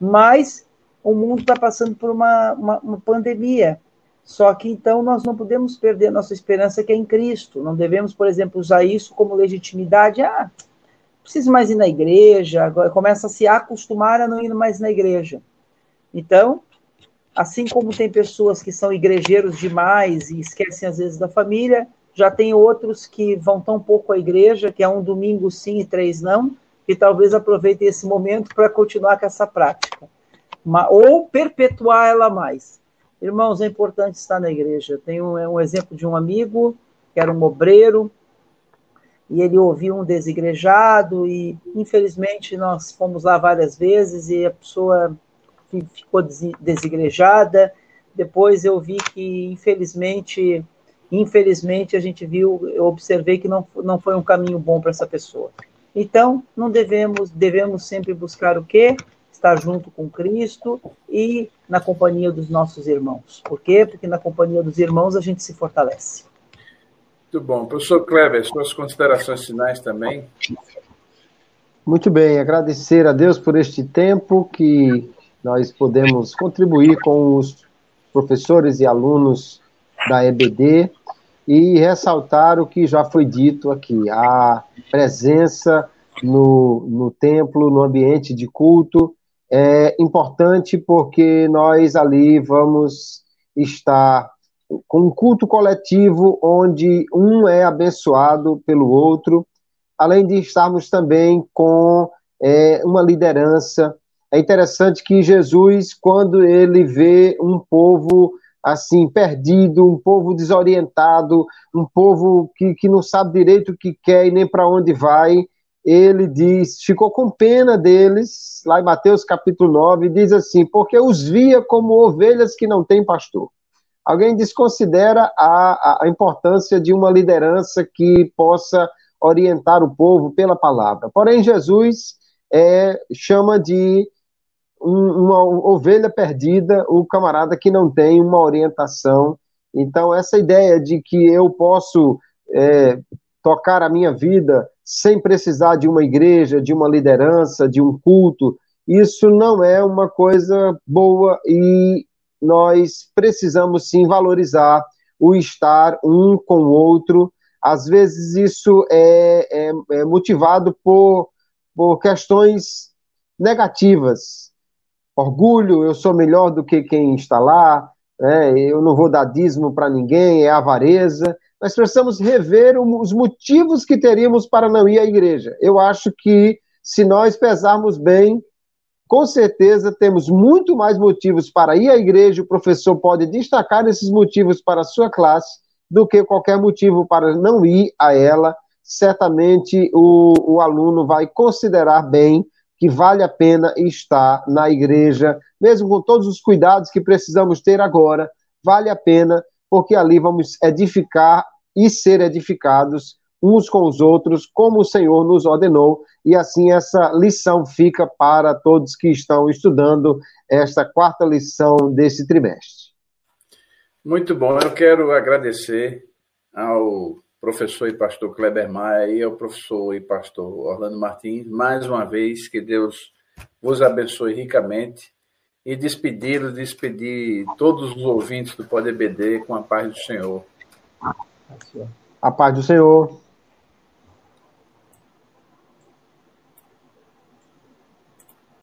[SPEAKER 4] mas o mundo está passando por uma, uma, uma pandemia. Só que então nós não podemos perder nossa esperança que é em Cristo. Não devemos, por exemplo, usar isso como legitimidade. Ah, preciso mais ir na igreja, agora começa a se acostumar a não ir mais na igreja. Então, assim como tem pessoas que são igrejeiros demais e esquecem às vezes da família, já tem outros que vão tão pouco à igreja, que é um domingo sim e três não, que talvez aproveitem esse momento para continuar com essa prática, ou perpetuar ela mais. Irmãos, é importante estar na igreja. Tem um, um exemplo de um amigo que era um obreiro, e ele ouviu um desigrejado e infelizmente nós fomos lá várias vezes e a pessoa ficou desigrejada. Depois eu vi que infelizmente, infelizmente a gente viu, eu observei que não, não foi um caminho bom para essa pessoa. Então, não devemos, devemos sempre buscar o quê? Estar junto com Cristo e na companhia dos nossos irmãos. Por quê? Porque na companhia dos irmãos a gente se fortalece.
[SPEAKER 1] Muito bom. Professor Kleber, suas considerações finais também.
[SPEAKER 3] Muito bem, agradecer a Deus por este tempo que nós podemos contribuir com os professores e alunos da EBD e ressaltar o que já foi dito aqui, a presença no, no templo, no ambiente de culto, é importante porque nós ali vamos estar com um culto coletivo onde um é abençoado pelo outro, além de estarmos também com é, uma liderança. É interessante que Jesus, quando ele vê um povo assim perdido, um povo desorientado, um povo que, que não sabe direito o que quer e nem para onde vai, ele diz, ficou com pena deles, lá em Mateus capítulo 9, diz assim: porque os via como ovelhas que não têm pastor. Alguém desconsidera a, a importância de uma liderança que possa orientar o povo pela palavra. Porém, Jesus é, chama de um, uma ovelha perdida o camarada que não tem uma orientação. Então, essa ideia de que eu posso é, tocar a minha vida sem precisar de uma igreja, de uma liderança, de um culto, isso não é uma coisa boa e nós precisamos sim valorizar o estar um com o outro, às vezes isso é, é, é motivado por, por questões negativas. Orgulho, eu sou melhor do que quem está lá, né? eu não vou dar dízimo para ninguém, é avareza. Nós precisamos rever os motivos que teríamos para não ir à igreja. Eu acho que, se nós pesarmos bem, com certeza temos muito mais motivos para ir à igreja. O professor pode destacar esses motivos para a sua classe do que qualquer motivo para não ir a ela. Certamente o, o aluno vai considerar bem que vale a pena estar na igreja, mesmo com todos os cuidados que precisamos ter agora, vale a pena, porque ali vamos edificar e ser edificados uns com os outros, como o Senhor nos ordenou, e assim essa lição fica para todos que estão estudando esta quarta lição desse trimestre.
[SPEAKER 1] Muito bom, eu quero agradecer ao professor e pastor Kleber Maia e ao professor e pastor Orlando Martins, mais uma vez, que Deus vos abençoe ricamente e despedi-los, despedir todos os ouvintes do Poder BD com a paz do Senhor.
[SPEAKER 3] A paz do Senhor.